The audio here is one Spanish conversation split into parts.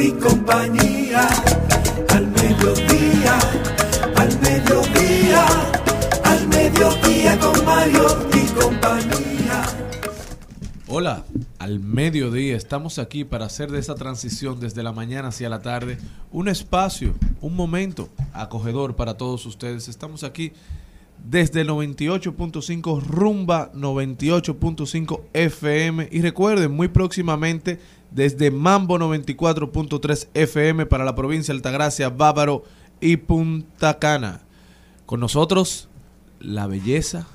y compañía. Al mediodía, al mediodía, al mediodía con Mariotti y compañía. Hola, al mediodía estamos aquí para hacer de esa transición desde la mañana hacia la tarde un espacio, un momento acogedor para todos ustedes. Estamos aquí desde el 98.5 rumba 98.5 FM y recuerden muy próximamente desde Mambo 94.3 FM para la provincia de Altagracia, Bávaro y Punta Cana. Con nosotros la belleza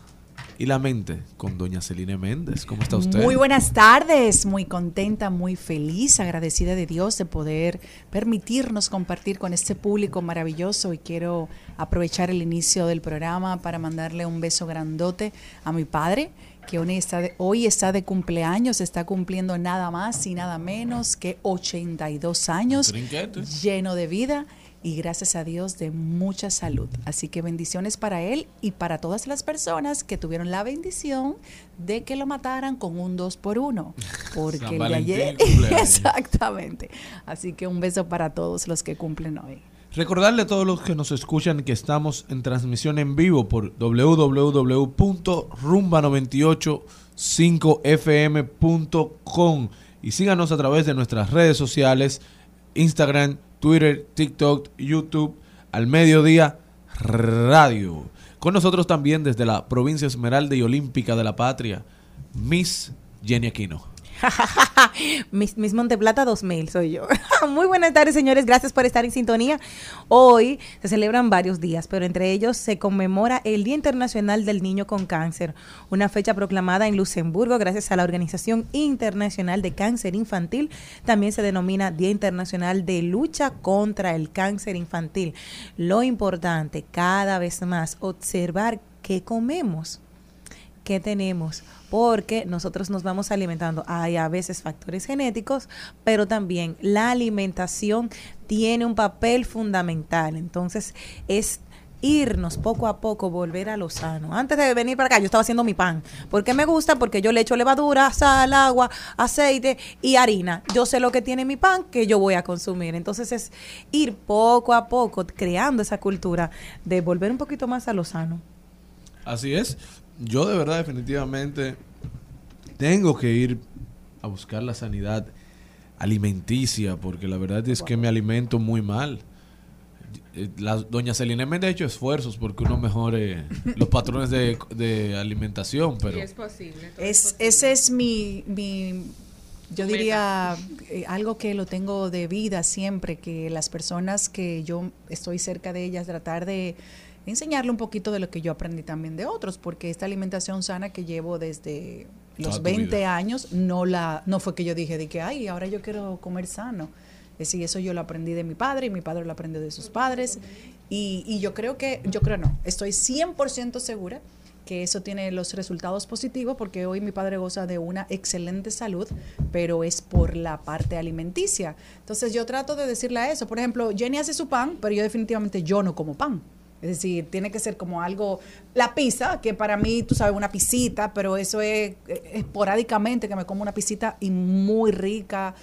y la mente con doña Celine Méndez. ¿Cómo está usted? Muy buenas tardes, muy contenta, muy feliz, agradecida de Dios de poder permitirnos compartir con este público maravilloso y quiero aprovechar el inicio del programa para mandarle un beso grandote a mi padre que hoy está de, hoy está de cumpleaños, está cumpliendo nada más y nada menos que 82 años, lleno de vida y gracias a Dios de mucha salud. Así que bendiciones para él y para todas las personas que tuvieron la bendición de que lo mataran con un 2 por 1 porque San el de ayer exactamente. Así que un beso para todos los que cumplen hoy. Recordarle a todos los que nos escuchan que estamos en transmisión en vivo por www.rumba985fm.com y síganos a través de nuestras redes sociales, Instagram, Twitter, TikTok, YouTube, al mediodía radio. Con nosotros también desde la provincia Esmeralda y Olímpica de la Patria, Miss Jenny Aquino. Miss, Miss Monteplata 2000 soy yo. Muy buenas tardes, señores. Gracias por estar en sintonía. Hoy se celebran varios días, pero entre ellos se conmemora el Día Internacional del Niño con Cáncer, una fecha proclamada en Luxemburgo gracias a la Organización Internacional de Cáncer Infantil. También se denomina Día Internacional de Lucha contra el Cáncer Infantil. Lo importante, cada vez más, observar qué comemos qué tenemos, porque nosotros nos vamos alimentando. Hay a veces factores genéticos, pero también la alimentación tiene un papel fundamental. Entonces, es irnos poco a poco, volver a lo sano. Antes de venir para acá, yo estaba haciendo mi pan. ¿Por qué me gusta? Porque yo le echo levadura, sal, agua, aceite y harina. Yo sé lo que tiene mi pan que yo voy a consumir. Entonces es ir poco a poco creando esa cultura de volver un poquito más a lo sano. Así es. Yo de verdad definitivamente tengo que ir a buscar la sanidad alimenticia porque la verdad es que me alimento muy mal. Eh, La, doña Celina me ha hecho esfuerzos porque uno mejore los patrones de, de alimentación, pero posible. Es, posible. ese es mi, mi yo diría, eh, algo que lo tengo de vida siempre, que las personas que yo estoy cerca de ellas, tratar de enseñarle un poquito de lo que yo aprendí también de otros, porque esta alimentación sana que llevo desde Toda los tu 20 vida. años, no la no fue que yo dije de que, ay, ahora yo quiero comer sano. Es decir, eso yo lo aprendí de mi padre y mi padre lo aprendió de sus padres. Y, y yo creo que, yo creo no, estoy 100% segura que eso tiene los resultados positivos porque hoy mi padre goza de una excelente salud, pero es por la parte alimenticia. Entonces yo trato de decirle a eso. Por ejemplo, Jenny hace su pan, pero yo definitivamente yo no como pan. Es decir, tiene que ser como algo, la pizza, que para mí, tú sabes, una pisita, pero eso es eh, esporádicamente que me como una pisita y muy rica,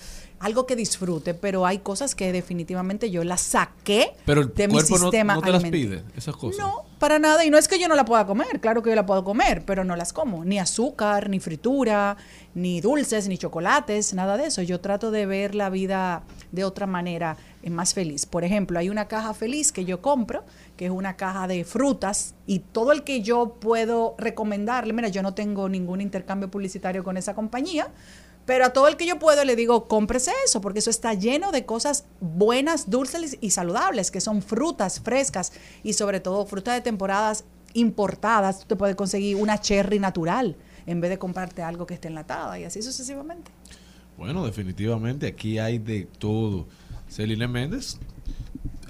algo que disfrute, pero hay cosas que definitivamente yo las saqué pero el de mi cuerpo no, sistema no te las pide, esas cosas. No, para nada. Y no es que yo no la pueda comer, claro que yo la puedo comer, pero no las como. Ni azúcar, ni fritura, ni dulces, ni chocolates, nada de eso. Yo trato de ver la vida de otra manera, eh, más feliz. Por ejemplo, hay una caja feliz que yo compro, que es una caja de frutas, y todo el que yo puedo recomendarle, mira, yo no tengo ningún intercambio publicitario con esa compañía, pero a todo el que yo puedo le digo, cómprese eso, porque eso está lleno de cosas buenas, dulces y saludables, que son frutas frescas y sobre todo frutas de temporadas importadas. Tú te puedes conseguir una cherry natural en vez de comprarte algo que esté enlatada y así sucesivamente. Bueno, definitivamente aquí hay de todo. Celine Méndez,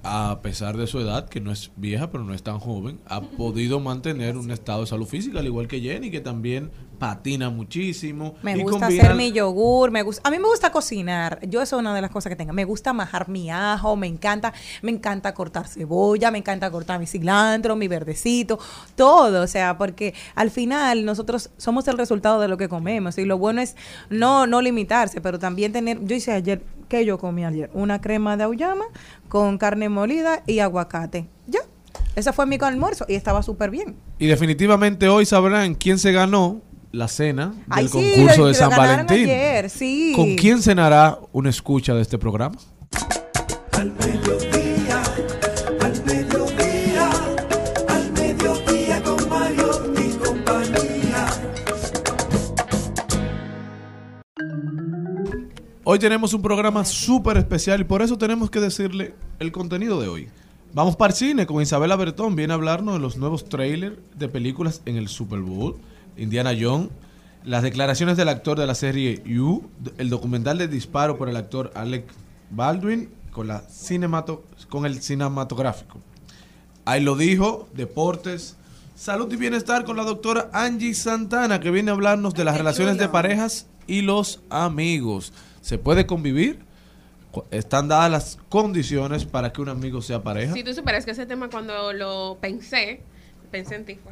a pesar de su edad, que no es vieja, pero no es tan joven, ha podido mantener un estado de salud física, al igual que Jenny, que también patina muchísimo. Me y gusta combina- hacer mi yogur, me gusta, a mí me gusta cocinar. Yo eso es una de las cosas que tengo. Me gusta majar mi ajo, me encanta, me encanta cortar cebolla, me encanta cortar mi cilantro, mi verdecito, todo, o sea, porque al final nosotros somos el resultado de lo que comemos y lo bueno es no no limitarse, pero también tener, yo hice ayer, ¿qué yo comí ayer? Una crema de auyama con carne molida y aguacate. Ya. Ese fue mi almuerzo y estaba súper bien. Y definitivamente hoy sabrán quién se ganó la cena del Ay, sí, concurso lo- de lo San Valentín. ayer, sí. ¿Con quién cenará una escucha de este programa? Al Hoy tenemos un programa súper especial y por eso tenemos que decirle el contenido de hoy. Vamos para el cine con Isabela Bertón. Viene a hablarnos de los nuevos trailers de películas en el Super Bowl, Indiana Jones, las declaraciones del actor de la serie You, el documental de disparo por el actor Alec Baldwin con, la cinemato con el cinematográfico. Ahí lo dijo, deportes, salud y bienestar con la doctora Angie Santana, que viene a hablarnos de las relaciones de parejas y los amigos. ¿Se puede convivir? ¿Están dadas las condiciones para que un amigo sea pareja? Si tú superas que ese tema cuando lo pensé, pensé en ti. fue.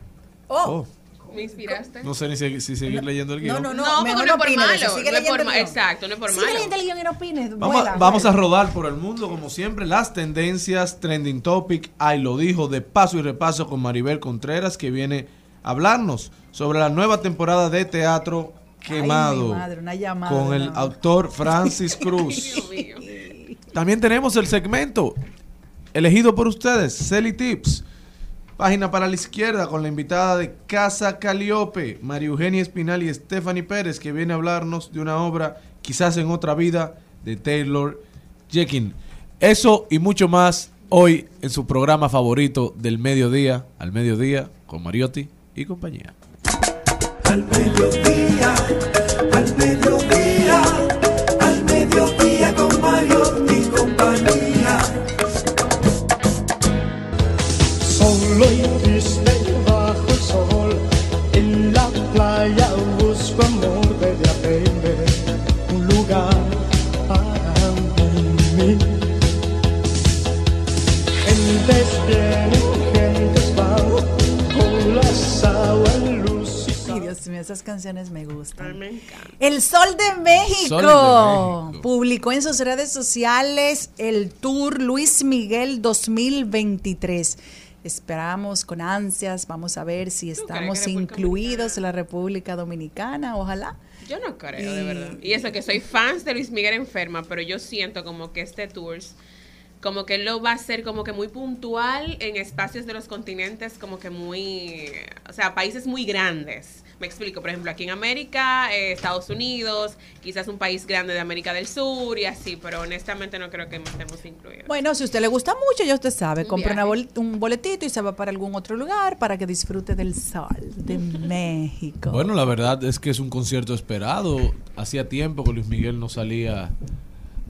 Oh, Me inspiraste. no sé ni si, si seguir leyendo el guion. No, no, No, porque no es por opine de eso. malo, Sigue no por leyendo el guion. exacto, no es por Sigue malo. leyendo el guion y no opines. Vamos, Vuela, vamos a rodar por el mundo, como siempre, las tendencias, trending topic, ahí lo dijo, de paso y repaso con Maribel Contreras, que viene a hablarnos sobre la nueva temporada de teatro Quemado, madre, una llamada, con el no. autor Francis Cruz. También tenemos el segmento elegido por ustedes, Celi Tips. Página para la izquierda con la invitada de Casa Caliope, María Eugenia Espinal y Stephanie Pérez, que viene a hablarnos de una obra, quizás en otra vida, de Taylor Jekin. Eso y mucho más hoy en su programa favorito del mediodía, al mediodía, con Mariotti y compañía. Al mediodía, al mediodía, al mediodía con Mario y compañía. Solo y triste esas canciones me gustan. me encanta. El Sol de México, Sol de México. publicó en sus redes sociales el tour Luis Miguel 2023. Esperamos con ansias, vamos a ver si estamos incluidos en la República Dominicana, ojalá. Yo no creo, de Y- verdad. Y eso que soy fans de Luis Miguel Enferma, pero yo siento como que este tours, como que él lo va a hacer como que muy puntual en espacios de los continentes, como que muy, o sea, países muy grandes. Me explico, por ejemplo, aquí en América, eh, Estados Unidos, quizás un país grande de América del Sur y así, pero honestamente no creo que estemos incluidos. Bueno, si a usted le gusta mucho, ya usted sabe, Un compra una bol- un boletito y se va para algún otro lugar para que disfrute del sol de México. Bueno, la verdad es que es un concierto esperado. Hacía tiempo que Luis Miguel no salía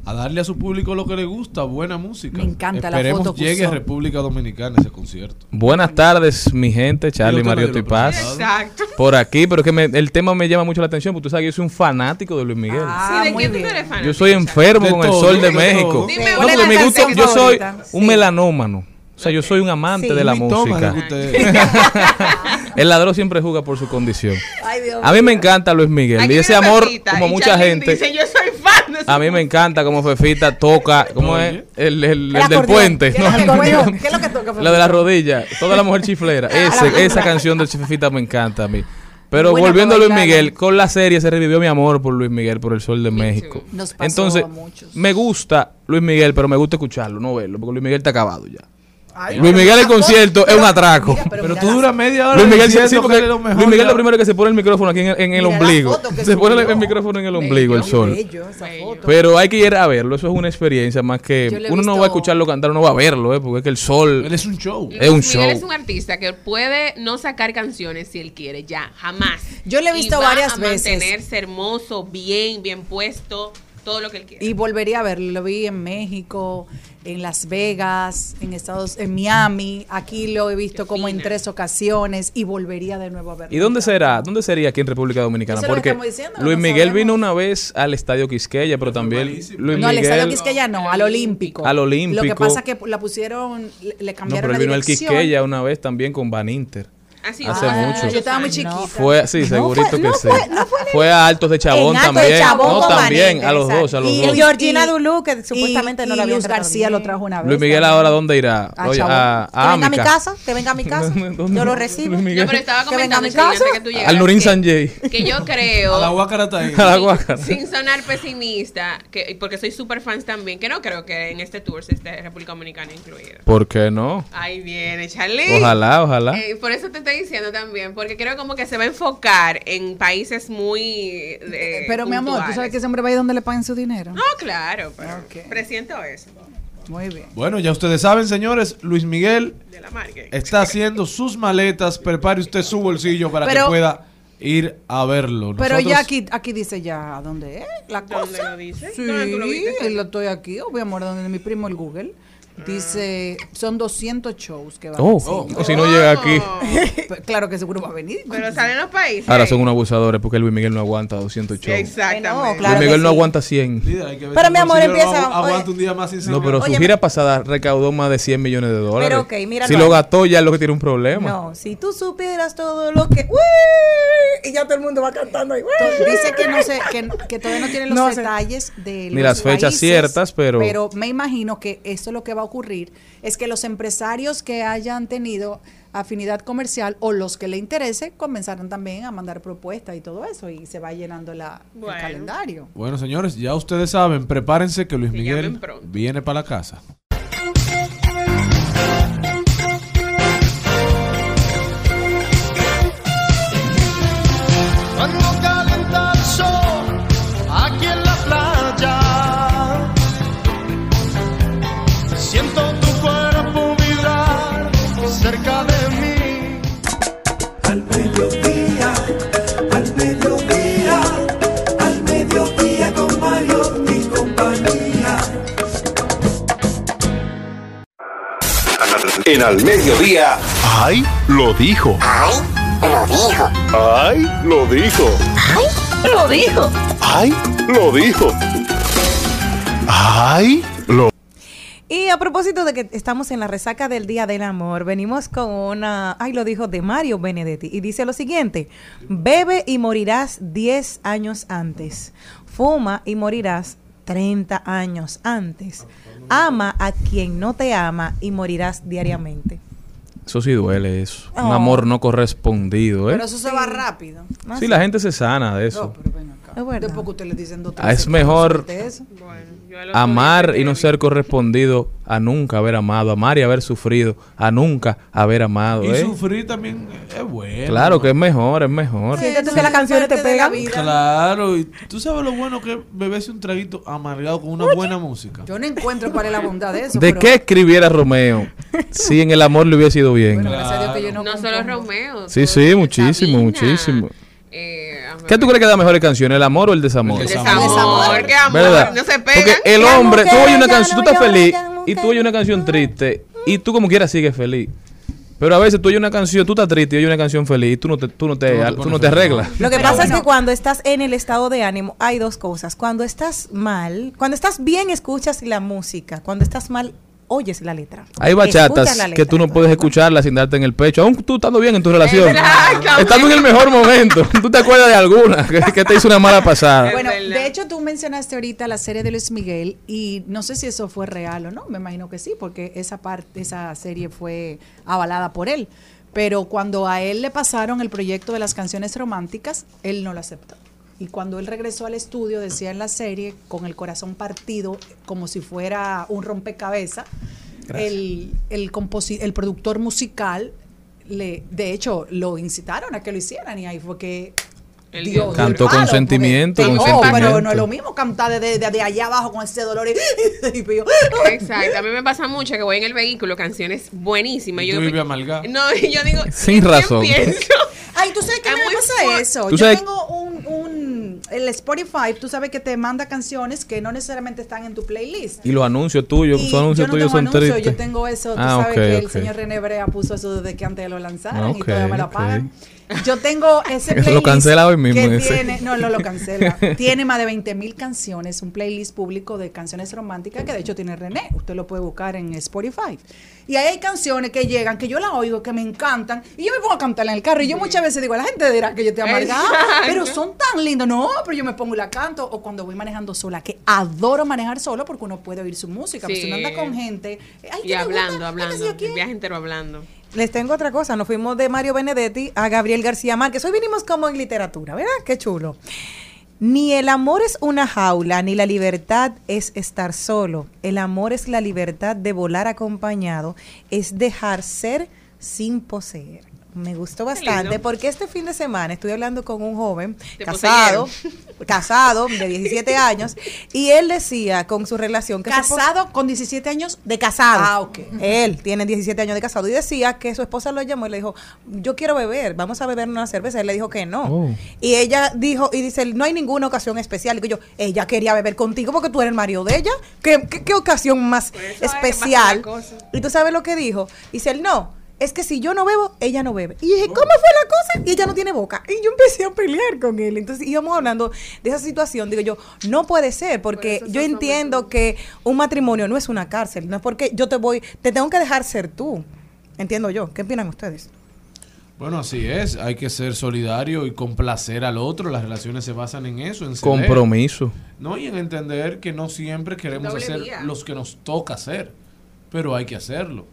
a darle a su público lo que le gusta, buena música. Me encanta la Esperemos foto que llegue a. República Dominicana ese concierto. Buenas tardes, mi gente, Charlie, Yo te lo Mariotti y digo, Paz. Exacto. Por aquí, pero es que me- el tema me llama mucho la atención, porque tú sabes que yo soy un fanático de Luis Miguel. Ah, sí, ¿de quién tú eres fan? yo soy enfermo De con el sol de de México. Dime No, porque me gusta, yo soy un Sí. melanómano. O sea, yo soy un amante Sí. de la música. El ladrón siempre juega por su condición. Ay, Dios A mí me encanta Luis Miguel. Aquí Y ese amor, como y mucha gente, Dice, yo soy fan a mí me encanta como Fefita toca, ¿cómo es? El, el- el El del puente. ¿Qué es No, es lo que toca, La de la Fefita? rodilla. Toda la mujer chiflera. Ese- esa canción de Fefita me encanta a mí. Pero Buena volviendo a Luis. Miguel, con la serie se revivió mi amor por Luis Miguel, por el sol de México. Nos pasó Entonces, a muchos. me gusta Luis Miguel, pero me gusta escucharlo, no verlo, porque Luis Miguel está acabado ya. Ay, Luis pero Miguel el mira, concierto es un pero- atraco. mira, Pero mira tú duras media hora Luis Miguel, diciendo sí, que porque es lo mejor Luis Miguel lo primero que se pone el micrófono aquí en, el- en el ombligo. Se pone el, micrófono en el ombligo, el sol. bello esa Bello. foto. Pero hay que ir a verlo, eso es una experiencia más que uno no va a escucharlo cantar, uno va a verlo, ¿eh? porque es que el sol Él es un show. es un Luis Miguel show. es un artista que puede no sacar canciones si él quiere, ya, jamás. Yo le he visto Y va varias a veces. mantenerse hermoso, bien, bien puesto, todo lo que él quiera. Y volvería a verlo. Lo vi en México, en Las Vegas, en Estados, en Miami. Aquí lo he visto Qué como en tres ocasiones y volvería de nuevo a verlo. ¿Y dónde será? ¿Dónde sería aquí en República Dominicana? Eso Porque diciendo, Luis no Miguel sabemos. vino una vez al Estadio Quisqueya, pero también. Luis no, al Estadio Miguel Quisqueya no, al Olímpico. Al Lo que Olímpico. pasa es que la pusieron, le, le No, cambiaron pero la vino al. Quisqueya una vez también con Van Inter. Así hace mucho. Yo estaba muy chiquita. Fue, sí, segurito fue- que no sí. fue- no fue a Altos de Chabón En Altos de también. Chabón no, también, a los dos, a los Y dos. Georgina Dulú, que supuestamente y, no la Luz tratado García bien. lo trajo una vez. Luis Miguel también. ahora dónde irá? A Oye, Chabón. a, Que venga a mi casa, que venga a mi casa. Yo lo recibo. Luis Miguel. No, pero estaba Que venga a comentando antes casa. que tú llegaras, Al Nurín que- Sanjay. Que yo creo. A la Guácara está ahí. A la Guácara. Sin sonar pesimista, que, porque soy super fans también, que no creo que en este tour esté República Dominicana incluida. ¿Por qué no? Ahí viene, Charlie. Ojalá, ojalá. Eh, por eso te estoy diciendo también, porque creo como que se va a enfocar en países muy. eh, Pero mi amor, tú sabes que ese hombre va a ir donde le paguen su dinero. No, claro, pero Ok. presiento eso Muy bien. Bueno, ya ustedes saben, señores, Luis Miguel de la marca. está haciendo sus maletas. Prepare usted su bolsillo para Pero- que pueda ir a verlo. Pero ya aquí, aquí dice ya dónde es la ¿Dónde cosa. lo dice? Sí, ¿Dónde tú lo viste? lo estoy aquí, oh, amor, donde mi primo el Google. Dice, son 200 shows que van Oh, a hacer. o si no llega aquí. Pero Claro que seguro va a venir. Pero salen los países. Ahora son unos abusadores porque Luis Miguel no aguanta 200 shows. Exactamente. No, claro. Luis Miguel no aguanta 100. Líder, hay que ver Pero mi amor, empieza- agu- Aguanta un día más sin No, pero su gira pasada recaudó más de 100 millones de dólares. Pero ok, míralo si lo gastó ya es lo que tiene un problema. No, si tú supieras todo lo que... ¡Uy! Y ya todo el mundo va cantando ahí. ¡Uy! Dice que no sé, que, que todavía no tienen los No sé. detalles de Ni los las fechas ciertas, pero- Pero me imagino que esto lo que va a ocurrir es que los empresarios que hayan tenido afinidad comercial o los que le interese comenzarán también a mandar propuestas y todo eso y se va llenando la, Bueno. el calendario. Bueno, señores, ya ustedes saben, prepárense que Luis Miguel viene para la casa. En al mediodía. ¡Ay! Lo dijo. ¡Ay! Lo dijo. ¡Ay! Lo dijo. Lo dijo. ¡Ay! Lo dijo. ¡Ay! Lo Y a propósito de que estamos en la resaca del Día del Amor, venimos con una, ay lo dijo, de Mario Benedetti. Y dice lo siguiente, bebe y morirás 10 años antes. Fuma y morirás 30 años antes. Ama a quien no te ama y morirás diariamente. Eso sí duele eso. Un Oh. amor no correspondido, ¿eh? Pero eso se va rápido. Sí, la gente se sana de eso. No, pero acá. Es verdad. Después que usted le dicen dos Ah, es mejor. Bueno, Amar y no ser correspondido a nunca haber amado. Amar y haber sufrido a nunca haber amado, Y ¿eh? sufrir también es bueno. Claro que es mejor, es mejor. Eso que las es canciones te pegan. Claro, y tú sabes lo bueno que es beberse un traguito amargado con una buena música. Yo no encuentro cuál es la bondad de eso. ¿De pero- qué escribiera Romeo si en el amor le hubiese ido bien? Bueno, que yo no, No solo. Romeo. Sí, sí, muchísimo, Sabina, muchísimo. ¿Qué tú crees que da mejores canciones, el amor o el desamor? El Desamor, Desamor. qué amor, ¿Verdad? no se Porque pegan. el La hombre, tú oyes una canción, no tú estás feliz y tú oyes una canción triste y tú como quieras sigues feliz. Pero a veces tú oyes una canción, tú estás triste y oyes una canción feliz y tú no te, tú no te, Tú no te tú pones no te feliz. arreglas. Lo que Pero pasa es que cuando estás en el estado de ánimo hay dos cosas. Cuando estás mal, cuando estás bien escuchas la música, cuando estás mal oyes la letra. Hay bachatas que tú no puedes escucharlas sin darte en el pecho, aún tú estando bien en tu relación. Estando en el mejor momento. Tú te acuerdas de alguna que, que te hizo una mala pasada. Bueno, de hecho tú mencionaste ahorita la serie de Luis Miguel y no sé si eso fue real o no, me imagino que sí, porque esa parte, esa serie fue avalada por él. Pero cuando a él le pasaron el proyecto de las canciones románticas, él no lo aceptó. Y cuando él regresó al estudio, decía en la serie, con el corazón partido, como si fuera un rompecabezas, el, el, composi- el productor musical, le, de hecho, lo incitaron a que lo hicieran y ahí fue que Él dio- dio- dio el Cantó con sentimiento, con no, sentimiento. pero no es lo mismo cantar desde de, de allá abajo con ese dolor y, y Exacto, a mí me pasa mucho que voy en el vehículo, canciones buenísimas. Y yo vives amargado. No, y yo digo, Sin ¿en quién razón. pienso? Ay, ¿tú sabes qué Es me pasa eso? Yo sabes- tengo un, un, el Spotify, tú sabes que te manda canciones que no necesariamente están en tu playlist. Y los anuncios tuyos, sus anuncios yo no tuyos tengo son anuncio, tristes. Yo tengo eso, tú Ah, sabes que el señor René Brea puso eso desde que antes lo lanzaran y todavía me lo pagan. Yo tengo ese Lo playlist cancela hoy mismo que ese. tiene, no, no lo cancela. tiene más de 20 mil canciones, un playlist público de canciones románticas que de hecho tiene René. Usted lo puede buscar en Spotify. Y ahí hay canciones que llegan, que yo las oigo, que me encantan, y yo me pongo a cantarla en el carro. Y yo muchas veces digo, la gente dirá que yo te amargada, Exacto. pero son tan lindos. No, pero yo me pongo y la canto. O cuando voy manejando sola, que adoro manejar solo porque uno puede oír su música. Pero si uno Sí. anda con gente, ay, Y ¿qué te hablando, gusta? Ay, hablando. El viaje entero hablando. Les tengo otra cosa. Nos fuimos de Mario Benedetti a Gabriel García Márquez. Hoy vinimos como en literatura, ¿verdad? Qué chulo. Ni el amor es una jaula, ni la libertad es estar solo. El amor es la libertad de volar acompañado, es dejar ser sin poseer. Me gustó bastante porque este fin de semana estuve hablando con un joven Te casado, casado de 17 años, y él decía con su relación que Casado con 17 años. de casado. Ah, ok. Él tiene 17 años de casado y decía que su esposa lo llamó y le dijo, yo quiero beber, vamos a beber una cerveza. Él le dijo que no. Oh. Y ella dijo, y dice, no hay ninguna ocasión especial. Digo yo, ella quería beber contigo porque tú eres el marido de ella. ¿Qué, qué, qué ocasión más Pues es, especial? Y tú sabes lo que dijo. Dice él, no. Es que si yo no bebo, ella no bebe. Y dije, ¿cómo fue la cosa? Y ella no tiene boca. Y yo empecé a pelear con él. Entonces íbamos hablando de esa situación. Digo yo, no puede ser, porque Por yo entiendo que un matrimonio no es una cárcel. No es porque yo te voy, te tengo que dejar ser tú. Entiendo yo. ¿Qué opinan ustedes? Bueno, así es. Hay que ser solidario y complacer al otro. Las relaciones se basan en eso, en ceder. Compromiso. No, y en entender que no siempre queremos hacer los que nos toca hacer, pero hay que hacerlo.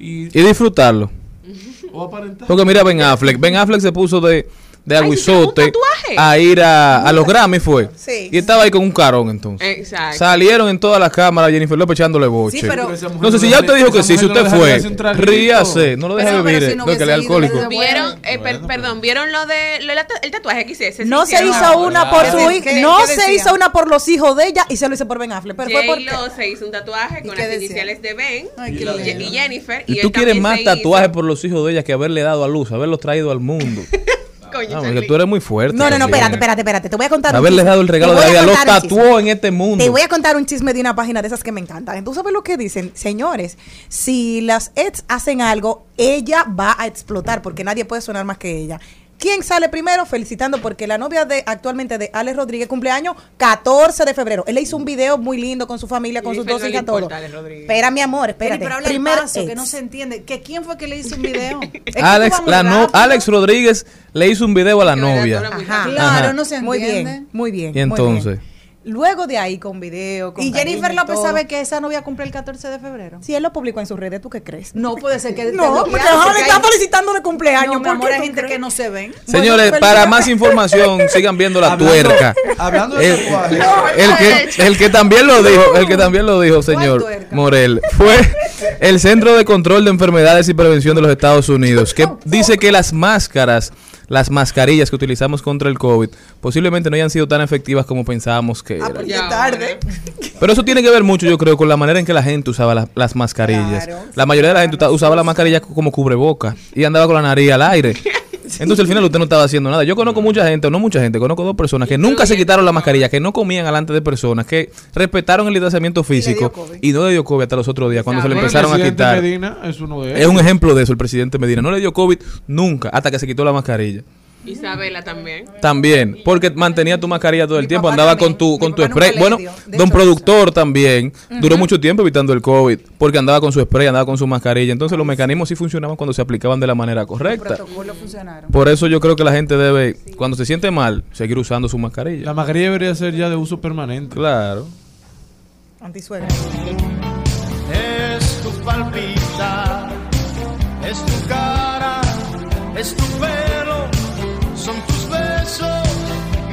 Y, Y disfrutarlo. o aparentar. Porque mira Ben Affleck. Ben Affleck se puso de, de Ay, ¿sí tiene un aguizote a ir a, a los Grammy fue. Sí. Y estaba ahí con un carón entonces. Exacto. Salieron en todas las cámaras Jennifer López echándole boche. Sí, pero- no sé si ya usted dijo que sí, si usted fue, ríase, no lo deje si no que le alcohólico. ¿Vieron, eh, perdón, vieron lo de lo- el tatuaje que hice? No se hizo una por ¿Qué su hijo, no se hizo una por los hijos de ella y se lo hizo por Ben Affleck. Pero fue J-Lo se hizo un tatuaje ¿Y con las iniciales de Ben Y Jennifer. Y él tú quieres más tatuajes por los hijos de ella que haberle dado a luz, haberlos traído al mundo. Coño, porque tú eres muy fuerte. No, no, no, espérate, espérate, espérate. Te voy a contar un Haberle chisme. dado el regalo de la vida. Los tatuó en este mundo. Te voy a contar un chisme de una página de esas que me encantan. ¿Tú sabes lo que dicen? Señores, si las ex hacen algo, ella va a explotar porque nadie puede sonar más que ella. ¿Quién sale primero? Felicitando porque la novia de actualmente de Alex Rodríguez cumpleaños 14 de febrero. Él le hizo un video muy lindo con su familia, con sus dos hijas, todo. importa, Alex Rodríguez. Espera, mi amor, espérate. pero habla el Primer paso, que no se entiende. ¿Que ¿Quién fue que le hizo un video? Alex, la muy no. Alex Rodríguez le hizo un video a la novia. muy Ajá. Claro, Ajá. no se Muy entiende. bien, muy bien. Y muy entonces, bien. Luego de ahí con video, con Y Jennifer López sabe que esa novia cumple el 14 de febrero. Si él lo publicó en sus redes, ¿tú qué crees? No puede ser que No, que porque ahora le está hay- felicitando de cumpleaños. No, mi ¿por amor, hay gente crees? que no se ven. señores, Bueno, para más información, sigan viendo la Hablando- tuerca. hablando de el, el que, el que también lo dijo, el que también lo dijo, señor? Morel, fue el Centro de Control de Enfermedades y Prevención de los Estados Unidos, que dice que las máscaras, las mascarillas que utilizamos contra el COVID, posiblemente no hayan sido tan efectivas como pensábamos que Ah, eran. Ya, ya tarde. Pero eso tiene que ver mucho, yo creo, con la manera en que la gente usaba las, las mascarillas. Claro, la mayoría de la gente usaba la mascarilla como cubreboca y andaba con la nariz al aire. Entonces al final usted no estaba haciendo nada. Yo conozco mucha gente, o no mucha gente, conozco dos personas que nunca se quitaron la mascarilla, que no comían delante de personas, que respetaron el distanciamiento físico COVID. y no le dio COVID hasta los otros días cuando se le empezaron a presidente quitar. Medina es uno de ellos. Es un ejemplo de eso el presidente Medina. No le dio COVID nunca hasta que se quitó la mascarilla. Isabela también. También, porque mantenía tu mascarilla todo el Mi tiempo, andaba también. con tu Mi con tu spray. Bueno, dio. Don hecho, productor también duró mucho tiempo evitando el COVID, porque andaba con su spray, andaba con su mascarilla. Entonces los mecanismos sí funcionaban cuando se aplicaban de la manera Los correcta. protocolos funcionaron. Por eso yo creo que la gente debe, cuando se siente mal, seguir usando su mascarilla. La mascarilla debería ser ya de uso permanente. Claro. Antisuegra. Es tu palpitar, es tu cara, es tu pelo,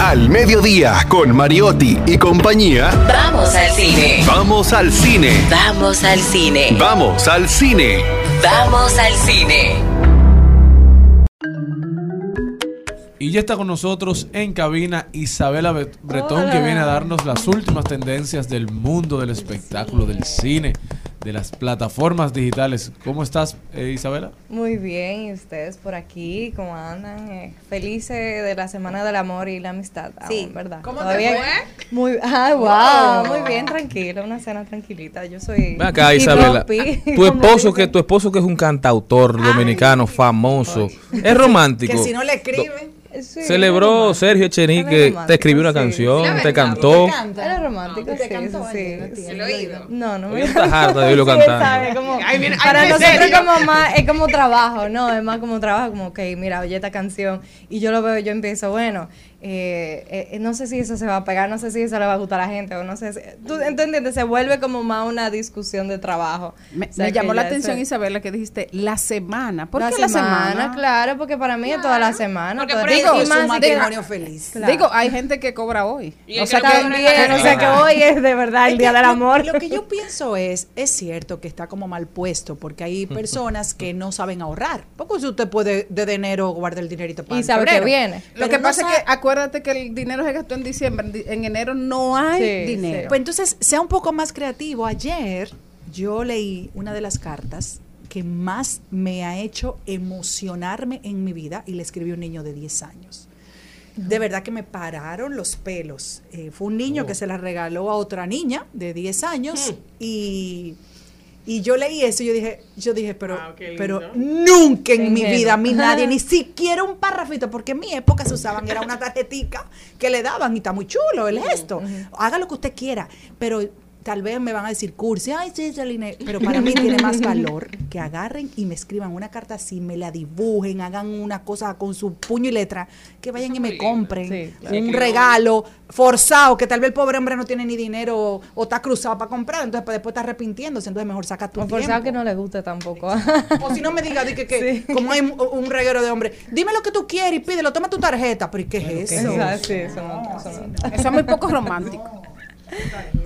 Al mediodía, con Mariotti y compañía, Vamos al cine. vamos al cine. Vamos al cine. Vamos al cine. Vamos al cine. Y ya está con nosotros en cabina Isabela Bretón, que viene a darnos las últimas tendencias del mundo del espectáculo, del cine, de las plataformas digitales. ¿Cómo estás, eh, Isabela? Muy bien, y ustedes por aquí, ¿cómo andan? Eh, felices de la Semana del Amor y la Amistad. Sí. aún, ¿verdad? ¿Cómo te fue? Muy, ah, wow, muy bien, tranquila, una cena tranquilita. Yo soy. Ven acá, Isabela. Tu esposo que tu esposo que es un cantautor dominicano famoso, es romántico. Que si no le escriben. Sí, Celebró Sergio Echenique, te escribió una sí. canción, te cantó. Es romántico, Te sí, cantó sí, no sí. He oído. No, no Hoy estás harta de oírlo para nosotros como más, es como trabajo, ¿no? Es más como trabajo, como, ok, mira, oye esta canción. Y yo lo veo, yo empiezo, bueno, eh, eh, no sé si eso se va a pegar, no sé si eso le va a gustar a la gente, o no sé si... ¿Tú, tú entiendes? Se vuelve como más una discusión de trabajo. Me, O sea, me que llamó la atención, eso- Isabela, que dijiste la semana. ¿Por la qué semana, la semana? claro, porque para mí es toda la semana. Porque toda- más es un matrimonio que- feliz. Claro. Digo, hay gente que cobra hoy. Y o sea que También, o sea que hoy es de verdad el día del amor. Lo que yo pienso es, es cierto que está como mal puesto, porque hay personas que no saben ahorrar. Poco si usted puede de enero guardar el dinerito para Y el sabe que viene. Lo que no pasa es que acuérdate que el dinero se gastó en diciembre, en enero no hay Sí, dinero. Pues entonces, sea un poco más creativo. Ayer yo leí una de las cartas que más me ha hecho emocionarme en mi vida y le escribí a un niño de 10 años. De verdad que me pararon los pelos. Eh, fue un niño que se la regaló a otra niña de 10 años y, y yo leí eso y yo dije, yo dije, pero, Wow, lindo. pero nunca en mi vida a mí nadie, ni siquiera un parrafito, porque en mi época se usaban, era una tarjetica que le daban y está muy chulo el gesto. Haga lo que usted quiera, pero tal vez me van a decir cursi, ay, sí, Celine, pero para mí tiene más valor que agarren y me escriban una carta así, me la dibujen, hagan una cosa con su puño y letra, que vayan Eso y me lindo. compren Sí, claro. un Sí, regalo forzado, que tal vez el pobre hombre no tiene ni dinero o, o está cruzado para comprar, entonces pues, después está arrepintiéndose, entonces mejor saca tu O forzado tiempo. que no le guste tampoco. O si no me diga di que, que como hay un, reguero de hombres, dime lo que tú quieres y pídelo, toma tu tarjeta. Pero ¿y qué es eso? Exacto, sí, eso no- eso no. Eso es muy poco romántico.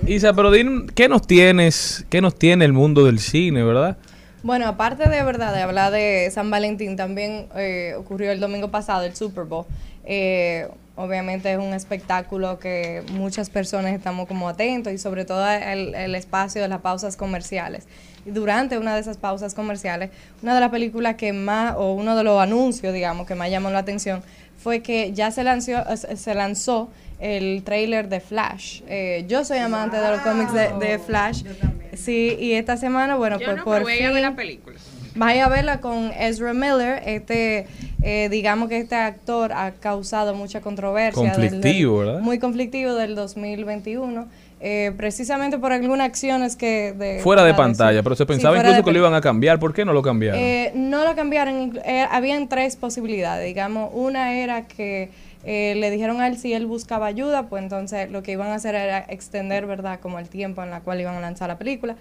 Isa, pero ¿qué nos tienes, qué nos tiene el mundo del cine, verdad? Bueno, aparte de verdad de hablar de San Valentín, también eh, ocurrió el domingo pasado el Super Bowl. Eh, obviamente es un espectáculo que muchas personas estamos como atentos y sobre todo el, espacio de las pausas comerciales. Y durante una de esas pausas comerciales, una de las películas que más, o uno de los anuncios, digamos, que más llamó la atención fue que ya se lanzó, se lanzó el trailer de Flash. Eh, yo soy amante de los cómics de, de Flash. Sí, y esta semana, bueno, Yo pues no, por voy ir a ver fin- la película. Vaya a verla con Ezra Miller. Este, eh, digamos que este actor ha causado mucha controversia. Conflictivo, del- ¿verdad? Muy conflictivo del 2021. eh, precisamente por algunas acciones que... De, Fuera de la pantalla, pero se pensaba incluso que lo iban a cambiar. ¿Por qué no lo cambiaron? eh, no lo cambiaron. eh, habían tres posibilidades. Digamos, una era que eh, le dijeron a él si él buscaba ayuda, pues entonces lo que iban a hacer era extender, ¿verdad?, como el tiempo en la cual iban a lanzar la película.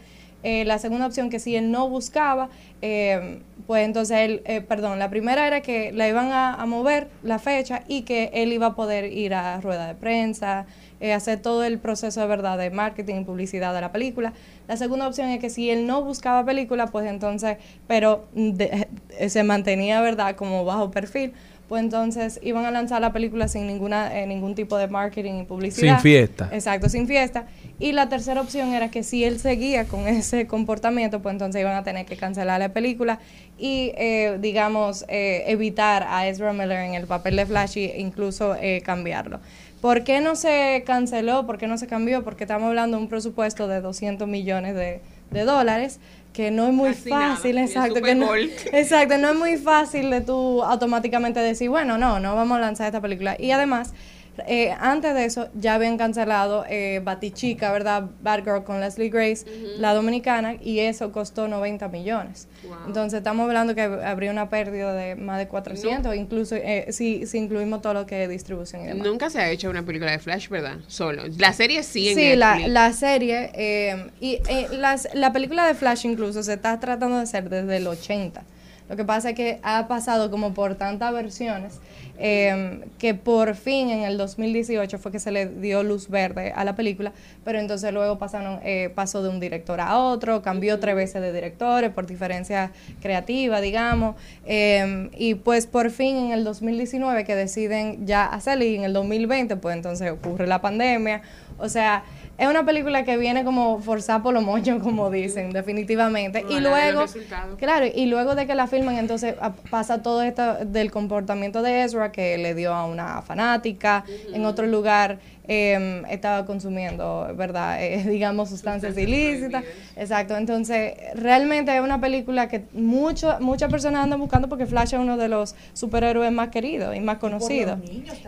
Eh, la segunda opción, que si él no buscaba, eh, pues entonces él, eh, perdón, la primera era que la iban a, mover la fecha y que él iba a poder ir a rueda de prensa, eh, hacer todo el proceso de verdad de marketing y publicidad de la película. La segunda opción es que si él no buscaba película, pues entonces, pero de- se mantenía, ¿verdad?, como bajo perfil, pues entonces iban a lanzar la película sin ninguna eh, ningún tipo de marketing y publicidad. Sin fiesta. Exacto, sin fiesta. Y la tercera opción era que si él seguía con ese comportamiento, pues entonces iban a tener que cancelar la película y, eh, digamos, eh, evitar a Ezra Miller en el papel de Flash e incluso eh, cambiarlo. ¿Por qué no se canceló? ¿Por qué no se cambió? Porque estamos hablando de un presupuesto de 200 millones de, de dólares, que no es muy Casi fácil, exacto. Que no, exacto, no es muy fácil de tú automáticamente decir, bueno, no, no vamos a lanzar esta película. Y además, eh, antes de eso, ya habían cancelado eh, Batichica, ¿verdad? Batgirl con Leslie Grace, la dominicana, y eso costó 90 millones. Wow. Entonces, estamos hablando que habría una pérdida de más de 400, incluso eh, si, si incluimos todo lo que es distribución y demás. Nunca se ha hecho una película de Flash, ¿verdad? Solo. La serie sí en Sí, la, la serie, eh, y eh, las- la película de Flash incluso se está tratando de hacer desde el 80. Lo que pasa es que ha pasado como por tantas versiones eh, que por fin en el 2018 fue que se le dio luz verde a la película, pero entonces luego pasaron, eh, pasó de un director a otro, cambió tres veces de directores por diferencia creativa, digamos, eh, y pues por fin en el 2019 que deciden ya hacerlo y en el 2020 pues entonces ocurre la pandemia, o sea, es una película que viene como forzada por los moños, como dicen, definitivamente. y luego, claro, y luego de que la filman, entonces a- pasa todo esto del comportamiento de Ezra que le dio a una fanática. En otro lugar eh, estaba consumiendo, ¿verdad? Eh, digamos, sustancias ilícitas. Exacto. Entonces, realmente es una película que mucho, muchas personas andan buscando porque Flash es uno de los superhéroes más queridos y más conocidos.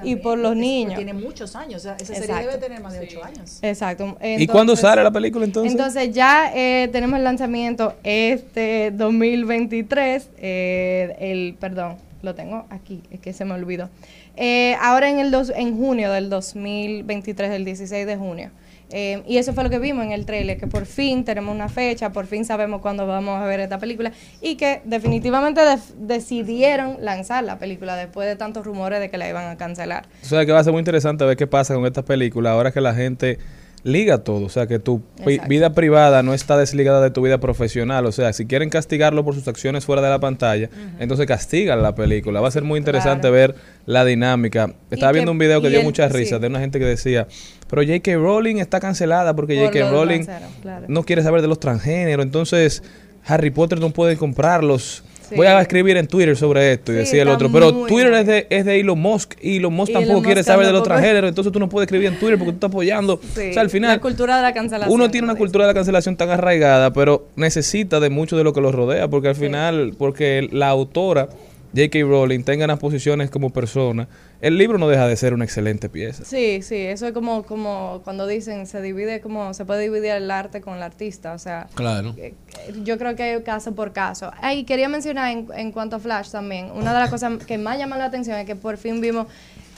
y por los niños. Tiene muchos años. o sea, esa serie debe tener más de ocho años. Exacto. ¿Y cuándo sale la película entonces? Entonces ya eh, tenemos el lanzamiento este 2023, eh, el, perdón, lo tengo aquí, es que se me olvidó. Eh, ahora en el dos, en junio del 2023, el 16 de junio. Eh, y eso fue lo que vimos en el trailer, que por fin tenemos una fecha, por fin sabemos cuándo vamos a ver esta película y que definitivamente def- decidieron lanzar la película después de tantos rumores de que la iban a cancelar. O sea que va a ser muy interesante ver qué pasa con esta película ahora que la gente liga todo. O sea que tu Exacto. vida privada no está desligada de tu vida profesional. O sea, si quieren castigarlo por sus acciones fuera de la pantalla, entonces castigan la película. Va a ser muy interesante Claro. ver la dinámica. Estaba que- viendo un video que dio el- mucha risa sí. de una gente que decía, pero J.K. Rowling está cancelada porque Por J.K. Rowling claro. no quiere saber de los transgéneros. Entonces, Harry Potter no puede comprarlos. Sí. Voy a escribir en Twitter sobre esto y Sí, decía el otro. Pero Twitter es de, es de Elon Musk y Elon Musk tampoco quiere saber de los transgéneros. Entonces tú no puedes escribir en Twitter porque tú estás apoyando. Sí, o sea, al final, la cultura de la cancelación. uno tiene una cultura de la cancelación tan arraigada, pero necesita de mucho de lo que lo rodea, porque al final, porque la autora, J.K. Rowling, tenga unas posiciones como persona, el libro no deja de ser una excelente pieza. Sí, sí, eso es como, como cuando dicen, se divide como, se puede dividir el arte con el artista, o sea, Claro. eh, yo creo que hay caso por caso. Ay, quería mencionar en, en cuanto a Flash también, una de las cosas que más llama la atención es que por fin vimos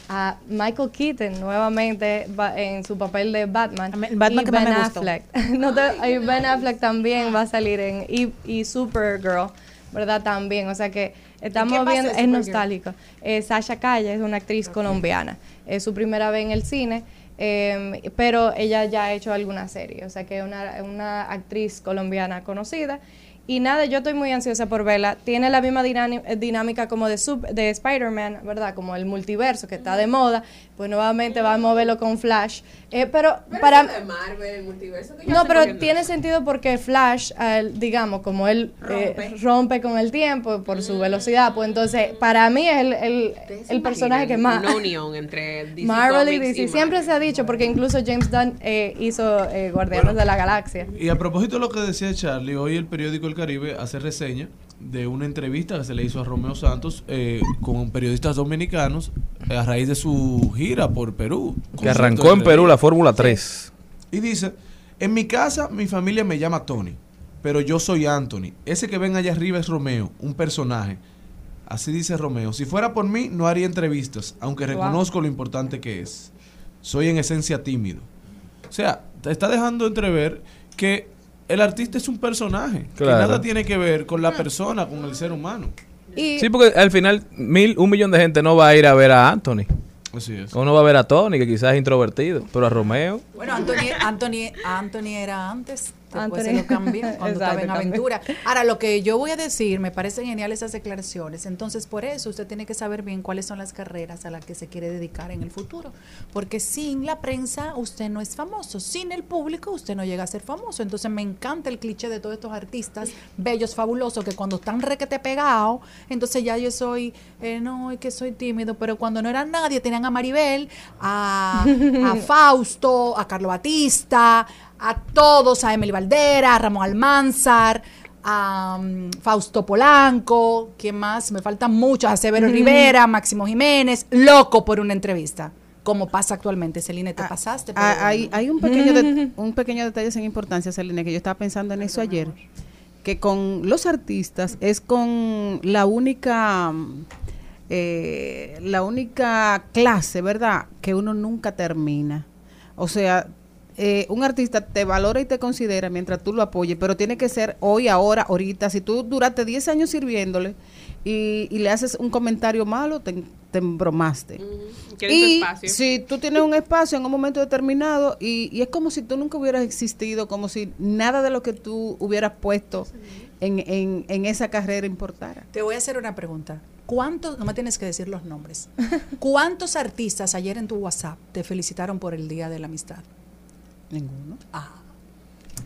a Michael Keaton nuevamente en su papel de Batman. El Batman y que más Ben me. Affleck. No te- y Ben Affleck también va a salir en y, y Supergirl, ¿verdad? También, o sea que estamos viendo, es nostálgico. Eh, Sasha Calle es una actriz colombiana. Es su primera vez en el cine, eh, pero ella ya ha hecho alguna serie, o sea que es una, una actriz colombiana conocida. Y nada, yo estoy muy ansiosa por verla. Tiene la misma eh, dinámica como de, sub- de Spider-Man, ¿verdad? Como el multiverso que está de moda. Pues nuevamente vamos a verlo con Flash. Eh, pero, para... de Marvel, el multiverso, que yo No, pero tiene sentido porque Flash, al- digamos, como él eh, rompe. con el tiempo por su velocidad, pues entonces para mí es el, el, ¿Ustedes se el personaje que más... Una unión entre DC Marvel y DC. Siempre Marvel? se ha dicho, porque incluso James Gunn eh, hizo eh, Guardianes de la Galaxia. Y a propósito de lo que decía Charlie, hoy el periódico El Caribe hace reseña de una entrevista que se le hizo a Romeo Santos eh, con periodistas dominicanos eh, a raíz de su gira por Perú. Que arrancó en Perú la Fórmula 3. Y dice, en mi casa mi familia me llama Tony, pero yo soy Anthony. Ese que ven allá arriba es Romeo, un personaje. Así dice Romeo. Si fuera por mí, no haría entrevistas, aunque Wow. reconozco lo importante que es. Soy en esencia tímido. O sea, te está dejando entrever que el artista es un personaje, que nada tiene que ver con la persona, con el ser humano. Y Sí, porque al final mil, un millón de gente no va a ir a ver a Anthony. Así es. O no va a ver a Tony, que quizás es introvertido. Pero a Romeo. Bueno, Anthony, Anthony, Anthony era antes, después se Anthony. lo cambió cuando Exacto, estaba en aventura. Ahora, lo que yo voy a decir, me parecen geniales esas declaraciones. Entonces, por eso usted tiene que saber bien cuáles son las carreras a las que se quiere dedicar en el futuro. Porque sin la prensa usted no es famoso, sin el público usted no llega a ser famoso. Entonces, me encanta el cliché de todos estos artistas bellos, fabulosos, que cuando están requete pegados, entonces ya yo soy, eh, no, es que soy tímido, pero cuando no era nadie, tenían a Maribel, a, a Fausto, a Carlo Batista, a todos, a Emily Valdera, a Ramón Almanzar, a um, Fausto Polanco, ¿quién más? Me faltan muchos, a Severo Rivera, Máximo Jiménez, loco por una entrevista, como pasa actualmente. Celine, te pasaste. pero Ah, hay, hay un pequeño de- un pequeño detalle sin importancia, Celine, que yo estaba pensando en eso ayer, que con los artistas es con la única mm, eh, la única clase, ¿verdad? Que uno nunca termina. O sea, eh, un artista te valora y te considera mientras tú lo apoyes, pero tiene que ser hoy, ahora, ahorita. Si tú duraste 10 años sirviéndole y, y le haces un comentario malo, te, te embromaste. Y espacio. si tú tienes un espacio en un momento determinado y, y es como si tú nunca hubieras existido, como si nada de lo que tú hubieras puesto en, en, en esa carrera importara. Te voy a hacer una pregunta. ¿Cuántos, no me tienes que decir los nombres, cuántos artistas ayer en tu WhatsApp te felicitaron por el Día de la Amistad? Ninguno. Ah.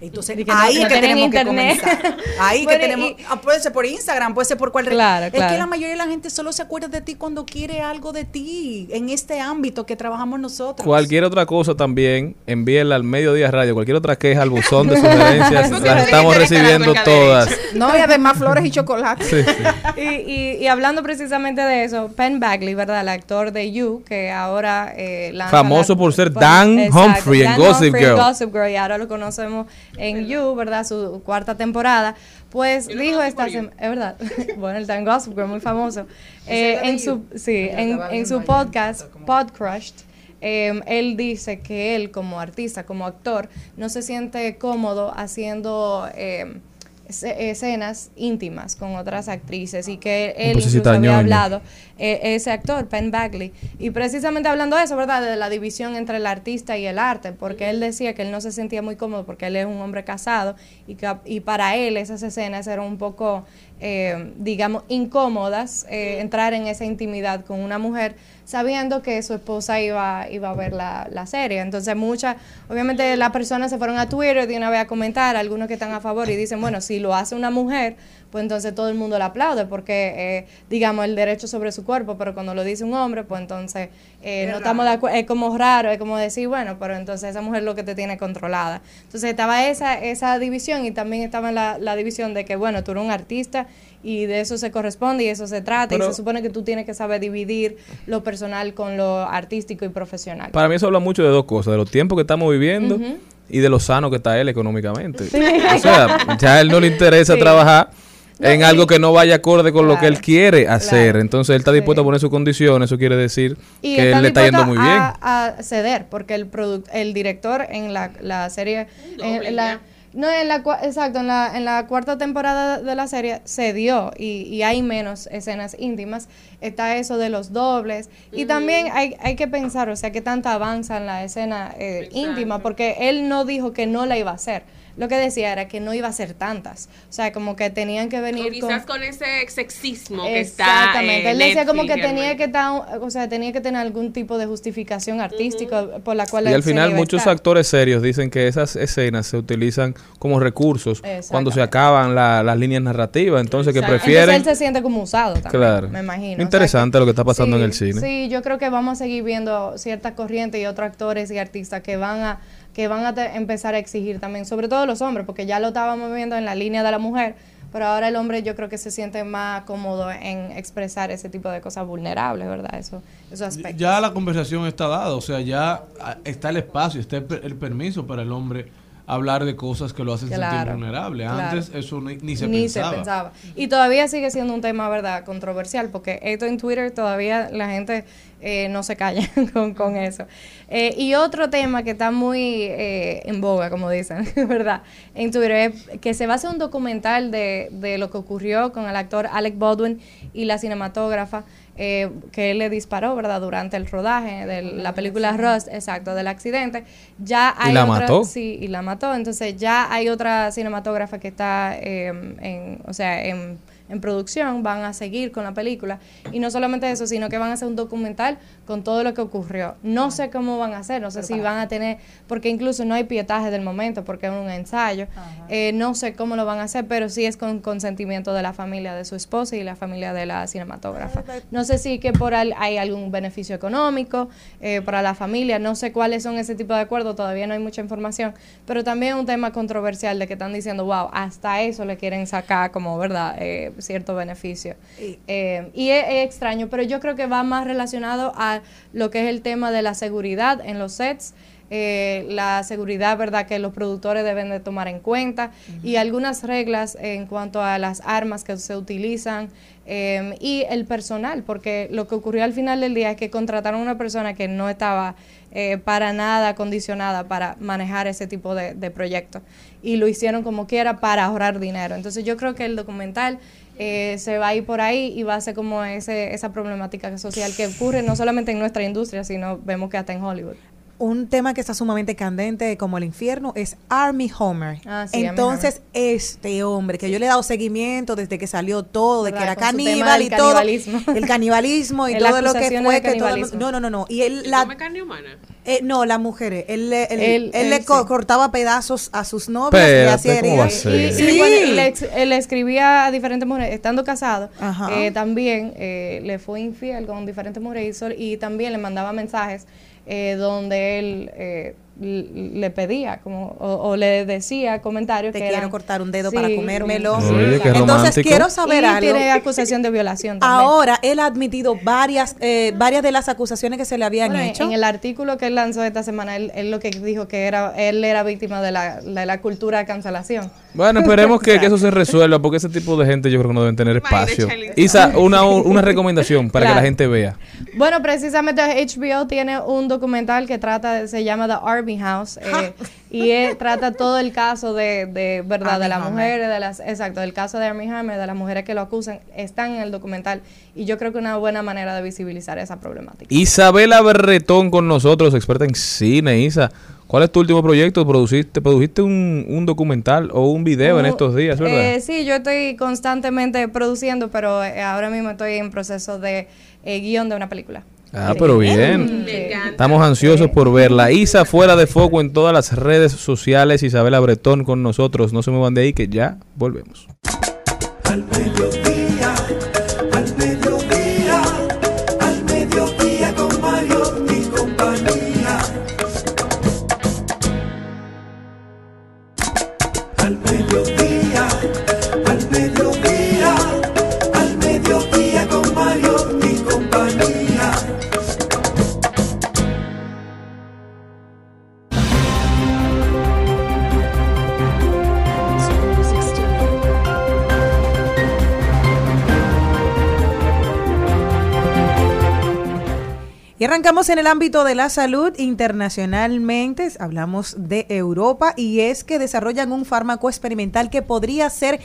Entonces, que ahí no es que tenemos que internet. comenzar. Ahí Bueno, que tenemos, y- ah, puede ser por Instagram, puede ser por cualquier Claro, Es claro. que la mayoría de la gente solo se acuerda de ti cuando quiere algo de ti, en este ámbito que trabajamos nosotros. Cualquier otra cosa también, envíenla al Mediodía Radio. Cualquier otra queja al buzón de sugerencias, las no estamos que recibiendo todas. No, y además flores y chocolate. Sí, sí. Y, y, y hablando precisamente de eso, Penn Bagley, ¿verdad? El actor de You, que ahora eh, lanza Famoso la- por ser Dan Humphrey en Dan Gossip Humphrey Girl. Gossip Girl, y ahora lo conocemos en You, ¿verdad? Su cuarta temporada. Pues dijo esta semana, es verdad, bueno, el Dan Gossip Girl, muy famoso. Eh, en su, sí, en, su podcast, Podcrushed, eh, él dice que él como artista, como actor, no se siente cómodo haciendo eh, esce- escenas íntimas con otras actrices y que él pues, incluso había hablado, eh, ese actor, Penn Bagley, y precisamente hablando de eso, ¿verdad? De la división entre el artista y el arte, porque él decía que él no se sentía muy cómodo porque él es un hombre casado y, que, y para él esas escenas eran un poco, eh, digamos, incómodas, eh, entrar en esa intimidad con una mujer sabiendo que su esposa iba, iba a ver la, la serie. Entonces muchas, obviamente las personas se fueron a Twitter de una vez a comentar, algunos que están a favor y dicen, bueno, si lo hace una mujer, pues entonces todo el mundo la aplaude porque, eh, digamos, el derecho sobre su cuerpo, pero cuando lo dice un hombre, pues entonces eh, no estamos de acuerdo, es como raro, es como decir, bueno, pero entonces esa mujer lo que te tiene controlada. Entonces estaba esa, esa división y también estaba la, la división de que, bueno, tú eres un artista y de eso se corresponde y eso se trata Pero- y se supone que tú tienes que saber dividir lo personal con lo artístico y profesional. Para mí eso habla mucho de dos cosas, de los tiempos que estamos viviendo y de lo sano que está él económicamente. O sea, ya a él no le interesa Sí. trabajar No, en algo que no vaya acorde con lo que él quiere hacer. claro. Entonces él está dispuesto Sí. a poner sus condiciones, eso quiere decir Y que él le está yendo muy bien. A, a ceder, porque el el director en la, la serie, en, doble en la, ya. no en la cua- exacto, en la, en la cuarta temporada de la serie cedió y, y hay menos escenas íntimas. Está eso de los dobles y también hay, hay que pensar, o sea, qué tanto avanza en la escena eh, íntima, porque él no dijo que no la iba a hacer. Lo que decía era que no iba a ser tantas, o sea, como que tenían que O venir quizás con ese sexismo que está Exactamente. en Él decía como que tenía que estar, o sea, tenía que tener algún tipo de justificación artística por la cual Y al final muchos estar. actores serios dicen que esas escenas se utilizan como recursos cuando se acaban la- las líneas narrativas, entonces que prefieren... Entonces él se siente como usado también, Claro. me imagino. O sea Interesante lo que está pasando sí, en el cine. Sí, yo creo que vamos a seguir viendo ciertas corrientes y otros actores y artistas que van a que van a empezar a exigir también, sobre todo los hombres, porque ya lo estábamos viendo en la línea de la mujer, pero ahora el hombre yo creo que se siente más cómodo en expresar ese tipo de cosas vulnerables, ¿verdad? Eso, esos aspectos. Ya la conversación está dada, o sea, ya ah, está el espacio, está el, el permiso para el hombre hablar de cosas que lo hacen sentir vulnerable. claro. Antes eso ni, ni se Ni pensaba. se pensaba. Y todavía sigue siendo un tema, ¿verdad?, controversial, porque esto en Twitter todavía la gente eh, no se calla con, con eso. Eh, y otro tema que está muy eh, en boga, como dicen, ¿verdad?, en Twitter, es que se va a hacer un documental de, de lo que ocurrió con el actor Alec Baldwin y la cinematógrafa eh, que él le disparó, ¿verdad?, durante el rodaje de la película Rust, exacto, del accidente. Ya hay la otra- mató? Sí, y la mató. Entonces ya hay otra cinematógrafa que está eh, en, o sea, en, en producción, van a seguir con la película. Y no solamente eso, sino que van a hacer un documental con todo lo que ocurrió. No sé cómo van a hacer, no sé si van a tener, porque incluso no hay pietaje del momento, porque es un ensayo. Eh, no sé cómo lo van a hacer, pero sí es con consentimiento de la familia de su esposa y la familia de la cinematógrafa. No sé si que por al- hay algún beneficio económico eh, para la familia, no sé cuáles son ese tipo de acuerdos, todavía no hay mucha información, pero también un tema controversial de que están diciendo, wow, hasta eso le quieren sacar como, ¿verdad?, Eh, cierto beneficio. Eh, y es, es extraño, pero yo creo que va más relacionado a lo que es el tema de la seguridad en los sets. eh, la seguridad, ¿verdad?, que los productores deben de tomar en cuenta y algunas reglas en cuanto a las armas que se utilizan eh, y el personal, porque lo que ocurrió al final del día es que contrataron a una persona que no estaba eh, para nada condicionada para manejar ese tipo de, de proyectos y lo hicieron como quiera para ahorrar dinero. Entonces yo creo que el documental eh, se va a ir por ahí y va a ser como ese, esa problemática social que ocurre no solamente en nuestra industria, sino vemos que hasta en Hollywood. Un tema que está sumamente candente como el infierno es Army Homer. Ah, sí, Armie Entonces, este hombre, que yo le he dado seguimiento desde que salió todo, de que era caníbal y todo. canibalismo. El canibalismo y todo lo que fue. Que todo el canibalismo. mundo- no, no, no, no. Y él, la, ¿Come carne humana? eh, no, las mujeres. Él, le- él, Él- él le él co- sí. cortaba pedazos a sus novias y le hacía ¿cómo va a heridas. Y, y Sí. le, le escribía a diferentes mujeres, estando casado, eh, también eh, le fue infiel con diferentes mujeres y, sol- y también le mandaba mensajes eh, donde él eh, le pedía como o, o le decía comentarios Te que quiero eran- cortar un dedo Sí, para comérmelo. qué Entonces, quiero saber y algo. tiene acusación de violación también. Ahora, él ha admitido varias, eh, varias de las acusaciones que se le habían Bueno, hecho. En el artículo que él lanzó esta semana, él, él lo que dijo que era él era víctima de la, de la cultura de cancelación. Bueno, esperemos que, que eso se resuelva, porque ese tipo de gente yo creo que no deben tener espacio. Isa, una, una recomendación para que la gente vea. Bueno, precisamente HBO tiene un documental que trata, se llama The Army House, eh, y él trata todo el caso de, de verdad, de las mujeres, de las, exacto, del caso de Armie Hammer, de las mujeres que lo acusan, están en el documental, y yo creo que una buena manera de visibilizar esa problemática. Isabela Berretón con nosotros, experta en cine. Isa, ¿cuál es tu último proyecto? ¿Produciste, produjiste un, un documental o un video en Uh, estos días, verdad? eh, sí, yo estoy constantemente produciendo, pero eh, ahora mismo estoy en proceso de eh, guion de una película. Ah, pero bien. Me encanta. Estamos ansiosos por verla. Isa fuera de foco en todas las redes sociales. Isabela Bretón con nosotros. No se muevan de ahí que ya volvemos. Al Y arrancamos en el ámbito de la salud internacionalmente, hablamos de Europa y es que desarrollan un fármaco experimental que podría ser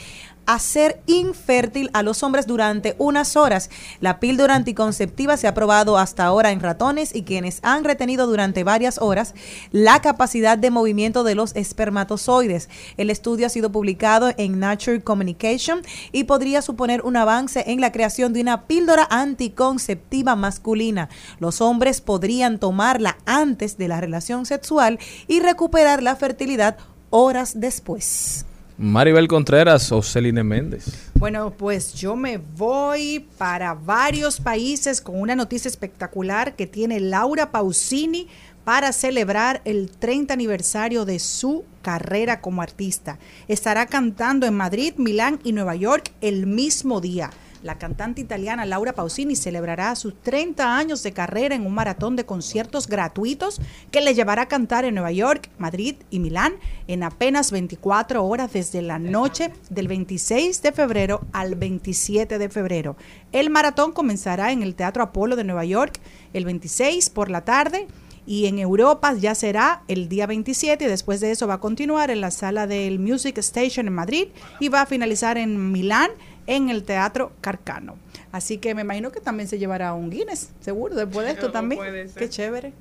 hacer infértil a los hombres durante unas horas. La píldora anticonceptiva se ha probado hasta ahora en ratones y quienes han retenido durante varias horas la capacidad de movimiento de los espermatozoides. El estudio ha sido publicado en Nature Communication y podría suponer un avance en la creación de una píldora anticonceptiva masculina. Los hombres podrían tomarla antes de la relación sexual y recuperar la fertilidad horas después. Maribel Contreras o Celine Méndez. Bueno, pues yo me voy para varios países con una noticia espectacular que tiene Laura Pausini para celebrar el 30 aniversario de su carrera como artista. Estará cantando en Madrid, Milán y Nueva York el mismo día. La cantante italiana Laura Pausini celebrará sus 30 años de carrera en un maratón de conciertos gratuitos que le llevará a cantar en Nueva York, Madrid y Milán en apenas 24 horas desde la noche del 26 de febrero al 27 de febrero. El maratón comenzará en el Teatro Apolo de Nueva York el 26 por la tarde y en Europa ya será el día 27 y después de eso va a continuar en la sala del Music Station en Madrid y va a finalizar en Milán en el Teatro Carcano. Así que me imagino que también se llevará un Guinness, seguro, después de esto No también. puede ser. Qué chévere.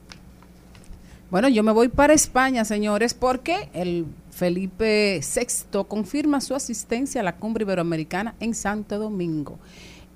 Bueno, yo me voy para España, señores, porque el Felipe VI confirma su asistencia a la cumbre iberoamericana en Santo Domingo.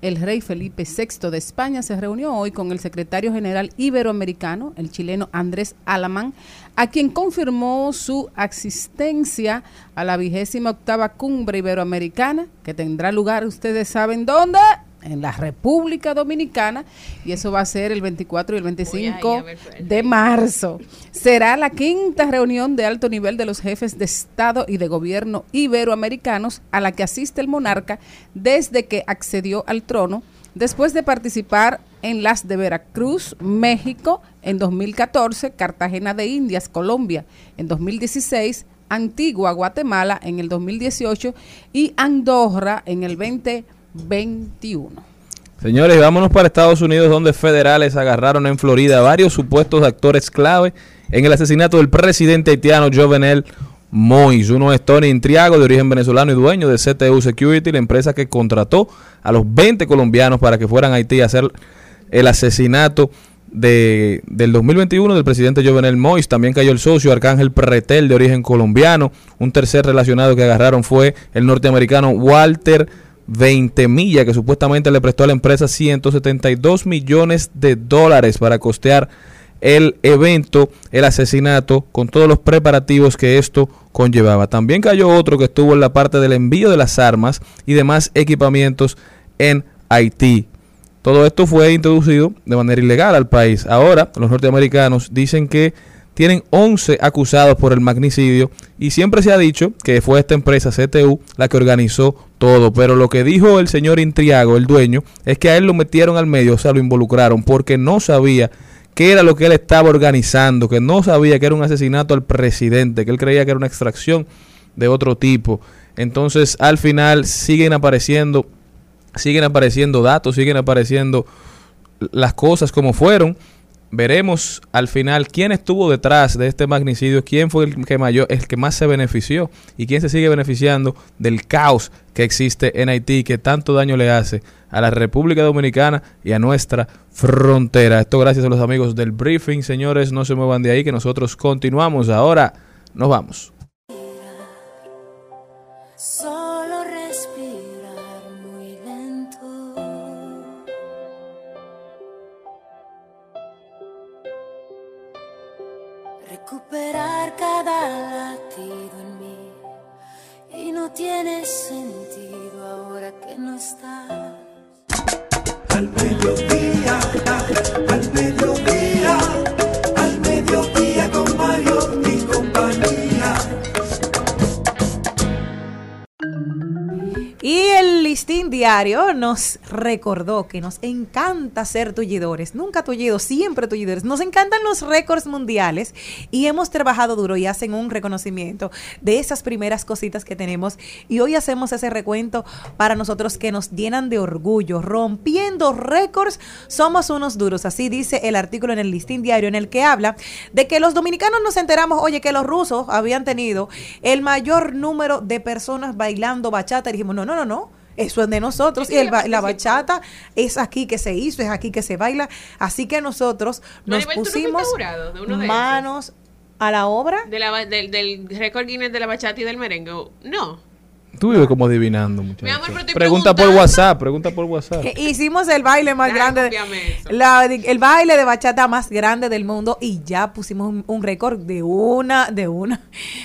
El rey Felipe VI de España se reunió hoy con el secretario general iberoamericano, el chileno Andrés Alamán, a quien confirmó su asistencia a la vigésima octava cumbre iberoamericana, que tendrá lugar, ustedes saben dónde, en la República Dominicana, y eso va a ser el 24 y el Voy ahí 25 a ver el de marzo. Será la quinta reunión de alto nivel de los jefes de Estado y de gobierno iberoamericanos a la que asiste el monarca desde que accedió al trono, después de participar en las de Veracruz, México en 2014, Cartagena de Indias, Colombia en 2016, Antigua, Guatemala en el 2018 y Andorra en el 2021. Señores, vámonos para Estados Unidos, donde federales agarraron en Florida varios supuestos actores clave en el asesinato del presidente haitiano Jovenel Mois. Uno es Tony Intriago, de origen venezolano y dueño de CTU Security, la empresa que contrató a los 20 colombianos para que fueran a Haití a hacer el asesinato de, del 2021 del presidente Jovenel Mois. También cayó el socio Arcángel Pretel, de origen colombiano. Un tercer relacionado que agarraron fue el norteamericano Walter 20 Milla, que supuestamente le prestó a la empresa 172 millones de dólares para costear el evento, el asesinato, con todos los preparativos que esto conllevaba. También cayó otro que estuvo en la parte del envío de las armas y demás equipamientos en Haití. Todo esto fue introducido de manera ilegal al país. Ahora, los norteamericanos dicen que tienen 11 acusados por el magnicidio y siempre se ha dicho que fue esta empresa CTU la que organizó todo, pero lo que dijo el señor Intriago, el dueño, es que a él lo metieron al medio, o sea, lo involucraron porque no sabía qué era lo que él estaba organizando, que no sabía que era un asesinato al presidente, que él creía que era una extracción de otro tipo. Entonces, al final siguen apareciendo siguen apareciendo datos, siguen apareciendo las cosas como fueron. Veremos al final quién estuvo detrás de este magnicidio, quién fue el que mayor, el que más se benefició y quién se sigue beneficiando del caos que existe en Haití que tanto daño le hace a la República Dominicana y a nuestra frontera. Esto gracias a los amigos del briefing, señores, no se muevan de ahí que nosotros continuamos. Ahora nos vamos. Y el listín diario nos recordó que nos encanta ser tullidores, nunca tullidos, siempre tullidores. Nos encantan los récords mundiales y hemos trabajado duro y hacen un reconocimiento de esas primeras cositas que tenemos. Y hoy hacemos ese recuento para nosotros que nos llenan de orgullo, rompiendo récords. Somos unos duros, así dice el artículo en el listín diario en el que habla de que los dominicanos nos enteramos, oye, que los rusos habían tenido el mayor número de personas bailando bachata. Y dijimos, no, no, no, no. Eso es de nosotros. Y el la bachata es aquí que se hizo, es aquí que se baila. Así que nosotros nos Maribel, ¿tú no fuiste pusimos jurado de uno de manos a la obra. De la del, del récord Guinness de la bachata y del merengue. No. Tú vives como adivinando, muchacho. Mi amor, pero estoy Pregunta por. WhatsApp, pregunta por WhatsApp. Que hicimos el baile más grande, la- el baile de bachata más grande del mundo y ya pusimos un, un récord de una, de una,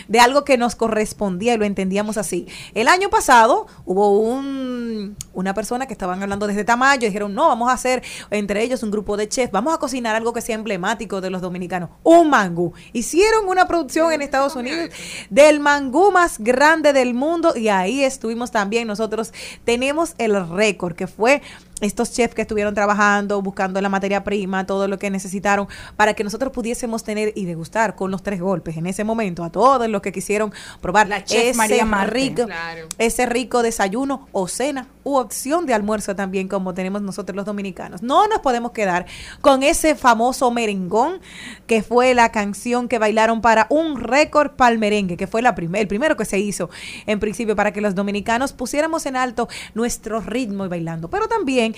de algo que nos correspondía y lo entendíamos así. El año pasado hubo un, una persona que estaban hablando desde Tamayo y dijeron, no, vamos a hacer entre ellos un grupo de chefs, vamos a cocinar algo que sea emblemático de los dominicanos, un mangú. Hicieron una producción en Estados Unidos del mangú más grande del mundo y ahí estuvimos también nosotros. Tenemos el récord que fue estos chefs que estuvieron trabajando, buscando la materia prima, todo lo que necesitaron para que nosotros pudiésemos tener y degustar con los tres golpes en ese momento a todos los que quisieron probar La chef María Marte. rico, Claro. ese rico desayuno o cena u opción de almuerzo también como tenemos nosotros los dominicanos. No nos podemos quedar con ese famoso merengón que fue la canción que bailaron para un récord para el merengue, que fue la primer, el primero que se hizo en principio para que los dominicanos pusiéramos en alto nuestro ritmo y bailando. Pero también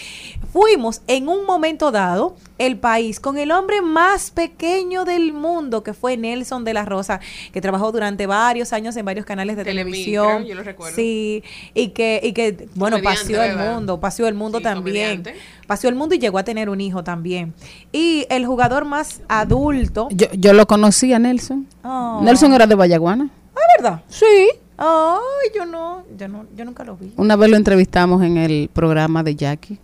fuimos en un momento dado el país con el hombre más pequeño del mundo, que fue Nelson de la Rosa, que trabajó durante varios años en varios canales de Telemicro, televisión. yo lo recuerdo. Sí, y que, y que bueno, Comediante, paseó el mundo, paseó el mundo Sí, también. comediante. Paseó el mundo y llegó a tener un hijo también. Y el jugador más adulto. Yo, yo lo conocí a Nelson. Oh. Nelson era de Vallaguana. Ah, ¿verdad? Sí. Ay, yo no, yo no, yo nunca lo vi. Una vez lo entrevistamos en el programa de Jackie.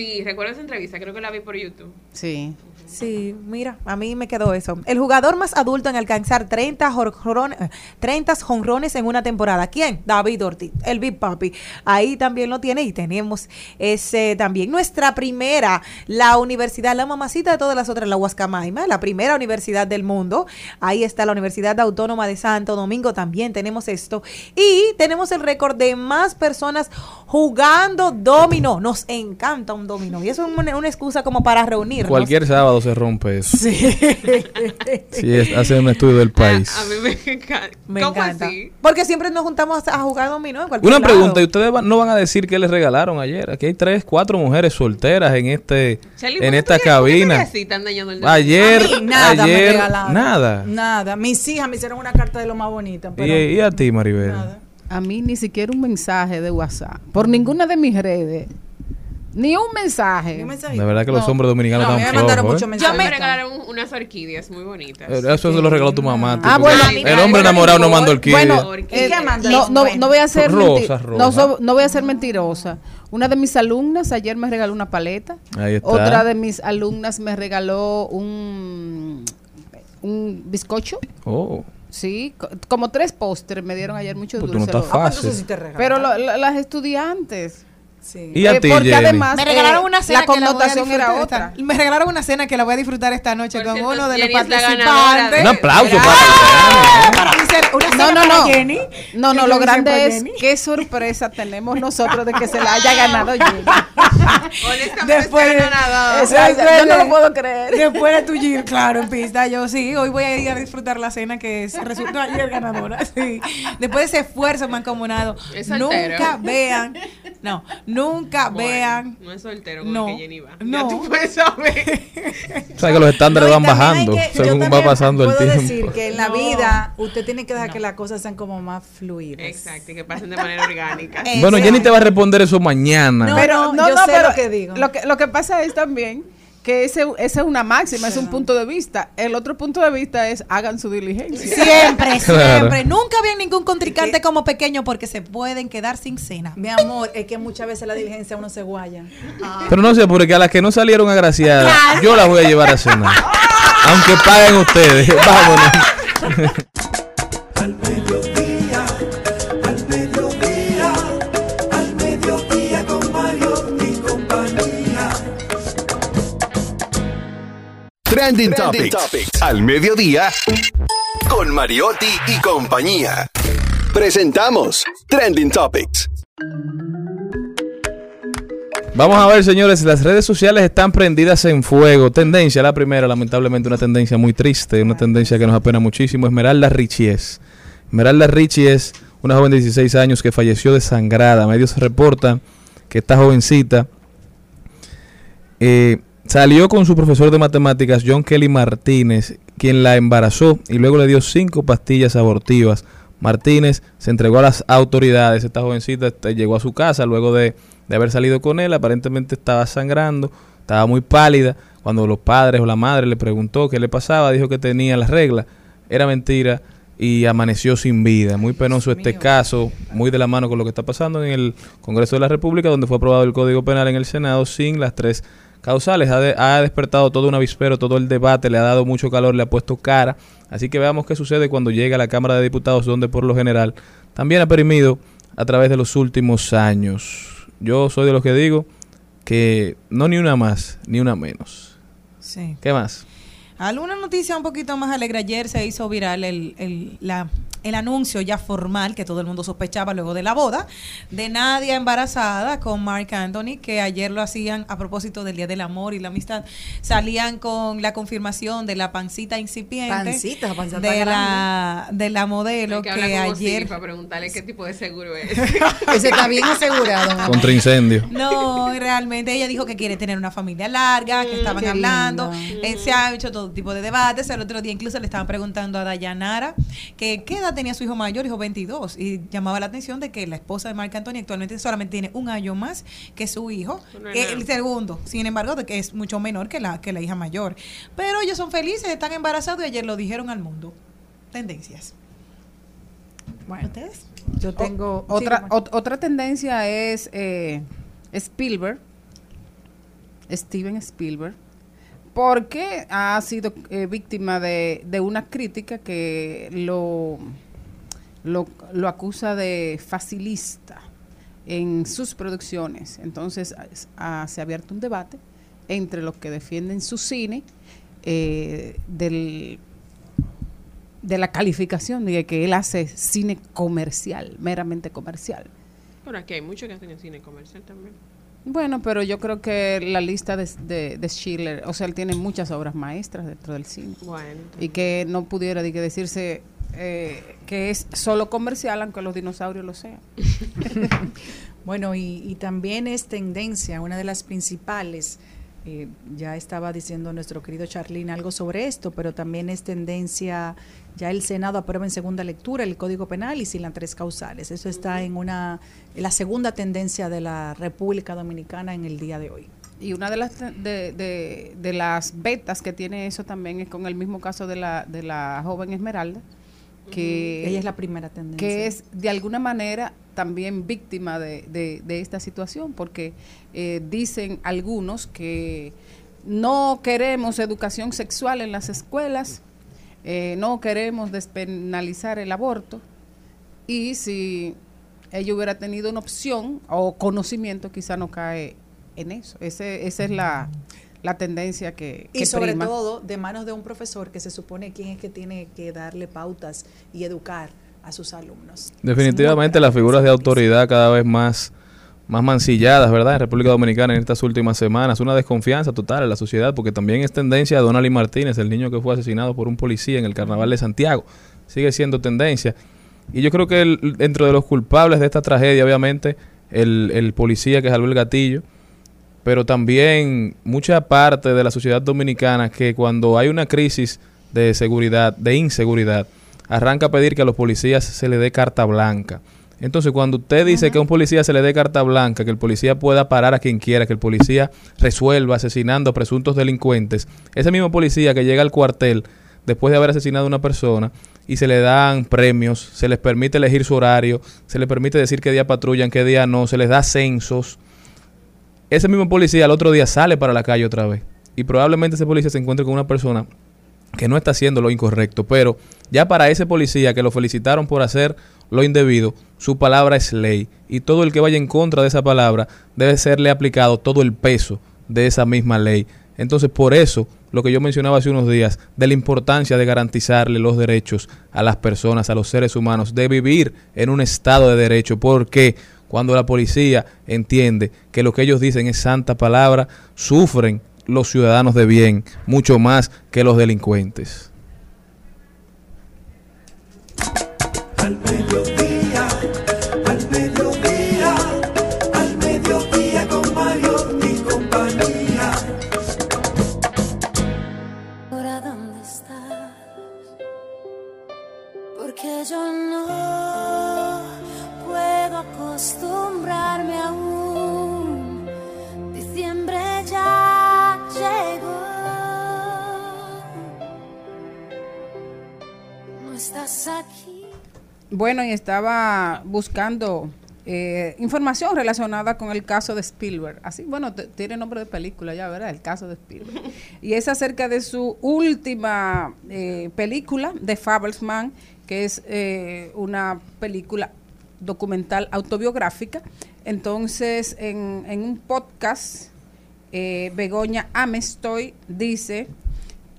Sí, recuerdo esa entrevista, creo que la vi por YouTube. Sí. Sí, mira, a mí me quedó eso. El jugador más adulto en alcanzar 30 jorrones, 30 jonrones en una temporada. ¿Quién? David Ortiz, el Big Papi. Ahí también lo tiene y tenemos ese también. Nuestra primera, la universidad, la mamacita de todas las otras, la Huascamaima, la primera universidad del mundo. Ahí está la Universidad Autónoma de Santo Domingo, también tenemos esto. Y tenemos el récord de más personas jugando dominó. Nos encanta un dominó. Y eso es una, una excusa como para reunirnos. Cualquier sábado se rompe eso. Sí. Sí, es, hace un estudio del país. A mí me encanta. Me ¿Cómo encanta. así? Porque siempre nos juntamos a jugar dominó en cualquier Una lado. pregunta, ¿y ustedes no van a decir qué les regalaron ayer? Aquí hay tres, cuatro mujeres solteras en este en ¿por qué esta cabina. así Ayer, A mí nada me ayer, regalaron. nada. Nada. Mis hijas me hicieron una carta de lo más bonita. ¿Y, Pero y a ti, Maribel? A mí ni siquiera un mensaje de WhatsApp. Por ninguna de mis redes. Ni un mensaje. De verdad que los hombres dominicanos No, están me mandaron flojos. muchos ¿eh? mensajes. Yo me regalaron un- unas orquídeas muy bonitas. Eso se lo regaló tu mamá. Ah, bueno, porque el hombre enamorado no manda orquídea. Bueno, ¿Y eh, no, no, no voy a ser rosas. no, so- no voy a ser mentirosa. Una de mis alumnas ayer me regaló una paleta. Ahí está. Otra de mis alumnas me regaló un un bizcocho. Oh, Sí, co- como tres pósteres me dieron ayer muchos Pues tú no dulces. estás Lo- fácil. Pero lo- las estudiantes. Sí. ¿Y a Eh, ti, porque Jenny? además Me eh, regalaron una cena la que la voy a connotación era otra. esta- Me regalaron una cena que la voy a disfrutar esta noche Por con cierto, uno de los Jenny participantes. Un aplauso Ah, para para cena, una No, cena no, para no. Jenny. No, no, lo grande es Jenny. qué sorpresa tenemos nosotros de que se la haya ganado Jenny. Honestamente, Después yo no lo puedo creer. Después de tu gir, claro, en pista. Yo sí, hoy voy a ir a disfrutar la cena que es, resultó ayer ganadora. Sí. Después de ese esfuerzo mancomunado, nunca vean, no, nunca Bueno, vean. No es soltero con No, el que Jenny va. no. Ya tú puedes saber. sabes que los estándares No, van bajando que- según va pasando el Puedo tiempo. decir que en la No. vida usted tiene que dejar que las cosas sean como más fluidas. Exacto, y que pasen de manera orgánica. Bueno. Jenny te va a responder eso mañana. No, Pero no, yo sé lo que digo. Lo que, lo que pasa es también que ese, esa es una máxima, es un punto de vista. El otro punto de vista es hagan su diligencia. Siempre, Claro. siempre. Nunca vean ningún contrincante como pequeño porque se pueden quedar sin cena. Mi amor, es que muchas veces la diligencia uno se guaya. Pero no sé, porque a las que no salieron agraciadas, yo las voy a llevar a cenar. Aunque paguen ustedes. Vámonos. Trending, Topics. Al mediodía. Con Mariotti y compañía. Presentamos Trending Topics. Vamos a ver, señores, las redes sociales están prendidas en fuego. Tendencia, la primera, lamentablemente, una tendencia muy triste, una tendencia que nos apena muchísimo. Esmeralda Richies. Esmeralda Richies, una joven de 16 años que falleció desangrada. Medios reportan que esta jovencita eh, salió con su profesor de matemáticas, John Kelly Martínez, quien la embarazó y luego le dio cinco pastillas abortivas. Martínez se entregó a las autoridades. Esta jovencita este, llegó a su casa luego de, de haber salido con él. Aparentemente estaba sangrando, estaba muy pálida. Cuando los padres o la madre le preguntó qué le pasaba, dijo que tenía las reglas. Era mentira y amaneció sin vida. Muy penoso este caso, muy de la mano con lo que está pasando en el Congreso de la República, donde fue aprobado el Código Penal en el Senado sin las tres causales. Ha, de- ha despertado todo un avispero, todo el debate, le ha dado mucho calor, le ha puesto cara. Así que veamos qué sucede cuando llega a la Cámara de Diputados, donde por lo general también ha perimido a través de los últimos años. Yo soy de los que digo que no ni una más, ni una menos. Sí. ¿Qué más? Alguna noticia un poquito más alegre. Ayer se hizo viral el, el, la- el anuncio ya formal que todo el mundo sospechaba luego de la boda de Nadia embarazada con Mark Anthony, que ayer lo hacían a propósito del Día del Amor y la Amistad. Salían con la confirmación de la pancita incipiente Pancita, pancita de, la, de la modelo Hay que, que ayer... Para preguntarle qué tipo de seguro es. Ese está bien asegurado. amor. Contra incendio. No, realmente ella dijo que quiere tener una familia larga, que estaban qué hablando, eh, se ha hecho todo tipo de debates. El otro día incluso le estaban preguntando a Dayanara que qué edad tenía su hijo mayor, hijo 22, y llamaba la atención de que la esposa de Marc Anthony actualmente solamente tiene un año más que su hijo, el segundo, sin embargo, de que es mucho menor que la, que la hija mayor. Pero ellos son felices, están embarazados y ayer lo dijeron al mundo. Tendencias. Bueno, ¿Ustedes? yo tengo Otra, sí, ot- otra tendencia es eh, Spielberg. Steven Spielberg, porque ha sido eh, víctima de, una crítica que lo, lo, acusa de facilista en sus producciones. Entonces se ha abierto un debate entre los que defienden su cine eh, del, de la calificación de que él hace cine comercial, meramente comercial. Pero aquí hay muchos que hacen cine comercial también. Bueno, pero yo creo que la lista de, de, de Schiller, o sea, él tiene muchas obras maestras dentro del cine. Bueno. Y que no pudiera de que decirse eh, que es solo comercial, aunque los dinosaurios lo sean. Bueno, y, y también es tendencia, una de las principales, eh, ya estaba diciendo nuestro querido Charlín algo sobre esto, pero también es tendencia, ya el Senado aprueba en segunda lectura el Código Penal y sin las tres causales. Eso está en una, en la segunda tendencia de la República Dominicana en el día de hoy. Y una de las de, de, de las betas que tiene eso también es con el mismo caso de la, de la joven Esmeralda, que Ella es la primera tendencia. que es de alguna manera también víctima de, de- de esta situación, porque eh, dicen algunos que no queremos educación sexual en las escuelas, eh, no queremos despenalizar el aborto, y si ella hubiera tenido una opción o conocimiento, quizá no cae en eso. Ese, esa es la, la tendencia que, Y sobre prima. todo de manos de un profesor que se supone quién es que tiene que darle pautas y educar a sus alumnos. Definitivamente las figuras de autoridad cada vez más, más mancilladas, ¿verdad? En República Dominicana en estas últimas semanas. Una desconfianza total en la sociedad, porque también es tendencia a Donald Martínez, el niño que fue asesinado por un policía en el Carnaval de Santiago. Sigue siendo tendencia. Y yo creo que el- dentro de los culpables de esta tragedia, obviamente, el, el policía que jaló el gatillo, pero también mucha parte de la sociedad dominicana que cuando hay una crisis de seguridad, de inseguridad, arranca a pedir que a los policías se le dé carta blanca. Entonces, cuando usted dice que a un policía se le dé carta blanca, que el policía pueda parar a quien quiera, que el policía resuelva asesinando a presuntos delincuentes, ese mismo policía que llega al cuartel después de haber asesinado a una persona y se le dan premios, se les permite elegir su horario, se les permite decir qué día patrullan, qué día no, se les da censos, ese mismo policía al otro día sale para la calle otra vez. Y probablemente ese policía se encuentre con una persona que no está haciendo lo incorrecto. Pero ya para ese policía que lo felicitaron por hacer lo indebido, su palabra es ley. Y todo el que vaya en contra de esa palabra debe serle aplicado todo el peso de esa misma ley. Entonces, por eso, lo que yo mencionaba hace unos días, de la importancia de garantizarle los derechos a las personas, a los seres humanos, de vivir en un estado de derecho, porque cuando la policía entiende que lo que ellos dicen es santa palabra, sufren los ciudadanos de bien mucho más que los delincuentes. Bueno, y estaba buscando eh, información relacionada con el caso de Spielberg. Así, bueno, tiene nombre de película ya, ¿verdad? El caso de Spielberg. y es acerca de su última eh, película, The Fabelsman, que es eh, una película documental autobiográfica. Entonces, en, en un podcast, eh, Begoña Amestoy dice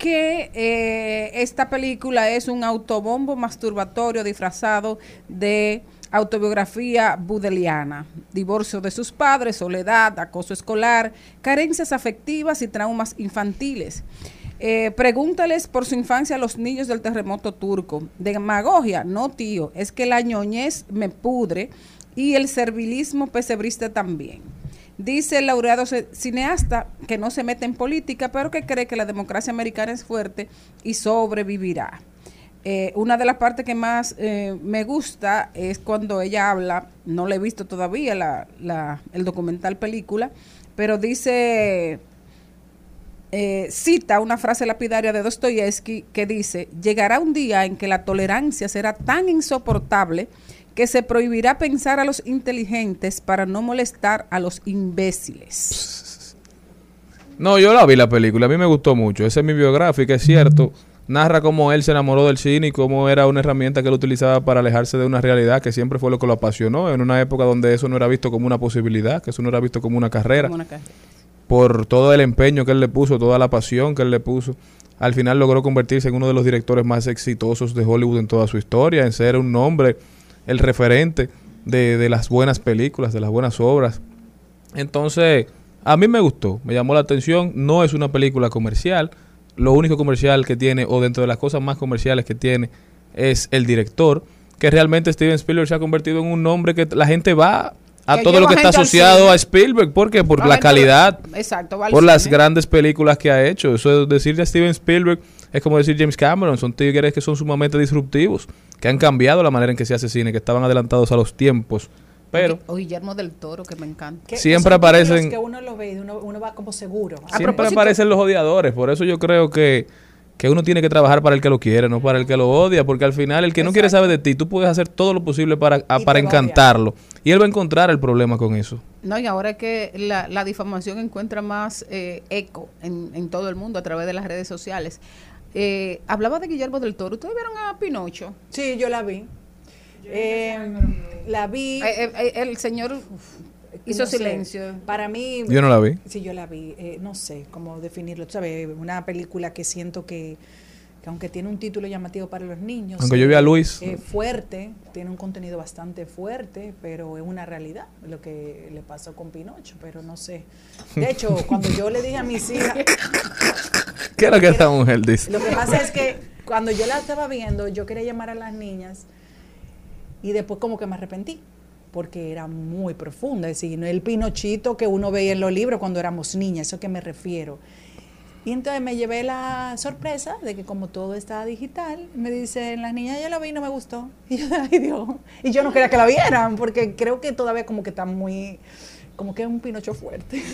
que eh, esta película es un autobombo masturbatorio disfrazado de autobiografía budeliana, divorcio de sus padres, soledad, acoso escolar, carencias afectivas y traumas infantiles. Eh, pregúntales por su infancia a los niños del terremoto turco. Demagogia, no tío, es que la ñoñez me pudre y el servilismo pesebrista también. Dice el laureado cineasta que no se mete en política, pero que cree que la democracia americana es fuerte y sobrevivirá. Eh, una de las partes que más eh, me gusta es cuando ella habla, no le he visto todavía la, la- el documental película, pero dice, eh, cita una frase lapidaria de Dostoyevsky que dice, llegará un día en que la tolerancia será tan insoportable que se prohibirá pensar a los inteligentes para no molestar a los imbéciles. No, yo la vi la película, a mí me gustó mucho. Esa es mi biográfica, es cierto. Narra cómo él se enamoró del cine y cómo era una herramienta que él utilizaba para alejarse de una realidad que siempre fue lo que lo apasionó, en una época donde eso no era visto como una posibilidad, que eso no era visto como una carrera. Como una carrera. Por todo el empeño que él le puso, toda la pasión que él le puso. Al final logró convertirse en uno de los directores más exitosos de Hollywood en toda su historia, en ser un nombre, el referente de, de las buenas películas, de las buenas obras. Entonces, a mí me gustó, me llamó la atención. No es una película comercial. Lo único comercial que tiene, o dentro de las cosas más comerciales que tiene, es el director. Que realmente Steven Spielberg se ha convertido en un nombre que la gente va a Que todo lo que está asociado a Spielberg. ¿Por qué? Por la calidad, Exacto, por las grandes películas que ha hecho. Eso es decirle a Steven Spielberg es como decir James Cameron. Son tigres que son sumamente disruptivos, que han cambiado la manera en que se hace cine, que estaban adelantados a los tiempos. Pero O Guillermo del Toro, que me encanta. Que Siempre aparecen- que uno lo ve y uno, uno va como seguro. A siempre propósito- aparecen los odiadores. Por eso yo creo que, que uno tiene que trabajar para el que lo quiere, no para el que lo odia. Porque al final, el que no quiere saber de ti, tú puedes hacer todo lo posible para, a- para encantarlo. Y él va a encontrar el problema con eso. No, y ahora es que la, la difamación encuentra más eh, eco en, en todo el mundo a través de las redes sociales. Eh, hablaba de Guillermo del Toro. ¿Ustedes vieron a Pinocho? Sí, yo la vi. Eh, la vi. Eh, eh, el señor hizo no sé, silencio. Para mí. Yo no la vi. Sí, yo la vi. Eh, no sé cómo definirlo. Tú ¿Sabes? Una película que siento que, que aunque tiene un título llamativo para los niños. Aunque yo vi a Luis. eh, fuerte, tiene un contenido bastante fuerte, pero es una realidad lo que le pasó con Pinocho, pero no sé. De hecho, cuando yo le dije a mis hijas. ¿Qué es lo que esta mujer dice? Lo que pasa es que cuando yo la estaba viendo, yo quería llamar a las niñas y después como que me arrepentí porque era muy profunda, es decir, no el pinochito que uno veía en los libros cuando éramos niñas, eso que me refiero. Y entonces me llevé la sorpresa de que como todo está digital, me dicen las niñas, ya la vi y no me gustó. Y yo, ay Dios. Y yo no quería que la vieran, porque creo que todavía como que está muy, como que es un pinocho fuerte.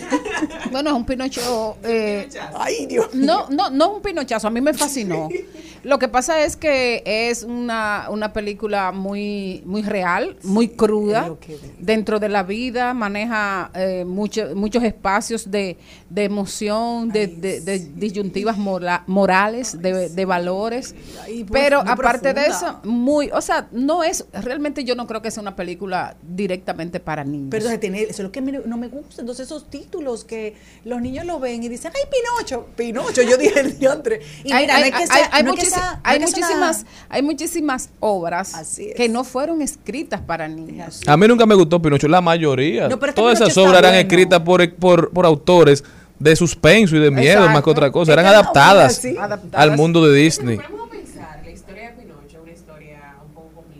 Bueno, es un Pinocho. eh, Ay, Dios. No, no, no es un Pinochazo. A mí me fascinó. Lo que pasa es que es una, una película muy, muy real, muy cruda. Dentro de la vida maneja eh, mucho- muchos espacios de, de emoción, de, de- de disyuntivas mola- morales, de, de valores. Ay, pues, Pero aparte de eso, muy, o sea, no es, realmente yo no creo que sea una película directamente para niños. Pero tiene- eso es lo que me- no me gusta. Entonces esos títulos que los niños lo ven y dicen, ay, Pinocho, Pinocho, yo dije el diantre. Y hay, mira, hay- no es que hay- sea- hay no es que muchis- sea- no hay es que sea una- muchísimas, hay muchísimas obras que no fueron escritas para niños. A mí nunca me gustó Pinocho, la mayoría. No, pero Todas Pinocho esas obras eran bueno. escritas por, por, por autores de suspenso y de miedo, Exacto. más que otra cosa. Es Eran adaptadas sí. al mundo de Disney. Es.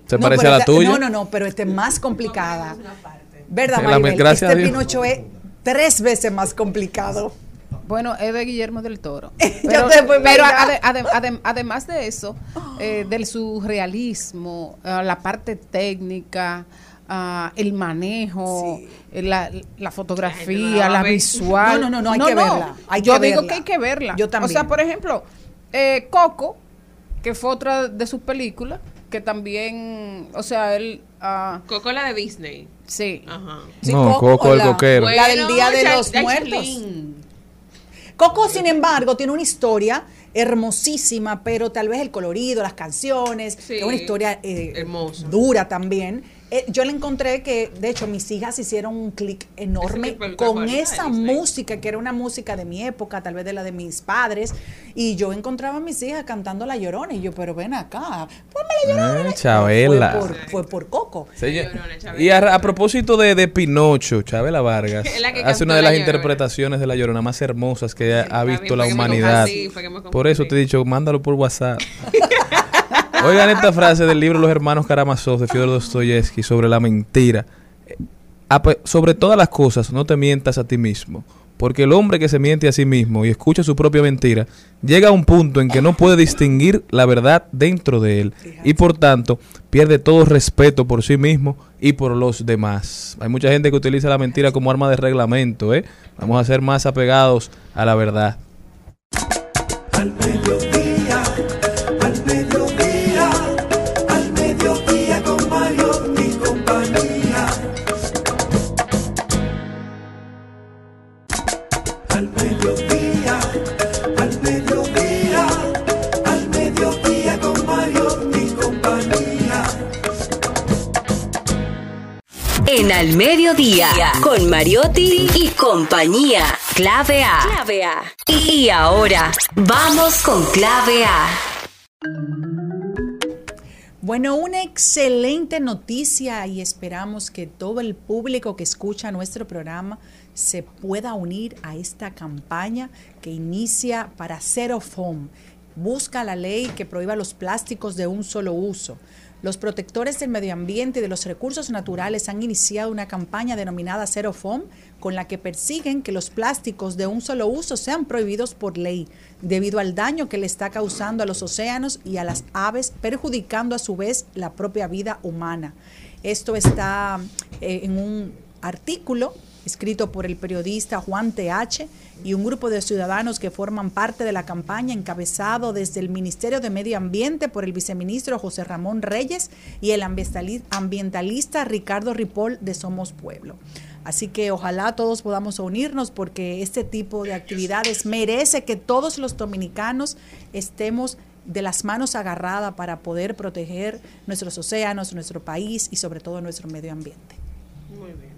¿Se No, parece a la tuya? No, no, no, pero este es más complicada. ¿Verdad, gracias este. Pinocho es tres veces más complicado. Bueno, es de Guillermo del Toro. Pero, pero ade- ade- adem- además de eso, eh, del surrealismo, eh, la parte técnica, ah, el manejo, eh, la, la fotografía, la, visual. No, no, no, hay que verla, hay Yo que digo verla. que hay que verla. Yo O sea, también. por ejemplo, eh, Coco, que fue otra de sus películas, que también, o sea, él... ah, Coco la de Disney. Sí. Ajá. No, Coco el la- coquero. La del Día de los Muertos. Coco, sin embargo, tiene una historia hermosísima, pero tal vez el colorido, las canciones, que es una historia eh, dura también. Eh, yo le encontré que, de hecho, mis hijas hicieron un clic enorme es con esa música, que era una música de mi época, tal vez de la de mis padres, y yo encontraba a mis hijas cantando La Llorona, y yo, pero ven acá, ponme La Llorona. Eh, Chabela. Fue por, fue por Coco. Y a, a propósito de, de Pinocho, Chabela Vargas hace una de La las interpretaciones de La Llorona más hermosas que ha, ha visto bien, la humanidad. Por eso te he dicho, mándalo por WhatsApp. Oigan esta frase del libro Los hermanos Karamazov de Fyodor Dostoyevsky sobre la mentira. Eh, Sobre todas las cosas, no te mientas a ti mismo. Porque el hombre que se miente a sí mismo y escucha su propia mentira, llega a un punto en que no puede distinguir la verdad dentro de él. Y por tanto, pierde todo respeto por sí mismo y por los demás. Hay mucha gente que utiliza la mentira como arma de reglamento. ¿eh? Vamos a ser más apegados a la verdad. Al En Al Mediodía, con Mariotti y compañía. Clave A. Clave A. Y ahora, vamos con Clave A. Bueno, una excelente noticia y esperamos que todo el público que escucha nuestro programa se pueda unir a esta campaña que inicia para Zero Foam. Busca la ley que prohíba los plásticos de un solo uso. Los protectores del medio ambiente y de los recursos naturales han iniciado una campaña denominada Zero Foam con la que persiguen que los plásticos de un solo uso sean prohibidos por ley, debido al daño que le está causando a los océanos y a las aves, perjudicando a su vez la propia vida humana. Esto está eh, en un artículo escrito por el periodista Juan TH y un grupo de ciudadanos que forman parte de la campaña encabezado desde el Ministerio de Medio Ambiente por el viceministro José Ramón Reyes y el ambientali- ambientalista Ricardo Ripoll de Somos Pueblo. Así que ojalá todos podamos unirnos porque este tipo de actividades merece que todos los dominicanos estemos de las manos agarradas para poder proteger nuestros océanos, nuestro país y sobre todo nuestro medio ambiente. Muy bien.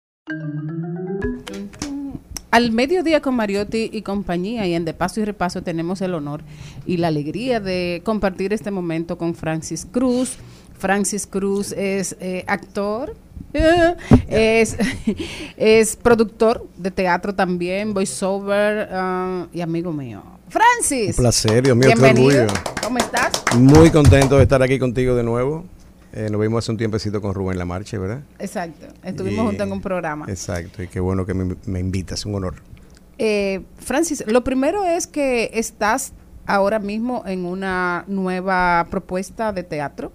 Al mediodía con Mariotti y compañía y en De Paso y Repaso tenemos el honor y la alegría de compartir este momento con Francis Cruz. Francis Cruz es eh, actor, es, es productor de teatro también, voiceover ah, y amigo mío. Francis. Un placer, Dios mío, qué Bienvenido. orgullo. ¿Cómo estás? Muy contento de estar aquí contigo de nuevo. Eh, nos vimos hace un tiempecito con Rubén Lamarche, ¿verdad? Exacto. Estuvimos Y- juntos en un programa. Exacto, y qué bueno que me, me invitas, un honor. Eh, Francis, lo primero es que estás ahora mismo en una nueva propuesta de teatro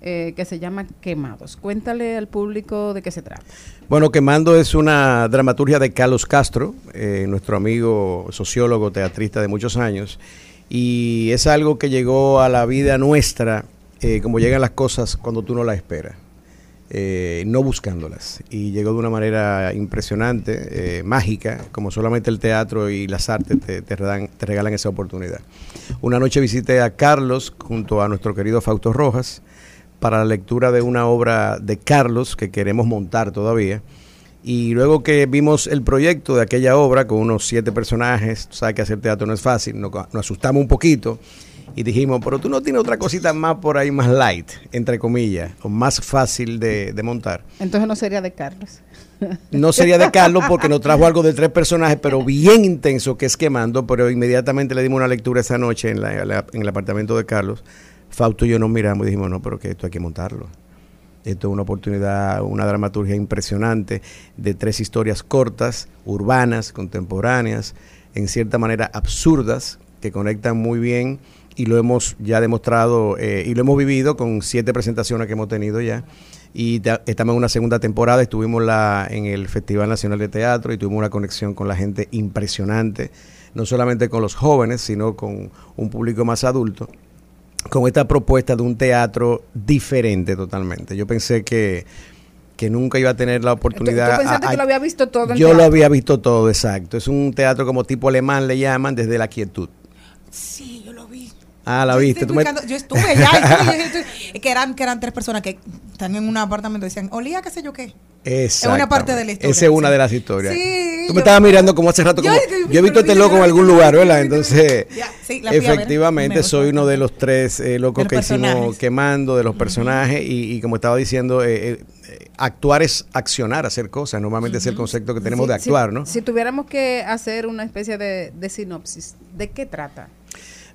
eh, que se llama Quemados. Cuéntale al público de qué se trata. Bueno, Quemando es una dramaturgia de Carlos Castro, eh, nuestro amigo sociólogo, teatrista de muchos años, y es algo que llegó a la vida nuestra eh, como llegan las cosas cuando tú no las esperas, eh, no buscándolas. Y llegó de una manera impresionante, eh, mágica, como solamente el teatro y las artes te, te regalan esa oportunidad. Una noche visité a Carlos junto a nuestro querido Fausto Rojas para la lectura de una obra de Carlos que queremos montar todavía. Y luego que vimos el proyecto de aquella obra con unos siete personajes, sabes que hacer teatro no es fácil, nos asustamos un poquito y dijimos, pero tú no tienes otra cosita más por ahí, más light, entre comillas, o más fácil de, de montar. Entonces no sería de Carlos. No sería de Carlos porque nos trajo algo de tres personajes, pero bien intenso, que es quemando, pero inmediatamente le dimos una lectura esa noche en, la- la- en el apartamento de Carlos. Fausto y yo nos miramos y dijimos, no, pero que esto hay que montarlo. Esto es una oportunidad, una dramaturgia impresionante de tres historias cortas, urbanas, contemporáneas, en cierta manera absurdas, que conectan muy bien y lo hemos ya demostrado eh, y lo hemos vivido con siete presentaciones que hemos tenido ya. Y ta- estamos en una segunda temporada, estuvimos la, en el Festival Nacional de Teatro y tuvimos una conexión con la gente impresionante, no solamente con los jóvenes, sino con un público más adulto con esta propuesta de un teatro diferente totalmente. Yo pensé que, que nunca iba a tener la ¿Tú, oportunidad. tú pensaste a- a- que lo había visto todo yo lo había visto todo, exacto. Es un teatro como tipo alemán, le llaman, desde la quietud. Sí, yo lo. Ah, la viste. Tú me- yo estuve allá, estuve, yo estuve- que, eran, que eran tres personas que están en un apartamento y decían, olía qué sé yo qué. Es una parte de la historia. Esa es una de las historias. Sí, Tú yo- me estabas mirando como hace rato, Yo- como, yo- yo he visto este loco en algún lugar, ¿verdad? Entonces, sí, efectivamente soy uno de los tres eh, locos los que hicimos quemando, de los personajes, y, y como estaba diciendo, eh, eh, actuar es accionar, hacer cosas. Normalmente es el concepto que tenemos Sí, de actuar, si, ¿no? Si tuviéramos que hacer una especie de, de sinopsis, ¿de qué trata?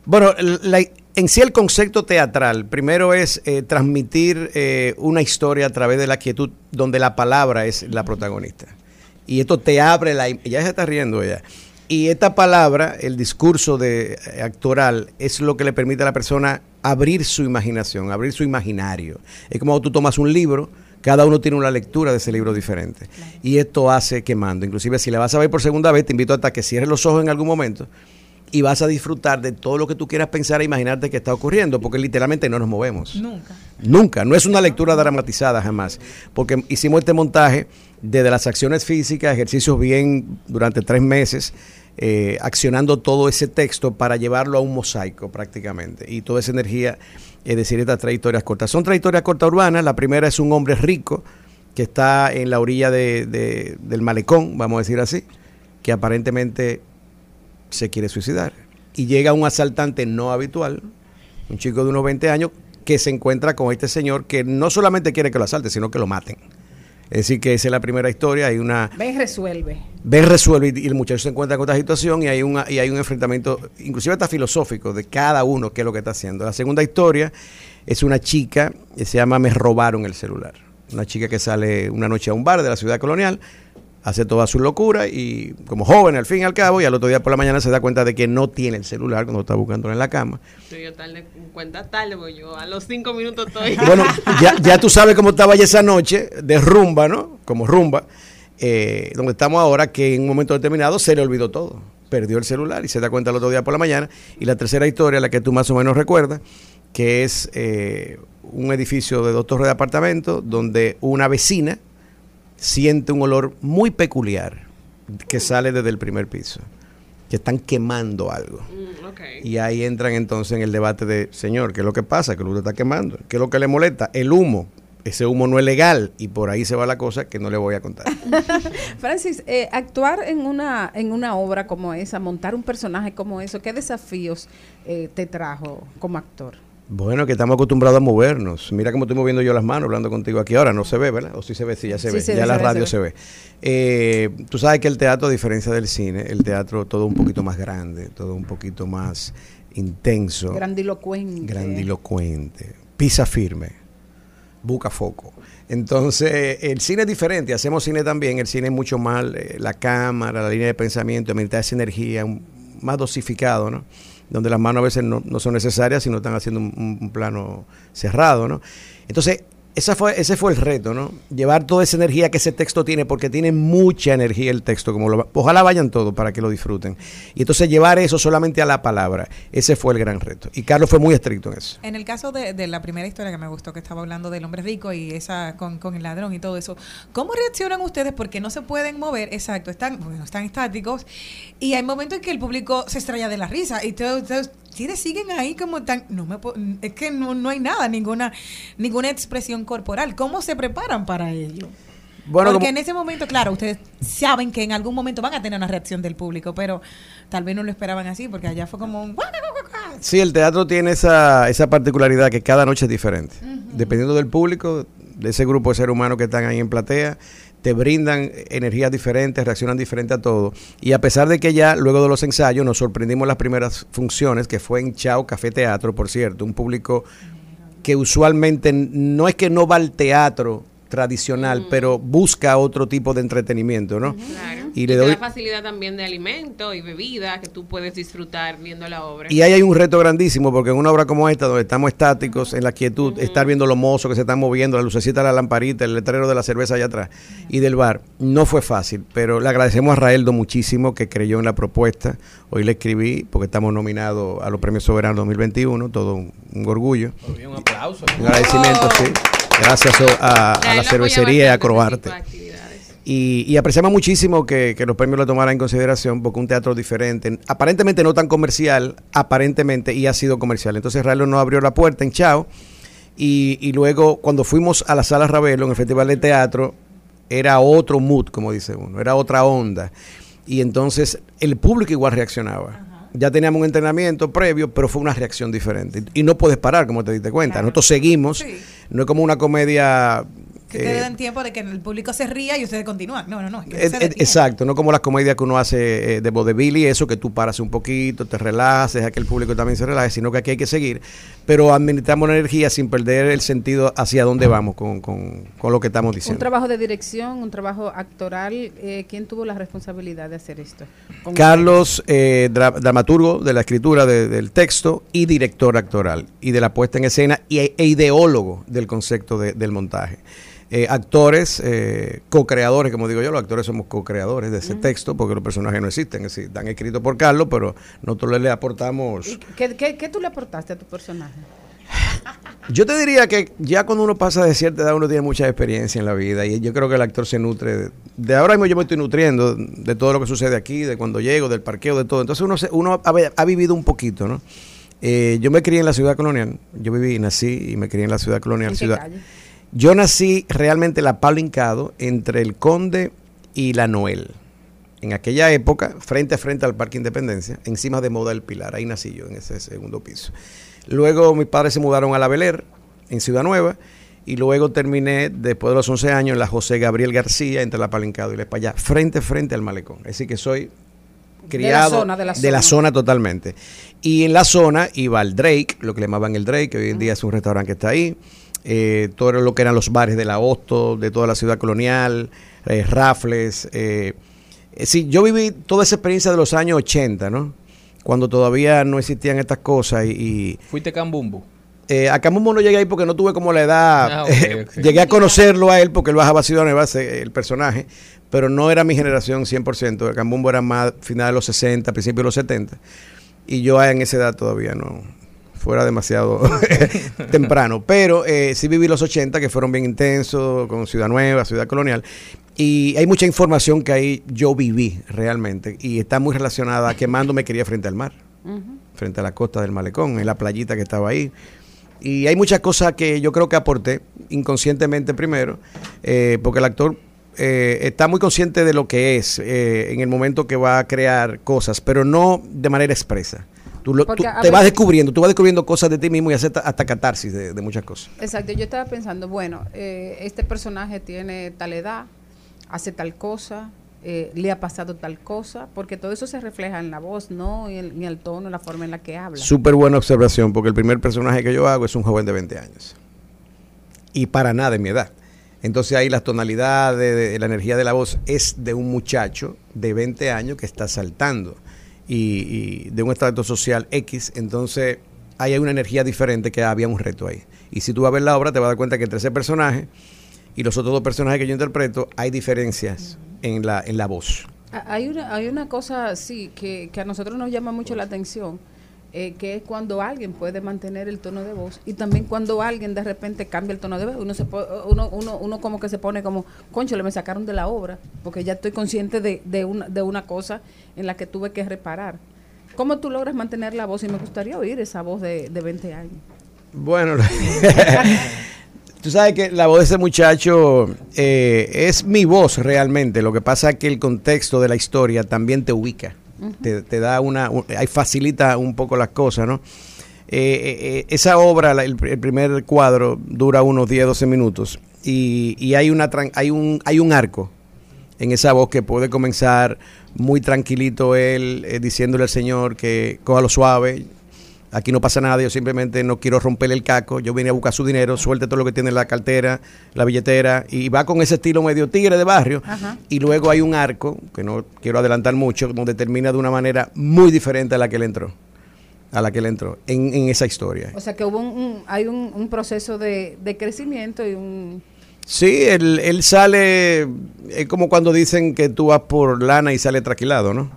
Bueno, la- en sí el concepto teatral, primero es eh, transmitir eh, una historia a través de la quietud, donde la palabra es la protagonista. Y esto te abre la... Ya se está riendo ella. Y esta palabra, el discurso de, eh, actoral, es lo que le permite a la persona abrir su imaginación, abrir su imaginario. Es como tú tomas un libro, cada uno tiene una lectura de ese libro diferente. Y esto hace quemando. Inclusive si la vas a ver por segunda vez, te invito hasta que cierres los ojos en algún momento y vas a disfrutar de todo lo que tú quieras pensar e imaginarte que está ocurriendo, porque literalmente no nos movemos. Nunca. Nunca, no es una lectura dramatizada jamás, porque hicimos este montaje desde las acciones físicas, ejercicios bien durante tres meses, eh, accionando todo ese texto para llevarlo a un mosaico prácticamente, y toda esa energía, es decir, estas trayectorias cortas. Son trayectorias cortas urbanas, la primera es un hombre rico que está en la orilla de- de- del malecón, vamos a decir así, que aparentemente se quiere suicidar. Y llega un asaltante no habitual, un chico de unos 20 años, que se encuentra con este señor que no solamente quiere que lo asalte, sino que lo maten. Es decir, que esa es la primera historia. Hay una. Ven, resuelve. Ven, resuelve y y el muchacho se encuentra con esta situación y hay, una, y hay un enfrentamiento, inclusive hasta filosófico, de cada uno qué es lo que está haciendo. La segunda historia es una chica que se llama Me robaron el celular. Una chica que sale una noche a un bar de la ciudad colonial, hace toda su locura y como joven al fin y al cabo y al otro día por la mañana se da cuenta de que no tiene el celular cuando está buscándolo en la cama. Sí, Yo tarde, cuenta tarde, porque yo a los cinco minutos estoy. Bueno, ya, ya tú sabes cómo estaba ya esa noche de rumba, ¿no? Como rumba, eh, donde estamos ahora, que en un momento determinado se le olvidó todo. Perdió el celular y se da cuenta el otro día por la mañana. Y la tercera historia, la que tú más o menos recuerdas, que es eh, un edificio de dos torres de apartamento donde una vecina siente un olor muy peculiar que sale desde el primer piso, que están quemando algo. Mm. Y ahí entran entonces en el debate de, señor, ¿qué es lo que pasa? Que usted está quemando. ¿Qué es lo que le molesta? El humo. Ese humo no es legal y por ahí se va la cosa que no le voy a contar. Francis, eh, actuar en una, en una obra como esa, montar un personaje como eso, ¿qué desafíos eh, te trajo como actor? Bueno, que estamos acostumbrados a movernos. Mira cómo estoy moviendo yo las manos hablando contigo aquí ahora. No se ve, ¿verdad? O sí se ve, sí, ya se Sí, ve. se ya ve, la se radio se se ve. Eh, tú sabes que el teatro, a diferencia del cine, el teatro todo un poquito más grande, todo un poquito más intenso. Grandilocuente. grandilocuente, pisa firme, busca foco. Entonces, el cine es diferente, hacemos cine también, el cine es mucho más eh, la cámara, la línea de pensamiento, meditar esa energía, un- más dosificado, ¿no? Donde las manos a veces no, no son necesarias, sino están haciendo un, un- plano cerrado, ¿no? Entonces, esa fue, ese fue el reto, ¿no? Llevar toda esa energía que ese texto tiene, porque tiene mucha energía el texto, como lo, ojalá vayan todos para que lo disfruten. Y entonces llevar eso solamente a la palabra, ese fue el gran reto. Y Carlos fue muy estricto en eso. En el caso de, de la primera historia que me gustó, que estaba hablando del hombre rico y esa con, con el ladrón y todo eso, ¿cómo reaccionan ustedes? Porque no se pueden mover, exacto, están, bueno, están estáticos y hay momentos en que el público se estrella de la risa y todos, ustedes siguen ahí como tan, no me es que no, no hay nada, ninguna, ninguna expresión corporal. ¿Cómo se preparan para ello? Bueno, Porque como- en ese momento, claro, ustedes saben que en algún momento van a tener una reacción del público, pero tal vez no lo esperaban así, porque allá fue como un... Sí, el teatro tiene esa, esa particularidad que cada noche es diferente. Dependiendo del público, de ese grupo de seres humanos que están ahí en platea, te brindan energías diferentes, reaccionan diferente a todo. Y a pesar de que ya luego de los ensayos nos sorprendimos las primeras funciones, que fue en Chao Café Teatro, por cierto, un público que usualmente no es que no va al teatro tradicional, pero busca otro tipo de entretenimiento, ¿no? Claro. Y Y, le te doy da facilidad también de alimento y bebida que tú puedes disfrutar viendo la obra. Y ahí hay un reto grandísimo, porque en una obra como esta, donde estamos estáticos, en la quietud, estar viendo los mozos que se están moviendo, la lucecita de la lamparita, el letrero de la cerveza allá atrás y del bar, no fue fácil, pero le agradecemos a Raeldo muchísimo que creyó en la propuesta. Hoy le escribí, porque estamos nominados a los Premios Soberanos 2021, todo un, un orgullo. Un aplauso. Un agradecimiento, sí. Gracias a, a la cervecería y a ese Croarte. Y, y apreciamos muchísimo que, que los premios lo tomaran en consideración porque un teatro diferente, aparentemente no tan comercial, aparentemente, y ha sido comercial. Entonces Raelo nos abrió la puerta en Chao y, y luego cuando fuimos a la sala Ravelo en el Festival de Teatro, era otro mood, como dice uno, era otra onda. Y entonces el público igual reaccionaba. Ya teníamos un entrenamiento previo, pero fue una reacción diferente. Y no puedes parar, como te diste cuenta. Nosotros seguimos. No es como una comedia Que eh, te den tiempo de que el público se ría y ustedes continúan. No, no, no. es que Eh, eh, exacto, no como las comedias que uno hace eh, de vodevil y eso, que tú paras un poquito, te relajas, deja que el público también se relaje, sino que aquí hay que seguir, pero administramos la energía sin perder el sentido hacia dónde vamos con, con- con lo que estamos Un diciendo. trabajo de dirección, un trabajo actoral. eh, ¿Quién tuvo la responsabilidad de hacer esto? Carlos, eh, dra- dramaturgo de la escritura de- del texto y director actoral y de la puesta en escena y, e ideólogo del concepto de- del montaje. Eh, actores, eh, co-creadores, como digo yo, los actores somos co-creadores de ese texto porque los personajes no existen, es decir, están escritos por Carlos, pero nosotros le aportamos... ¿Qué, qué, qué tú le aportaste a tu personaje? Yo te diría que ya cuando uno pasa de cierta edad uno tiene mucha experiencia en la vida y yo creo que el actor se nutre de, de ahora mismo yo me estoy nutriendo de todo lo que sucede aquí, de cuando llego, del parqueo, de todo. Entonces uno se- uno ha, ha vivido un poquito, ¿no? Eh, yo me crié en la ciudad colonial, yo viví, nací y me crié en la ciudad colonial. ¿En qué ciudad. calle? Yo nací realmente en la Pablo Hincado entre el Conde y la Noel. En aquella época, frente a frente al Parque Independencia, encima de Moda del Pilar, ahí nací yo en ese segundo piso. Luego mis padres se mudaron a La Beler, en Ciudad Nueva, y luego terminé, después de los 11 años, en la José Gabriel García, entre la Palincado y la Espallá, frente a frente al malecón. Así que soy criado zona, de la zona. zona totalmente. Y en la zona iba al Drake, lo que le llamaban el Drake, que hoy en día es un restaurante que está ahí. Eh, todo lo que eran los bares de la Hosto, de toda la ciudad colonial, eh, Rafles. Eh, sí, yo viví toda esa experiencia de los años 80, ¿no? Cuando todavía no existían estas cosas y... y Fuiste Cambumbo. eh, a Camumbo no llegué ahí porque no tuve como la edad. Ah. Llegué a conocerlo a él porque él bajaba Ciudad Nueva, el personaje, pero no era mi generación 100%. El Cambumbo era más final de los 60, principios de los 70. Y yo en esa edad todavía no fuera demasiado temprano. Pero eh, sí viví los 80 que fueron bien intensos, con Ciudad Nueva, Ciudad Colonial. Y hay mucha información que ahí yo viví realmente. Y está muy relacionada a quemando me quería frente al mar frente a la costa del malecón, en la playita que estaba ahí. Y hay muchas cosas que yo creo que aporté inconscientemente primero, eh, porque el actor eh, está muy consciente de lo que es eh, en el momento que va a crear cosas, pero no de manera expresa. Tú, lo- tú te vas descubriendo, tú vas descubriendo cosas de ti mismo y haces hasta catarsis de, de muchas cosas. Exacto, yo estaba pensando, bueno, eh, este personaje tiene tal edad, hace tal cosa, eh, le ha pasado tal cosa, porque todo eso se refleja en la voz, ¿no? Y en, en el tono, en la forma en la que habla. Súper buena observación, porque el primer personaje que yo hago es un joven de 20 años. Y para nada de mi edad. Entonces ahí las tonalidades, de, la energía de la voz es de un muchacho de 20 años que está saltando y, y de un estrato social X. Entonces ahí hay una energía diferente que había un reto ahí. Y si tú vas a ver la obra te vas a dar cuenta que entre ese personaje y los otros dos personajes que yo interpreto hay diferencias en la, en la voz. Ah, Hay una, hay una cosa, sí, que, que a nosotros nos llama mucho la atención, eh, que es cuando alguien puede mantener el tono de voz y también cuando alguien de repente cambia el tono de voz. Uno, se uno, uno, uno como que se pone como, concho, le me sacaron de la obra, porque ya estoy consciente de, de, una, de una cosa en la que tuve que reparar. ¿Cómo tú logras mantener la voz? Y me gustaría oír esa voz de, de 20 años. Bueno, tú sabes que la voz de ese muchacho eh, es mi voz realmente. Lo que pasa es que el contexto de la historia también te ubica, te, da una, un- ahí facilita un poco las cosas, ¿no? Eh, eh, eh, esa obra, la- el, primer cuadro, dura unos 10, 12 minutos y, y hay, una, hay, un, hay un arco en esa voz que puede comenzar muy tranquilito él eh, diciéndole al Señor que coja lo suave, aquí no pasa nada, yo simplemente no quiero romperle el caco, yo vine a buscar su dinero, suelte todo lo que tiene en la cartera, la billetera, y va con ese estilo medio tigre de barrio, Ajá. y luego hay un arco, que no quiero adelantar mucho, donde termina de una manera muy diferente a la que él entró, a la que él entró, en, en esa historia. O sea que hubo un, un- hay un, un proceso de, de crecimiento y un... Sí, él, él sale, es como cuando dicen que tú vas por lana y sale traquilado, ¿no?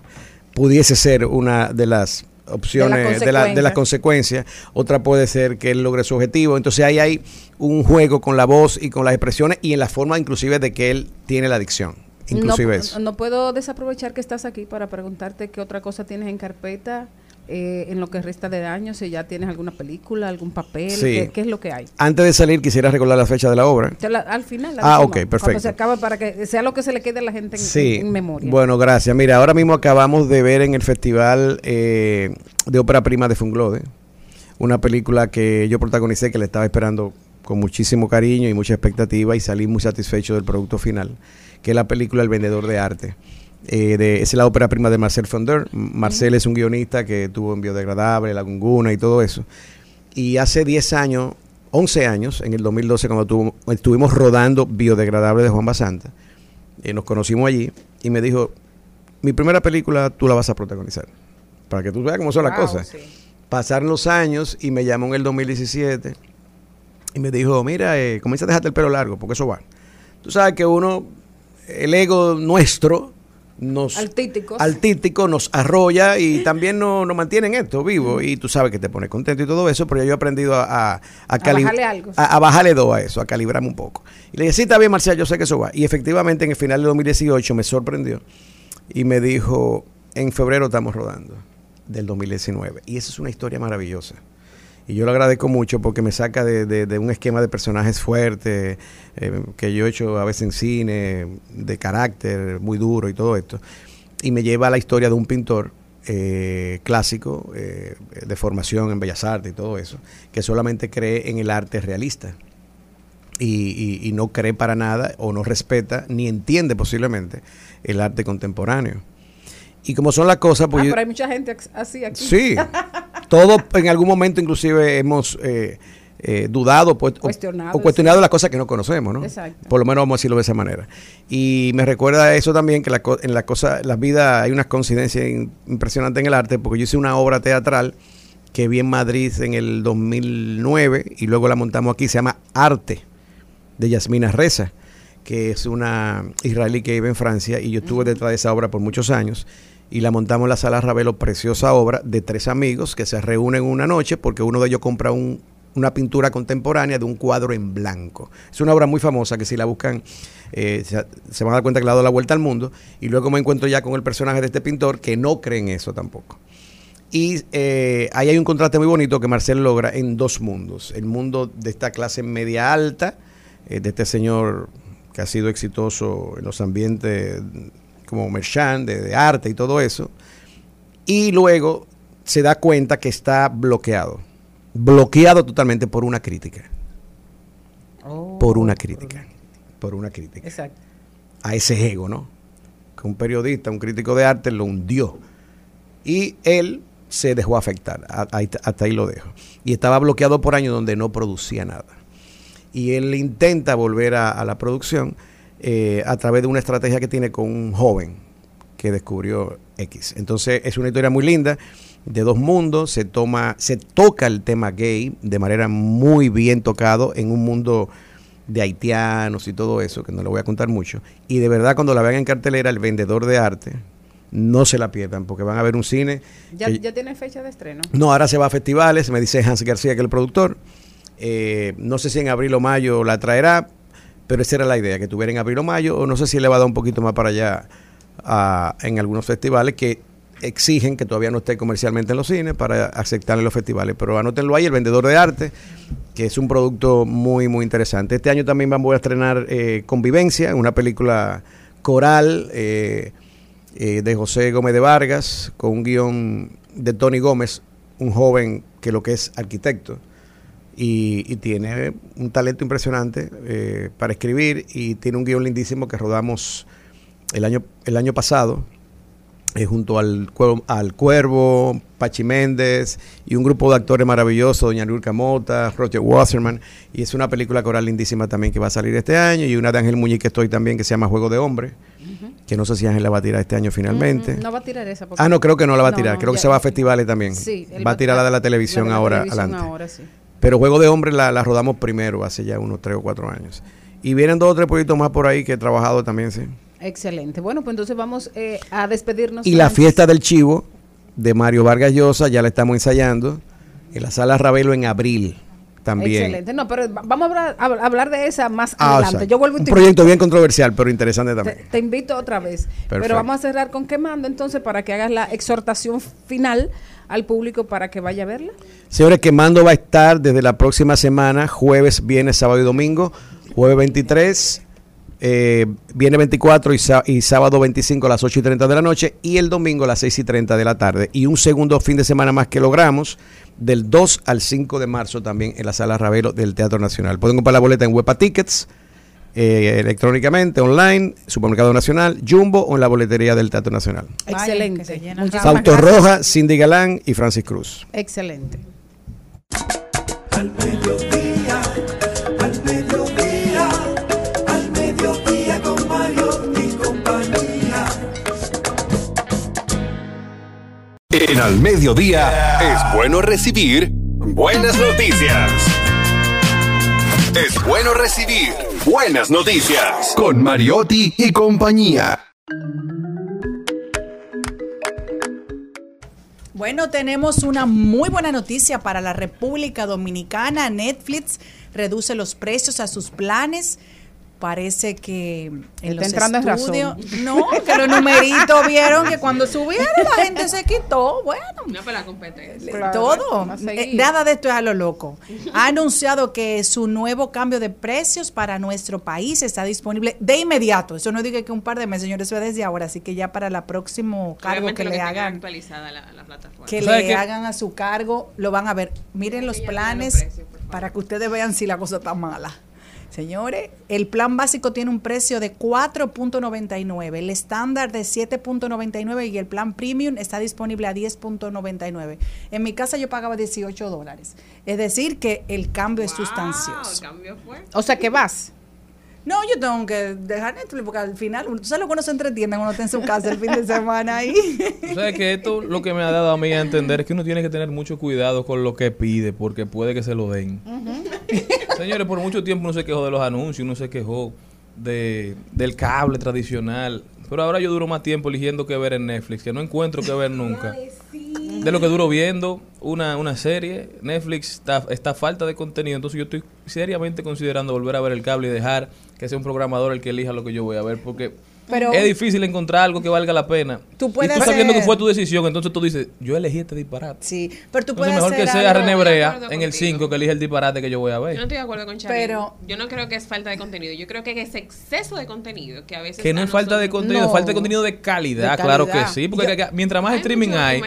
Pudiese ser una de las opciones, de, la- de las consecuencias. Otra puede ser que él logre su objetivo. Entonces ahí hay un juego con la voz y con las expresiones y en la forma inclusive de que él tiene la adicción. Inclusive no, eso. no puedo desaprovechar que estás aquí para preguntarte qué otra cosa tienes en carpeta eh, en lo que resta de año, si ya tienes alguna película, algún papel, Sí. qué, qué es lo que hay. Antes de salir quisiera recordar la fecha de la obra. La- al final. la Ah, decimos, ok, Cuando perfecto. se acaba para que sea lo que se le quede a la gente en, Sí, en- en memoria. bueno, gracias. Mira, ahora mismo acabamos de ver en el Festival eh, de Ópera Prima de Funglode una película que yo protagonicé que le estaba esperando con muchísimo cariño y mucha expectativa y salí muy satisfecho del producto final, que es la película El Vendedor de Arte. Eh, de, es la ópera prima de Marcel Fonder. Marcel es un guionista que tuvo en Biodegradable, La Gunguna y todo eso. Y hace 10 años, 11 años, en el 2012, cuando tuvo- estuvimos rodando Biodegradable de Juan Basanta, eh, nos conocimos allí y me dijo, mi primera película tú la vas a protagonizar. Para que tú veas cómo son las cosas. sí. Pasaron los años y me llamó en el 2017 y me dijo, mira, eh, comienza a dejarte el pelo largo, porque eso va. Tú sabes que uno, el ego nuestro, nos Artísticos. artístico nos arrolla y también nos, nos mantiene en esto vivo y tú sabes que te pone contento y todo eso, pero yo he aprendido a, a, a cali- bajarle algo. a- a bajarle dos a eso, a calibrarme un poco. Y le dije, sí, está bien, Marcial, yo sé que eso va. Y efectivamente en el final de 2018 me sorprendió y me dijo, en febrero estamos rodando del 2019. Y esa es una historia maravillosa. Y yo lo agradezco mucho porque me saca de, de- de un esquema de personajes fuertes eh, que yo he hecho a veces en cine, de carácter muy duro y todo esto. Y me lleva a la historia de un pintor eh, clásico, eh, de formación en Bellas Artes y todo eso, que solamente cree en el arte realista. Y, y- y no cree para nada o no respeta ni entiende posiblemente el arte contemporáneo. Y como son las cosas, pues ah, yo- pero hay mucha gente así aquí. Sí, todos en algún momento inclusive hemos eh, eh, dudado pues, o- Cuestionado, o, cuestionado sí. las cosas que no conocemos, ¿no? Exacto. Por lo menos vamos a decirlo de esa manera. Y me recuerda eso también que la en la cosa, la vida hay unas coincidencias in- impresionantes en el arte, porque yo hice una obra teatral que vi en Madrid en el 2009 y luego la montamos aquí, se llama Arte, de Yasmina Reza, que es una israelí que vive en Francia y yo estuve detrás de esa obra por muchos años y la montamos en la sala Ravelo, preciosa obra de tres amigos que se reúnen una noche porque uno de ellos compra un- una pintura contemporánea de un cuadro en blanco. Es una obra muy famosa que si la buscan eh, se, van a dar cuenta que le ha dado la vuelta al mundo y luego me encuentro ya con el personaje de este pintor que no cree en eso tampoco. Y eh, ahí hay un contraste muy bonito que Marcel logra en dos mundos. El mundo de esta clase media alta, eh, de este señor que ha sido exitoso en los ambientes como Merchant, de, de arte y todo eso. Y luego se da cuenta que está bloqueado. Bloqueado totalmente por una crítica. por una crítica. Por una crítica. Exacto. A ese ego, ¿no? Que un periodista, un crítico de arte lo hundió. Y él se dejó afectar. Hasta ahí lo dejo. Y estaba bloqueado por años donde no producía nada. Y él intenta volver a, a la producción eh, a través de una estrategia que tiene con un joven que descubrió X. Entonces es una historia muy linda de dos mundos, se toma, se toca el tema gay de manera muy bien tocado en un mundo de haitianos y todo eso, que no le voy a contar mucho. Y de verdad cuando la vean en cartelera, el vendedor de arte, no se la pierdan, porque van a ver un cine. ¿Ya, que- ya tiene fecha de estreno? no, ahora se va a festivales, me dice Hans García que es el productor. Eh, no sé si en abril o mayo la traerá, pero esa era la idea, que tuviera en abril o mayo, o no sé si le va a dar un poquito más para allá en algunos festivales que exigen que todavía no esté comercialmente en los cines para aceptar en los festivales. Pero anótenlo ahí, El Vendedor de Arte, que es un producto muy, muy interesante. Este año también vamos a estrenar eh, Convivencia, una película coral eh, eh, de José Gómez de Vargas, con un guion de Tony Gómez, un joven que lo que es arquitecto. Y, y tiene un talento impresionante eh, para escribir y tiene un guion lindísimo que rodamos el año, el año pasado eh, junto al, Cuervo- al Cuervo, Pachi Méndez y un grupo de actores maravillosos, Doña Nurka Mota, Roger Wasserman, y es una película coral lindísima también que va a salir este año, y una de Ángel Muñiz que estoy también que se llama Juego de Hombre, que no sé si Ángel la va a tirar este año finalmente. Mm, No va a tirar esa. porque- Ah, no, creo que no la va a tirar, no, creo que se va a festivales también. Sí, va a tirar la de la televisión la de la ahora televisión adelante. ahora, sí. Pero Juego de Hombre la, la rodamos primero, hace ya unos tres o cuatro años. Y vienen dos o tres proyectos más por ahí que he trabajado también, sí. Excelente. Bueno, pues entonces vamos eh, a despedirnos. Y la fiesta del chivo de Mario Vargas Llosa ya la estamos ensayando en la sala Ravelo en abril también. Excelente. No, pero va- vamos a hablar, a hablar de esa más Ah, adelante. Yo vuelvo y Un proyecto bien controversial, pero interesante Te, también. te invito otra vez. Perfecto. Pero vamos a cerrar con quemando entonces para que hagas la exhortación final al público para que vaya a verla. Señores, Quemando va a estar desde la próxima semana, jueves, viernes, sábado y domingo. Jueves 23, eh, viernes 24 y, y sábado 25 a las 8 y 30 de la noche y el domingo a las 6 y 30 de la tarde. Y un segundo fin de semana más que logramos del 2 al 5 de marzo también en la sala Ravelo del Teatro Nacional. Pueden comprar la boleta en Huepa Tickets, eh, electrónicamente, online, Supermercado Nacional, Jumbo o en la boletería del Teatro Nacional. Excelente. Fausto. Roja, Cindy Galán y Francis Cruz. Excelente. Al mediodía, al mediodía, al mediodía con Mario y compañía. En al mediodía es bueno recibir buenas noticias. Es bueno recibir buenas noticias con Mariotti y compañía. Bueno, tenemos una muy buena noticia para la República Dominicana. Netflix reduce los precios a sus planes. Parece que en Está los entrando en estudios, razón. no, que los numeritos vieron que cuando subieron la gente se quitó. Bueno, No, pero la competencia. Claro, todo. Eh, nada de esto es a lo loco. Ha anunciado que su nuevo cambio de precios para nuestro país está disponible de inmediato. Eso no diga que un par de meses, señores, eso es desde ahora. Así que ya para el próximo cargo Obviamente que le hagan actualizada la, la plataforma. que ¿Sabe le hagan a su cargo, lo van a ver. Miren los planes para que ustedes vean si la cosa está mala. Señores, el plan básico tiene un precio de 4.99, el estándar de 7.99 y el plan premium está disponible a 10.99. En mi casa yo pagaba 18 dólares. Es decir, que el cambio es sustancioso. cambio fue. O sea que vas. No, yo tengo que dejar Netflix porque al final, ¿tú sabes lo que uno se entretiene cuando está en su casa el fin de semana ahí? Sabes que esto lo que me ha dado a mí a entender es que uno tiene que tener mucho cuidado con lo que pide porque puede que se lo den. Señores, por mucho tiempo uno se quejó de los anuncios, uno se quejó de, del cable tradicional. Pero ahora yo duro más tiempo eligiendo qué ver en Netflix, que no encuentro qué ver nunca. De lo que duro viendo una, una serie, Netflix está, está falta de contenido, entonces yo estoy seriamente considerando volver a ver el cable y dejar que sea un programador el que elija lo que yo voy a ver, porque Pero- es difícil encontrar algo que valga la pena. Tú y puedes tú sabiendo que fue tu decisión, entonces tú dices, yo elegí este disparate. Sí, pero tú Entonces puedes mejor que sea algo- René Brea en el contigo. 5 que elige el disparate que yo voy a Yo no ver. estoy de acuerdo con Charlie. Pero- yo no creo que es falta de contenido. Yo creo que es exceso de contenido que a veces Que no es falta de contenido, No. falta de contenido de calidad, De claro que sí. Porque Yo- que- mientras más Hay streaming mucho hay,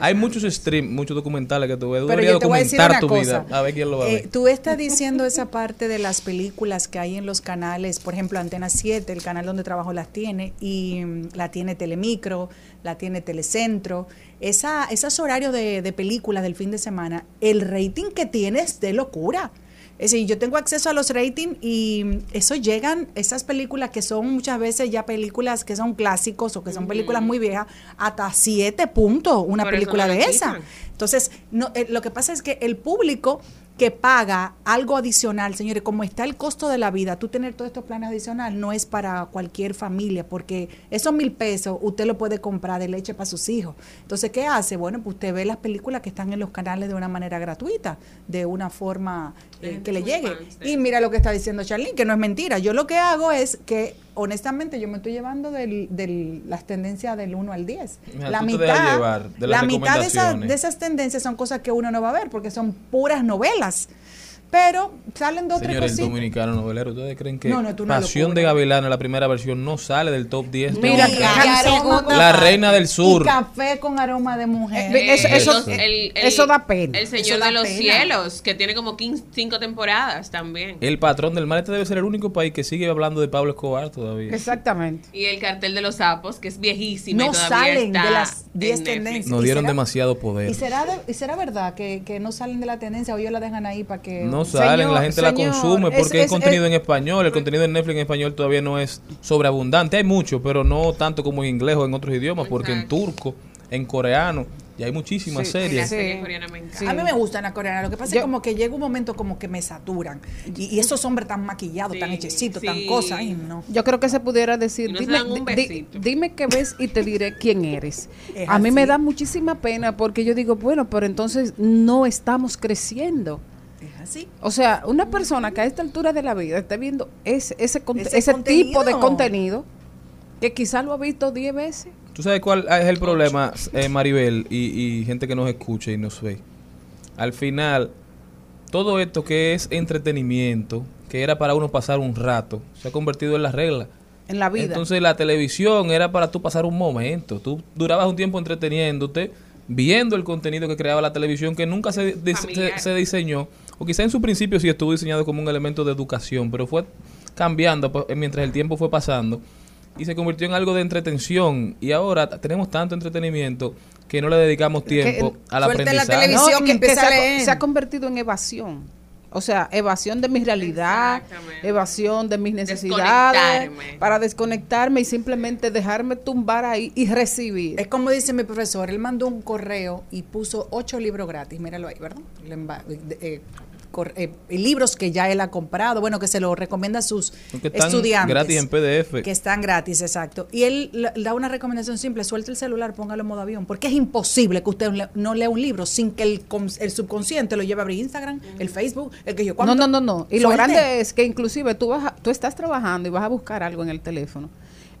hay muchos stream, muchos documentales que tú ves. Pero yo te voy a decir una tu cosa. vida. A ver quién lo va a Eh, ver. tú estás diciendo esa parte de las películas que hay en los canales, por ejemplo, Antena 7, el canal donde trabajo las tiene, y mm, la tiene Telemicro, la tiene Telecentro. Esa, esos horarios de, de películas del fin de semana, el rating que tiene es de locura. Es decir, yo tengo acceso a los ratings y mm, eso llegan, esas películas que son muchas veces ya películas que son clásicos o que son películas muy viejas, hasta siete puntos una Por película no de esa. quitan. Entonces, no, eh, lo que pasa es que el público que paga algo adicional, señores, como está el costo de la vida, tú tener todos estos planes adicionales no es para cualquier familia, porque esos mil pesos usted lo puede comprar de leche para sus hijos. Entonces, ¿qué hace? Bueno, pues usted ve las películas que están en los canales de una manera gratuita, de una forma eh, que le llegue. de Y mira lo que está diciendo Charlene, que no es mentira. Yo lo que hago es que, honestamente, yo me estoy llevando del, del- las tendencias del 1 al 10. Mira, la mitad, llevar de la mitad de, esas- de esas tendencias son cosas que uno no va a ver porque son puras novelas. Pero salen dos o tres Señores, el dominicano novelero, ¿ustedes creen que No, no, Pasión de Gavilán, la primera versión, no sale del top 10? de Mira, con- La reina del sur. Y café con aroma de mujer. Eh, eso- eso- el- el- eso da pena. El Señor de los pena. Cielos, que tiene como 15 cinco temporadas también. El patrón del mal, este debe ser el único país que sigue hablando de Pablo Escobar todavía. Exactamente. Y el cartel de los sapos, que es viejísima. y no todavía salen está de las en 10 Netflix. tendencias. Nos ¿Y dieron será- demasiado poder. ¿Y será, de- y será verdad que, que no salen de la tendencia o ellos la dejan ahí para que... No salen, la gente la consume porque es, es- contenido es- en español. El contenido en Netflix en español todavía no es sobreabundante. Hay mucho, pero no tanto como en inglés o en otros idiomas, porque en turco, en coreano, y hay muchísimas Sí, series. serie coreana me encanta. Sí. A mí me gustan las coreanas. Lo que pasa Yo- es como que llega un momento como que me saturan. Y, y esos hombres tan maquillados, tan Sí, hechecitos, tan cosas. Ay, no. Yo creo que se pudiera decir, no dime, di- dime qué ves y te diré quién eres. Es a mí así. me da muchísima pena porque yo digo, bueno, pero entonces no estamos creciendo. Así. O sea, una persona que a esta altura de la vida está viendo ese, ese, Ese ese tipo de contenido. que quizá lo ha visto 10 veces. ¿Tú sabes cuál es el problema, eh, Maribel, y, y gente que nos escucha y nos ve? Al final, todo esto que es entretenimiento, que era para uno pasar un rato, se ha convertido en la regla. En la vida. Entonces la televisión era para tú pasar un momento. Tú durabas un tiempo entreteniéndote, viendo el contenido que creaba la televisión que nunca se, se diseñó, o quizá en su principio sí estuvo diseñado como un elemento de educación, pero fue cambiando pues, mientras el tiempo fue pasando y se convirtió en algo de entretención y ahora tenemos tanto entretenimiento que no le dedicamos tiempo Que- al suelte la aprendizaje. televisión. No, que a leer. se ha convertido en evasión. O sea, evasión de mi realidad, evasión de mis necesidades, Desconectarme. para desconectarme y simplemente dejarme tumbar ahí y recibir. Es como dice mi profesor, él mandó un correo y puso ocho libros gratis, míralo ahí, ¿verdad? Le eh, eh, libros que ya él ha comprado, bueno, que se lo recomienda a sus Porque están estudiantes. gratis en PDF. Que están gratis, exacto. Y él da una recomendación simple, suelte el celular, póngalo en modo avión, porque es imposible que usted no lea un libro sin que el, el subconsciente lo lleve a abrir Instagram, el Facebook, el que yo No, no, no, no. Y lo grande es que inclusive tú, vas a- tú estás trabajando y vas a buscar algo en el teléfono.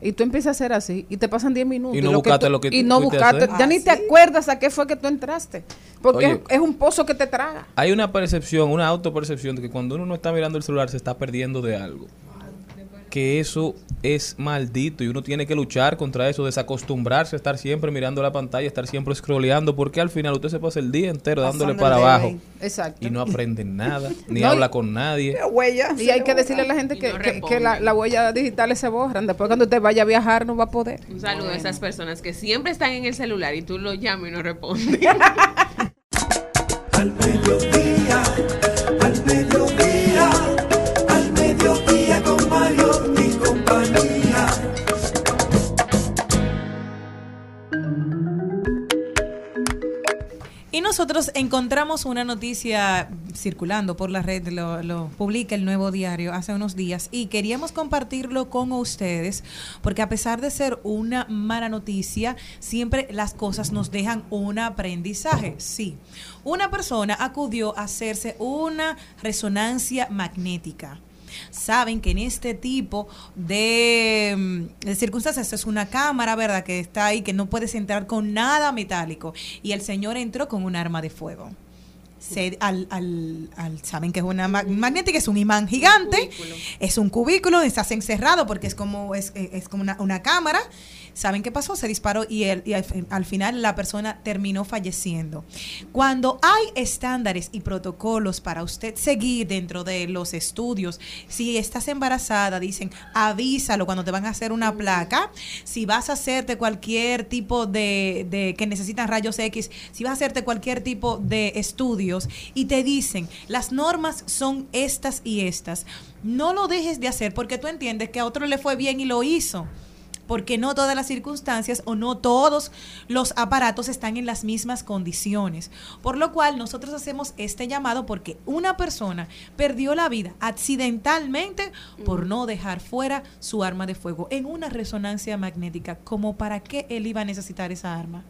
Y tú empiezas a hacer así y te pasan 10 minutos. Y no lo buscaste tú- lo que Y tú no buscaste. Ya ni te Ah, acuerdas a qué fue que tú entraste. Porque Oye. es, es un pozo que te traga. Hay una percepción, una autopercepción de que cuando uno no está mirando el celular se está perdiendo de algo. Que eso es maldito y uno tiene que luchar contra eso, desacostumbrarse a estar siempre mirando la pantalla, estar siempre scrolleando, porque al final usted se pasa el día entero dándole para abajo. Exacto. y no aprende nada, ni No, habla con nadie. huella. Y hay que decirle a la gente que, no que- que la, responden. la huella digitales se borran. Después cuando usted vaya a viajar no va a poder. Un saludo a esas personas que siempre están en el celular y tú lo llamas y no respondes. Al y nosotros encontramos una noticia circulando por la red, lo publica el Nuevo Diario hace unos días y queríamos compartirlo con ustedes porque a pesar de ser una mala noticia, siempre las cosas nos dejan un aprendizaje. Sí, una persona acudió a hacerse una resonancia magnética saben que en este tipo de, mm, de circunstancias es una cámara, ¿verdad? Que está ahí, que no puedes entrar con nada metálico. Y el señor entró con un arma de fuego. Se- al, al- al- saben que es una ma- magnética, es un imán gigante, es un cubículo, estás encerrado porque es como, es, es como una, una cámara. ¿Saben qué pasó? Se disparó y, el- y al, al final la persona terminó falleciendo. Cuando hay estándares y protocolos para usted seguir dentro de los estudios, si estás embarazada, dicen avísalo cuando te van a hacer una placa. Si vas a hacerte cualquier tipo de, de que necesitan rayos X, si vas a hacerte cualquier tipo de estudios y te dicen las normas son estas y estas, no lo dejes de hacer porque tú entiendes que a otro le fue bien y lo hizo porque no todas las circunstancias o no todos los aparatos están en las mismas condiciones. Por lo cual nosotros hacemos este llamado porque una persona perdió la vida accidentalmente por no dejar fuera su arma de fuego en una resonancia magnética. ¿Como para qué él iba a necesitar esa arma?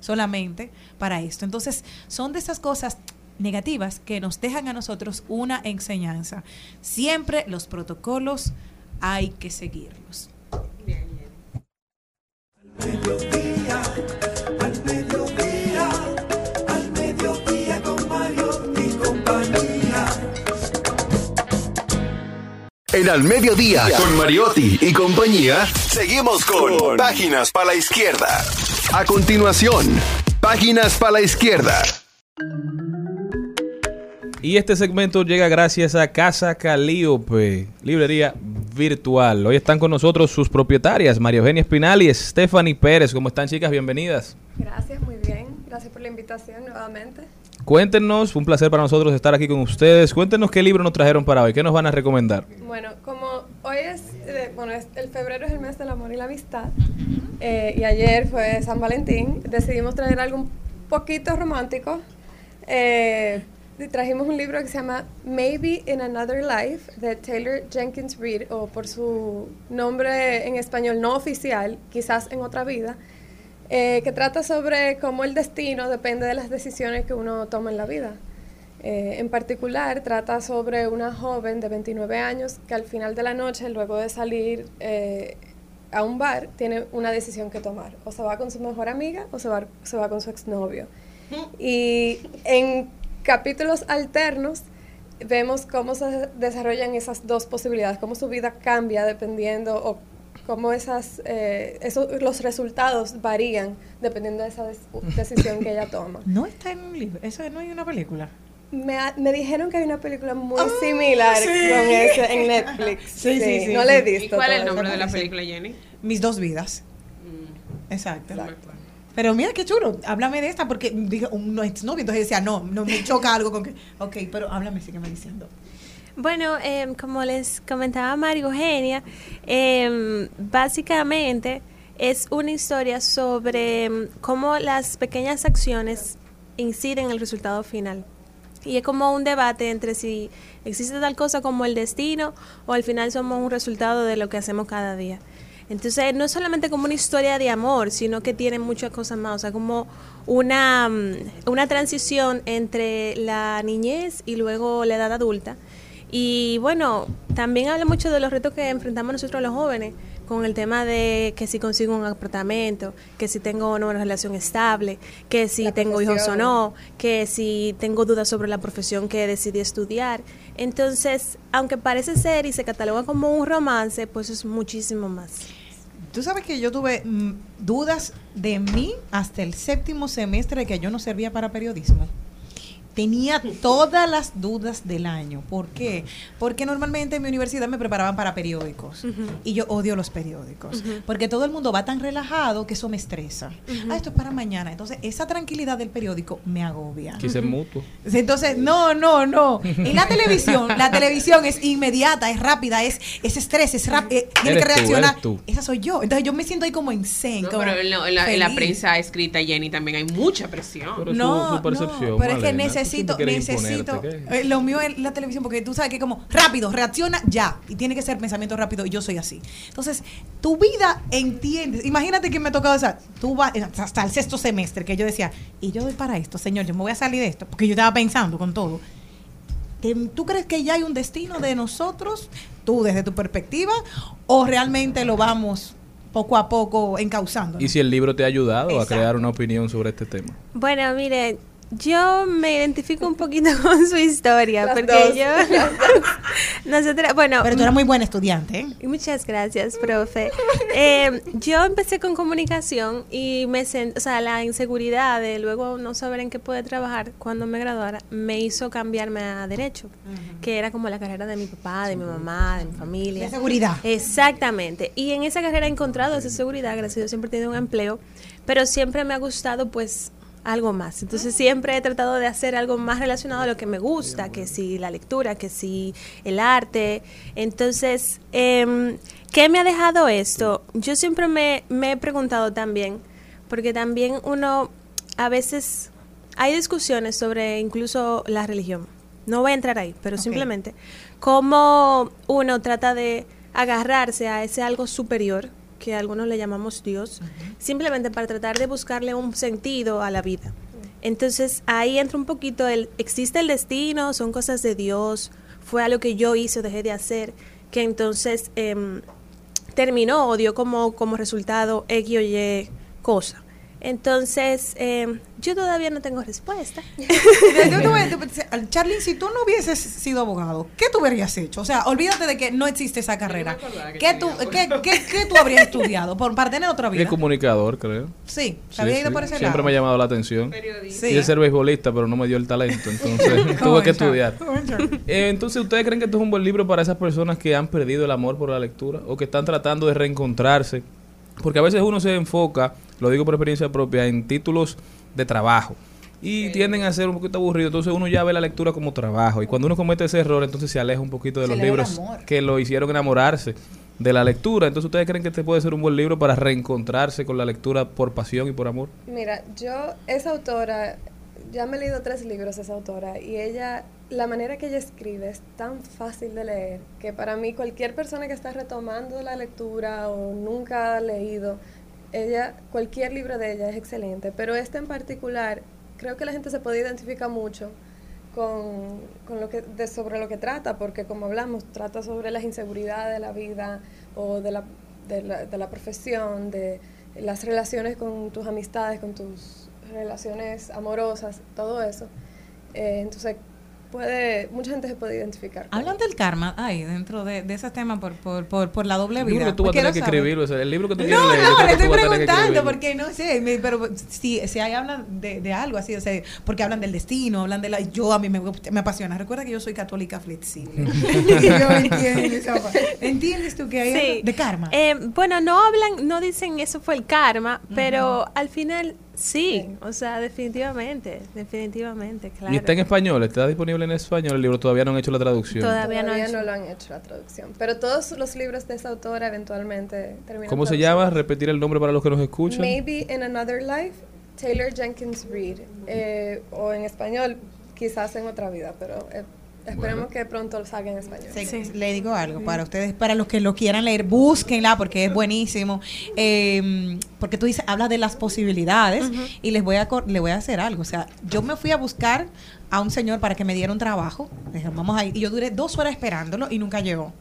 Solamente para esto. Entonces, son de esas cosas negativas que nos dejan a nosotros una enseñanza. Siempre los protocolos hay que seguirlos. Mediodía, al mediodía, al mediodía con Mario y compañía. En Al Mediodía, con Mariotti y compañía, seguimos con Páginas para la Izquierda. A continuación, Páginas para la Izquierda. Y este segmento llega gracias a Casa Calíope, librería virtual. Hoy están con nosotros sus propietarias, María Eugenia Espinal y Stephanie Pérez. ¿Cómo están, chicas? Bienvenidas. Gracias, muy bien. Gracias por la invitación nuevamente. Cuéntenos, fue un placer para nosotros estar aquí con ustedes. Cuéntenos qué libro nos trajeron para hoy, qué nos van a recomendar. Bueno, como hoy es, eh, bueno, es- el febrero es el mes del amor y la amistad, eh, y ayer fue San Valentín, decidimos traer algo un poquito romántico. Eh, trajimos un libro que se llama Maybe in Another Life de Taylor Jenkins Reid, o por su nombre en español no oficial, quizás en otra vida, eh, que trata sobre cómo el destino depende de las decisiones que uno toma en la vida. Eh, en particular, trata sobre una joven de 29 años que al final de la noche, luego de salir eh, a un bar, tiene una decisión que tomar. O se va con su mejor amiga o se va, se va con su exnovio. Y en capítulos alternos vemos cómo se desarrollan esas dos posibilidades, cómo su vida cambia dependiendo o cómo esas, eh, esos, los resultados varían dependiendo de esa des- decisión que ella toma. No está en un libro, eso no hay una película. Me, ha- me dijeron que hay una película muy similar Ah, sí. con ese en Netflix. Sí, sí, sí, No sí. la he visto. ¿Y cuál es el nombre de la película, Jenny? Mis dos vidas. Exacto. Pero mira qué chulo, háblame de esta porque dije un exnovio, entonces decía, no, no me choca algo con que, ok, pero háblame, sígueme diciendo. Bueno, em, como les comentaba María Eugenia, em, básicamente es una historia sobre em, cómo las pequeñas acciones inciden en el resultado final. Y es como un debate entre si existe tal cosa como el destino o al final somos un resultado de lo que hacemos cada día. Entonces, no es solamente como una historia de amor, sino que tiene muchas cosas más, o sea, como una, mm, una transición entre la niñez y luego la edad adulta. Y bueno, también habla mucho de los retos que enfrentamos nosotros los jóvenes, con el tema de que si consigo un apartamento, que si tengo o no una relación estable, que si La tengo hijos o no, que si tengo dudas sobre la profesión que decidí estudiar. Entonces, aunque parece ser y se cataloga como un romance, pues es muchísimo más. Tú sabes que yo tuve mm, dudas de mí hasta el séptimo semestre que yo no servía para periodismo. Tenía todas las dudas del año. ¿Por qué? Porque normalmente en mi universidad me preparaban para periódicos. Y yo odio los periódicos. Porque todo el mundo va tan relajado que eso me estresa. Ah, esto es para mañana. Entonces, esa tranquilidad del periódico me agobia. Quise mutuo. Entonces, no, no, no. En la televisión, la televisión es inmediata, es rápida, es, es estrés, es rápido, tiene Eres que reaccionar. tú. Esa soy yo. Entonces yo me siento ahí como en zen. No, como pero en la, en prensa escrita, Jenny, también hay mucha presión. Pero No, su, su percepción. no, pero es que tú necesito, necesito, eh, lo mío es la televisión, porque tú sabes que como rápido, reacciona ya, y tiene que ser pensamiento rápido, y yo soy así. Entonces, tu vida entiendes, imagínate que me ha tocado esa, tú vas eh, hasta el sexto semestre, que yo decía, y yo doy para esto, señor, yo me voy a salir de esto, porque yo estaba pensando con todo. ¿Tú crees que ya hay un destino de nosotros, tú desde tu perspectiva, o realmente lo vamos poco a poco encauzando? ¿Y si el libro te ha ayudado Exacto. a crear una opinión sobre este tema? Bueno, mire, yo me identifico un poquito con su historia, Las porque dos, yo, nosotras, bueno, Pero tú eras muy buena estudiante, ¿eh? Y Muchas gracias, profe. Eh, yo empecé con comunicación y me sent, o sea, la inseguridad de luego no saber en qué poder trabajar cuando me graduara me hizo cambiarme a derecho, que era como la carrera de mi papá, de mi mamá, de mi familia. De seguridad. Exactamente. Y en esa carrera he encontrado esa seguridad, gracias a Dios siempre he tenido un empleo, pero siempre me ha gustado pues algo más. Entonces siempre he tratado de hacer algo más relacionado a lo que me gusta, que si la lectura, que si el arte. Entonces, em, ¿qué me ha dejado esto? Yo siempre me, me he preguntado también, porque también uno a veces hay discusiones sobre incluso la religión. No voy a entrar ahí, pero simplemente cómo uno trata de agarrarse a ese algo superior que algunos le llamamos Dios, simplemente para tratar de buscarle un sentido a la vida. Entonces ahí entra un poquito el, existe el destino, son cosas de Dios, fue algo que yo hice o dejé de hacer, que entonces em, terminó o dio como, como resultado X o Y cosa. Entonces, em, yo todavía no tengo respuesta. Yo te voy a- te voy a decir, al- Charly, si tú no hubieses sido abogado, ¿qué tú habrías hecho? O sea, olvídate de que no existe esa carrera. ¿Qué tú, qué, qué- qué tú habrías estudiado por, para tener otra Es vida? comunicador, creo. Sí, Sí, había ido sí. por ese Siempre lado. me ha llamado la atención. Sí. Quise ser beisbolista, pero no me dio el talento, entonces tuve que estudiar. Eh, entonces, ¿ustedes creen que esto es un buen libro para esas personas que han perdido el amor por la lectura o que están tratando de reencontrarse? Porque a veces uno se enfoca, lo digo por experiencia propia, en títulos de trabajo. Y tienden a ser un poquito aburridos, entonces uno ya ve la lectura como trabajo. Y cuando uno comete ese error, entonces se aleja un poquito de Se los libros que lo hicieron enamorarse de la lectura. Entonces, ¿ustedes creen que este puede ser un buen libro para reencontrarse con la lectura por pasión y por amor? Mira, yo, esa autora, ya me he leído tres libros esa autora y ella, la manera que ella escribe es tan fácil de leer que para mí cualquier persona que está retomando la lectura o nunca ha leído, ella, cualquier libro de ella es excelente, pero este en particular, creo que la gente se puede identificar mucho con, con lo que, de, sobre lo que trata, porque como hablamos, trata sobre las inseguridades de la vida o de la, de la, de la profesión, de las relaciones con tus amistades, con tus relaciones amorosas, todo eso. Eh, entonces, puede, mucha gente se puede identificar. Hablan del karma ahí, dentro de, de ese tema por, por, por, por la doble El vida. libro tú vas a tener no que escribirlo. o sea, el libro que tú quieres No, leer. no, creo le que estoy que preguntando porque no sé, me- pero si, si ahí hablan de, de algo así, o sea, porque hablan del destino, hablan de la... Yo a mí me, gusta- me apasiona. Recuerda que yo soy católica flexible. Yo entiendo. ¿Entiendes tú que hay Sí. de karma? Eh, bueno, no hablan, no dicen eso fue el karma, pero al final sí, o sea, definitivamente, definitivamente, claro. Y está en español, está disponible en español el libro, todavía no han hecho la traducción. Todavía no Todavía han no, hecho. lo han hecho la traducción. Pero todos los libros de esa autora eventualmente terminan ¿Cómo se llama? Repetir el nombre para los que nos escuchan. Maybe in Another Life, Taylor Jenkins Reid. Eh, o en español, quizás en otra vida, pero eh, esperemos Bueno. que pronto salga en español. Sí, Le digo algo para ustedes, para los que lo quieran leer, búsquenla porque es buenísimo. Eh, porque tú dices, hablas de las posibilidades y les voy a cor- le voy a hacer algo. O sea, yo me fui a buscar a un señor para que me diera un trabajo. Dije, vamos ahí. Y yo duré dos horas esperándolo y nunca llegó.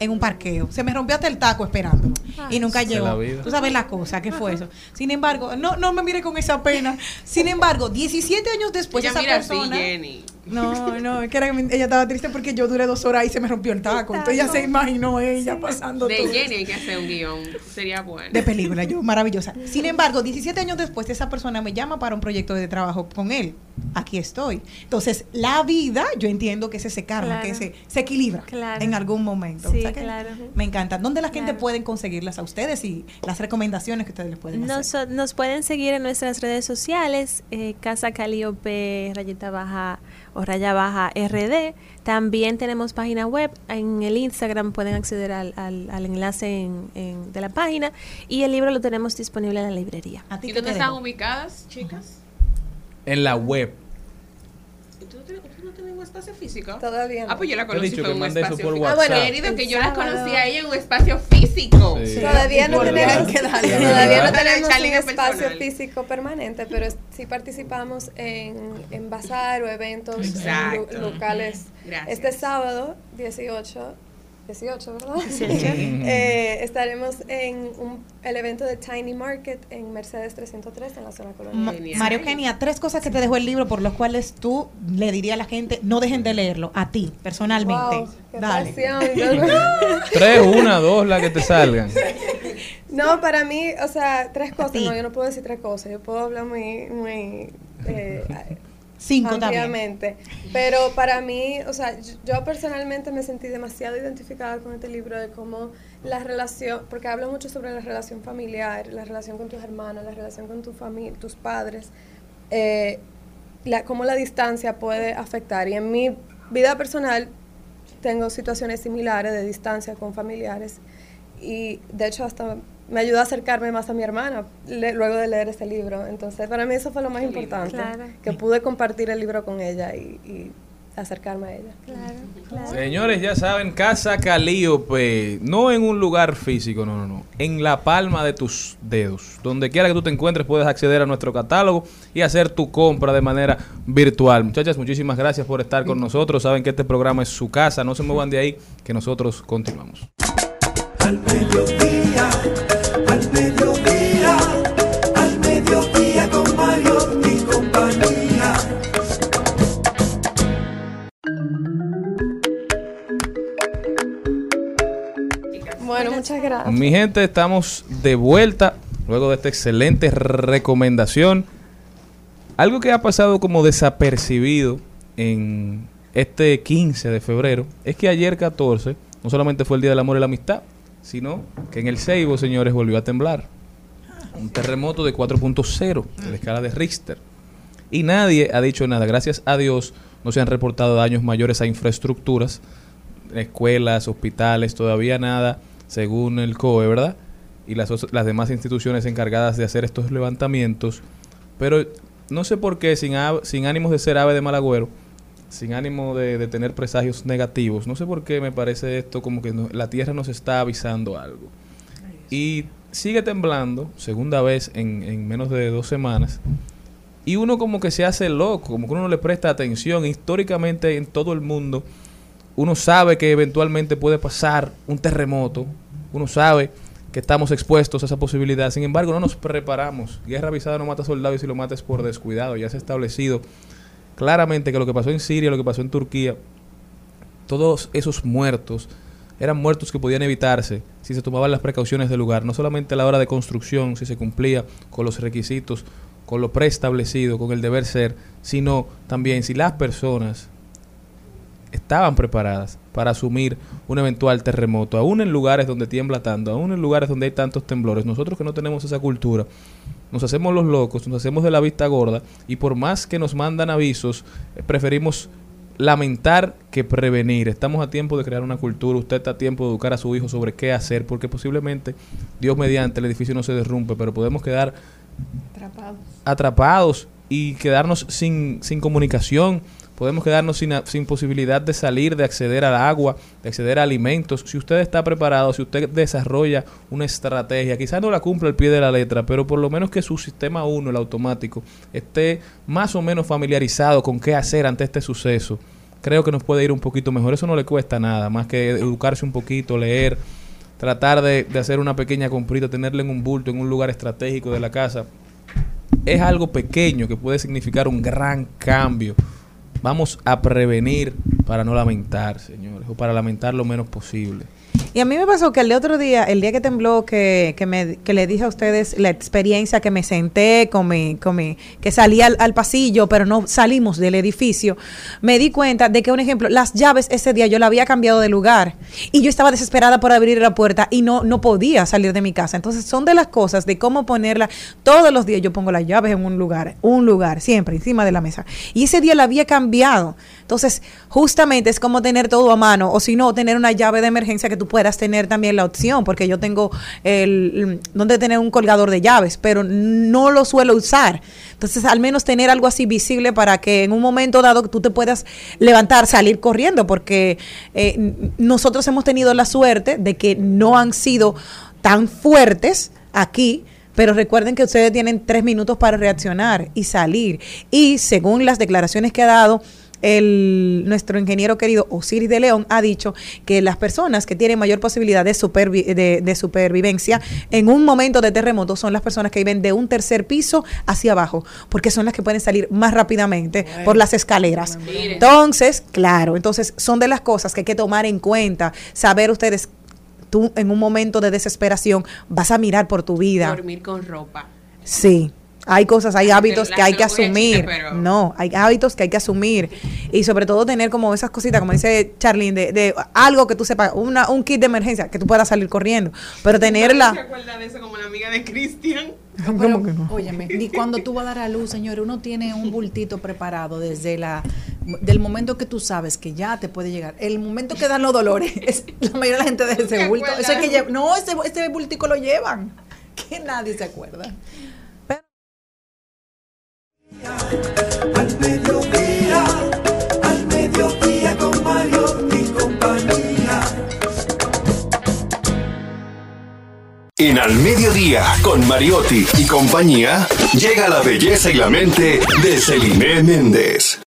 En un parqueo. Se me rompió hasta el taco esperándolo. Y nunca llegó. Tú sabes la cosa, ¿qué fue eso? Sin embargo, no, no me mire con esa pena. Sin embargo, 17 años después esa mira así, persona. Jenny. No, no, es que era que ella estaba triste porque yo duré dos horas y se me rompió el taco. Entonces ella se imaginó ella pasando De todo. Jenny hay que hacer un guion. Sería bueno. De película, yo, maravillosa. Sin embargo, 17 años después, esa persona me llama para un proyecto de trabajo con él. Aquí estoy. Entonces, la vida, yo entiendo que es ese karma, Claro. que se, se equilibra Claro. en algún momento. Sí, O sea que claro. Me encanta. ¿Dónde la gente puede conseguirlas a ustedes y las recomendaciones que ustedes les pueden hacer? Nos, nos pueden seguir en nuestras redes sociales, eh, Casa Calíope, rayita baja o raya baja RD. También tenemos página web. En el Instagram pueden acceder al, al- al enlace en- en- de la página. Y el libro lo tenemos disponible en la librería. ¿Y dónde están ubicadas, chicas? En la web. ¿Y tú no tienes, tú no tienes un espacio físico? Todavía Ah, pues yo la conocí dicho en un espacio físico. WhatsApp. Ah, bueno, querido, que yo la conocí a ella en un espacio físico. Sí. Todavía no tenemos, verdad. que Todavía todavía no no. tenemos un espacio personal. físico permanente, pero es- sí participamos en, en bazar o eventos en lu- locales. Gracias. Este sábado, 18, 18, ¿verdad? 18. Eh, estaremos en un- el evento de Tiny Market en Mercedes 303 en la zona Ma- colonial. Mario Eugenia, tres cosas que te dejó el libro por los cuales tú le dirías a la gente, no dejen de leerlo, a ti, personalmente. Wow, qué Dale. pasión. Tres, una, dos, la que te salgan. No, para mí, o sea, tres cosas. No, yo no puedo decir tres cosas. Yo puedo hablar muy, muy eh, Cinco también. Pero para mí, o sea, yo personalmente me sentí demasiado identificada con este libro de cómo la relación, porque habla mucho sobre la relación familiar, la relación con tus hermanos, la relación con tu familia, tus padres, eh, la, cómo la distancia puede afectar. Y en mi vida personal tengo situaciones similares de distancia con familiares y de hecho hasta me ayudó a acercarme más a mi hermana le- luego de leer este libro. Entonces, para mí eso fue lo más importante, Claro. que pude compartir el libro con ella y, y acercarme a ella. Claro, claro. Señores, ya saben, Casa Calíope, no en un lugar físico, no, no, no, en la palma de tus dedos. Donde quiera que tú te encuentres puedes acceder a nuestro catálogo y hacer tu compra de manera virtual. Muchachas, muchísimas gracias por estar con nosotros. Saben que este programa es su casa, no se muevan de ahí, que nosotros continuamos. Al mediodía, Bueno, muchas gracias. Mi gente, estamos de vuelta luego de esta excelente recomendación. Algo que ha pasado como desapercibido en este 15 de febrero es que ayer 14 no solamente fue el Día del Amor y la Amistad, sino que en el Seibo, señores, volvió a temblar. Un terremoto de 4.0 de la escala de Richter. Y nadie ha dicho nada. Gracias a Dios no se han reportado daños mayores a infraestructuras, escuelas, hospitales, todavía nada, según el COE, ¿verdad? Y las, las demás instituciones encargadas de hacer estos levantamientos. Pero no sé por qué, sin, sin ánimos de ser ave de mal agüero, sin ánimo de, de tener presagios negativos, no sé por qué me parece esto como que no- la Tierra nos está avisando algo. Y sigue temblando, segunda vez en, en menos de dos semanas. Y uno como que se hace loco, como que uno no le presta atención. Históricamente en todo el mundo, uno sabe que eventualmente puede pasar un terremoto. Uno sabe que estamos expuestos a esa posibilidad. Sin embargo, no nos preparamos. Guerra avisada no mata soldados y si lo mata es por descuidado. Ya se ha establecido claramente que lo que pasó en Siria, lo que pasó en Turquía, todos esos muertos eran muertos que podían evitarse si se tomaban las precauciones del lugar, no solamente a la hora de construcción, si se cumplía con los requisitos, con lo preestablecido, con el deber ser, sino también si las personas estaban preparadas para asumir un eventual terremoto, aún en lugares donde tiembla tanto, aún en lugares donde hay tantos temblores. Nosotros que no tenemos esa cultura, nos hacemos los locos, nos hacemos de la vista gorda y por más que nos mandan avisos, eh, preferimos lamentar que prevenir. Estamos a tiempo de crear una cultura, usted está a tiempo de educar a su hijo sobre qué hacer, porque posiblemente, Dios mediante, el edificio no se derrumbe, pero podemos quedar Atrapados. atrapados y quedarnos sin, sin comunicación. Podemos quedarnos sin, posibilidad de salir, de acceder al agua, de acceder a alimentos. Si usted está preparado, si usted desarrolla una estrategia, quizás no la cumpla al pie de la letra, pero por lo menos que su sistema 1, el automático, esté más o menos familiarizado con qué hacer ante este suceso, creo que nos puede ir un poquito mejor. Eso no le cuesta nada, más que educarse un poquito, leer, tratar de, de hacer una pequeña comprita, tenerla en un bulto, en un lugar estratégico de la casa. Es algo pequeño que puede significar un gran cambio. Vamos a prevenir para no lamentar, señores, o para lamentar lo menos posible. Y a mí me pasó que el otro día, el día que tembló, que, que, me, que le dije a ustedes la experiencia que me senté con mi, con mi que salí al, al pasillo, pero no salimos del edificio, me di cuenta de que, un ejemplo, las llaves ese día yo la había cambiado de lugar y yo estaba desesperada por abrir la puerta y no, no podía salir de mi casa. Entonces son de las cosas de cómo ponerla. Todos los días yo pongo las llaves en un lugar, un lugar, siempre encima de la mesa. Y ese día la había cambiado. Entonces, justamente es como tener todo a mano, o si no, tener una llave de emergencia que tú puedas tener también la opción, porque yo tengo el donde tener un colgador de llaves, pero no lo suelo usar. Entonces, al menos tener algo así visible para que en un momento dado tú te puedas levantar, salir corriendo, porque eh, nosotros hemos tenido la suerte de que no han sido tan fuertes aquí. Pero recuerden que ustedes tienen tres minutos para reaccionar y salir. Y según las declaraciones que ha dado el, nuestro ingeniero querido Osiris de León ha dicho que las personas que tienen mayor posibilidad de, supervi- de, de supervivencia en un momento de terremoto son las personas que viven de un tercer piso hacia abajo, porque son las que pueden salir más rápidamente por las escaleras. Entonces, claro, entonces son de las cosas que hay que tomar en cuenta, saber ustedes, tú en un momento de desesperación vas a mirar por tu vida. Dormir con ropa. Sí. Hay cosas, hay hábitos que hay no que asumir. pero- No, hay hábitos que hay que asumir. Y sobre todo tener como esas cositas, como dice Charlene, de, de algo que tú sepas, una, un kit de emergencia, que tú puedas salir corriendo. Pero ¿Se tenerla... acuerda de eso como la amiga de Cristian? ¿Cómo que no? Óyeme, ni cuando tú vas a dar a luz, señores, uno tiene un bultito preparado desde la del momento que tú sabes que ya te puede llegar. El momento que dan los dolores, es, la mayoría de la gente de ese ¿Te bulto. Eso hay que acuerdas? lle- no, ese, ese bultico lo llevan. Que nadie se acuerda. Al mediodía, al mediodía con Mario y compañía. En Al Mediodía, con Mariotti y compañía, llega la belleza y la mente de Celine Méndez.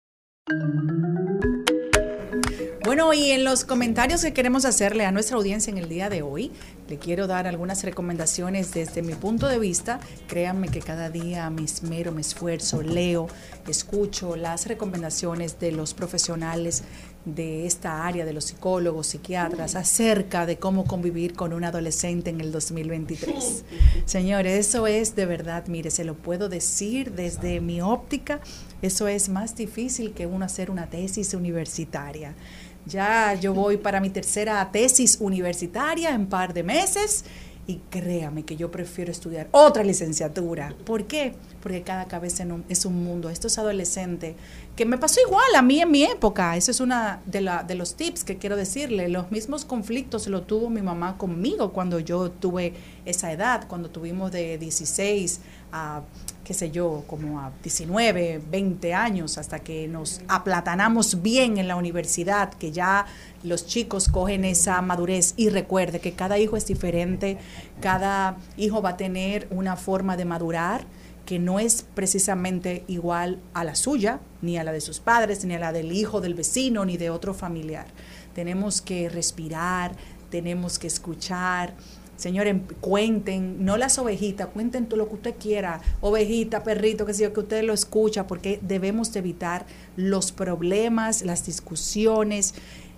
Bueno, y en los comentarios que queremos hacerle a nuestra audiencia en el día de hoy, le quiero dar algunas recomendaciones desde mi punto de vista. Créanme que cada día me esmero, me esfuerzo, leo, escucho las recomendaciones de los profesionales de esta área, de los psicólogos, psiquiatras, acerca de cómo convivir con un adolescente en el 2023. Señores, eso es de verdad, mire, se lo puedo decir desde mi óptica, eso es más difícil que uno hacer una tesis universitaria. Ya yo voy para mi tercera tesis universitaria en par de meses y créame que yo prefiero estudiar otra licenciatura. ¿Por qué? Porque cada cabeza es un mundo. Estos adolescentes, que me pasó igual a mí en mi época, eso es una de, de los tips que quiero decirle. Los mismos conflictos lo tuvo mi mamá conmigo cuando yo tuve esa edad, cuando tuvimos de 16 a, qué sé yo, como a 19, 20 años, hasta que nos aplatanamos bien en la universidad, que ya los chicos cogen esa madurez y recuerde que cada hijo es diferente, cada hijo va a tener una forma de madurar que no es precisamente igual a la suya, ni a la de sus padres, ni a la del hijo del vecino, ni de otro familiar. Tenemos que respirar, tenemos que escuchar, Señores, cuenten, no las ovejitas, cuenten todo lo que usted quiera, ovejita, perrito, que yo, que usted lo escucha, porque debemos de evitar los problemas, las discusiones,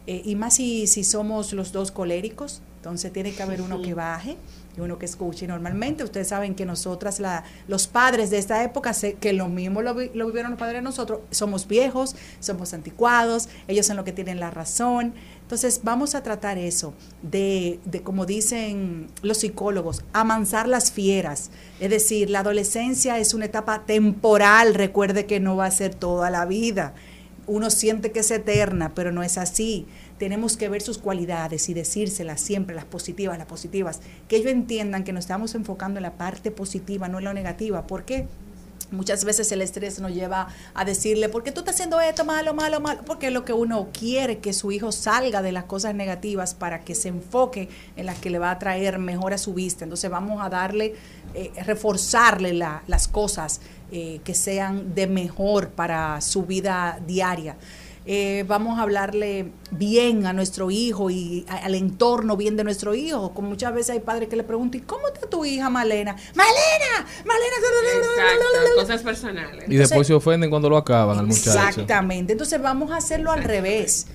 eh, y más si, si somos los dos coléricos, entonces tiene que haber uno que baje y uno que escuche. Y normalmente ustedes saben que nosotras, la, los padres de esta época, sé que lo mismo lo, vi- lo vivieron los padres de nosotros, somos viejos, somos anticuados, ellos son los que tienen la razón. Entonces vamos a tratar eso, de, de como dicen los psicólogos, amansar las fieras. Es decir, la adolescencia es una etapa temporal, recuerde que no va a ser toda la vida uno siente que es eterna, pero no es así. Tenemos que ver sus cualidades y decírselas siempre, las positivas, las positivas. Que ellos entiendan que nos estamos enfocando en la parte positiva, no en lo negativa. ¿Por qué? Muchas veces el estrés nos lleva a decirle, ¿por qué tú estás haciendo esto malo, malo, malo? Porque es lo que uno quiere, que su hijo salga de las cosas negativas para que se enfoque en las que le va a traer mejor a su vista. Entonces vamos a darle, eh, reforzarle la- las cosas eh, que sean de mejor para su vida diaria. Eh, vamos a hablarle bien a nuestro hijo y a- al entorno bien de nuestro hijo. Como muchas veces hay padres que le preguntan, ¿y cómo está tu hija Malena? ¡Malena! Exacto, cosas personales. Y después se ofenden cuando lo acaban al muchacho. Exactamente. Entonces vamos a hacerlo al revés.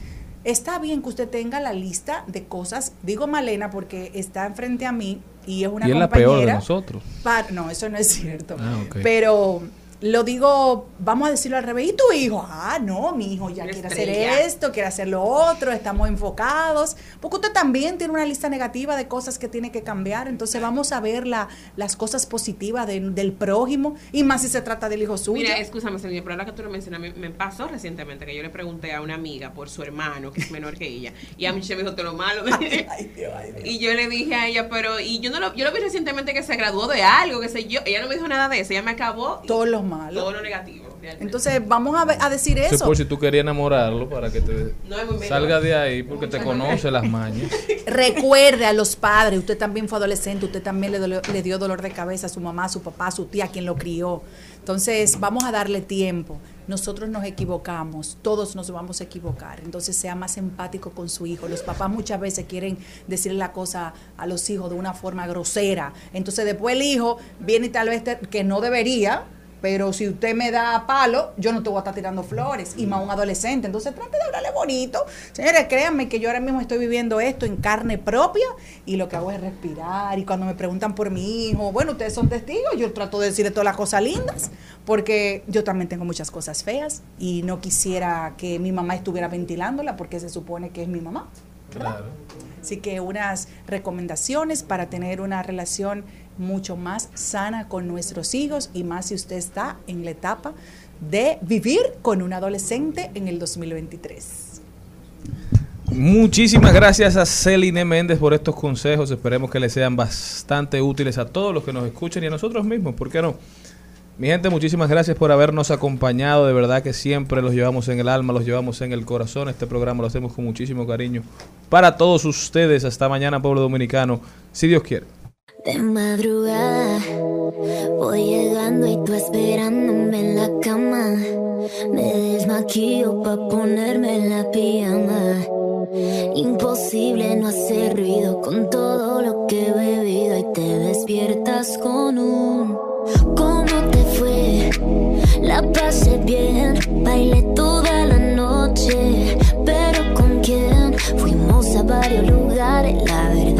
Está bien que usted tenga la lista de cosas. Digo Malena porque está enfrente a mí y es una y es la compañera. peor de nosotros. Pa- no, eso no es cierto. Ah. Pero lo digo, vamos a decirlo al revés. ¿Y tu hijo? Ah, no, mi hijo ya quiere hacer esto, quiere hacer lo otro, estamos enfocados. Porque usted también tiene una lista negativa de cosas que tiene que cambiar. Entonces vamos a ver la- las cosas positivas de- del prójimo y más si se trata del hijo suyo. Mira, escúchame, señor, pero ahora que tú lo mencionas, me, me pasó recientemente que yo le pregunté a una amiga por su hermano, que es menor que ella, y a mí se me dijo todo lo malo. y yo le dije a ella, pero, y yo no lo, yo lo vi recientemente que se graduó de algo, que sé yo, ella no me dijo nada de eso, ella me acabó todo lo malo. todo lo negativo. realmente. Entonces vamos a, ver- a decir Eso es eso. por si tú querías enamorarlo para que te No, salga de ahí porque te conoce las mañas. Recuerde a los padres, usted también fue adolescente, usted también le, dio dolor de cabeza a su mamá, a su papá, a su tía, quien lo crió. Entonces, vamos a darle tiempo. Nosotros nos equivocamos, todos nos vamos a equivocar. Entonces, sea más empático con su hijo. Los papás muchas veces quieren decirle la cosa a los hijos de una forma grosera. Entonces, después el hijo viene y tal vez te- que no debería, pero si usted me da palo, yo no te voy a estar tirando flores, y más un adolescente. Entonces trate de hablarle bonito. Señores, créanme que yo ahora mismo estoy viviendo esto en carne propia y lo que hago es respirar. Y cuando me preguntan por mi hijo, bueno, ustedes son testigos, yo trato de decirle todas las cosas lindas, porque yo también tengo muchas cosas feas y no quisiera que mi mamá estuviera ventilándola porque se supone que es mi mamá. Claro. Así que unas recomendaciones para tener una relación mucho más sana con nuestros hijos y más si usted está en la etapa de vivir con un adolescente en el 2023. Muchísimas gracias a Celine Méndez por estos consejos. Esperemos que les sean bastante útiles a todos los que nos escuchen y a nosotros mismos. ¿Por qué no? Mi gente, muchísimas gracias por habernos acompañado. De verdad que siempre los llevamos en el alma, los llevamos en el corazón. Este programa lo hacemos con muchísimo cariño para todos ustedes. Hasta mañana, pueblo dominicano, si Dios quiere. De madrugada voy llegando y tú esperándome en la cama. Me desmaquillo pa' ponerme la pijama. Imposible no hacer ruido con todo lo que he bebido y te despiertas con un ¿Cómo te fue? La pasé bien, bailé toda la noche, pero ¿con quién? Fuimos a varios lugares, la verdad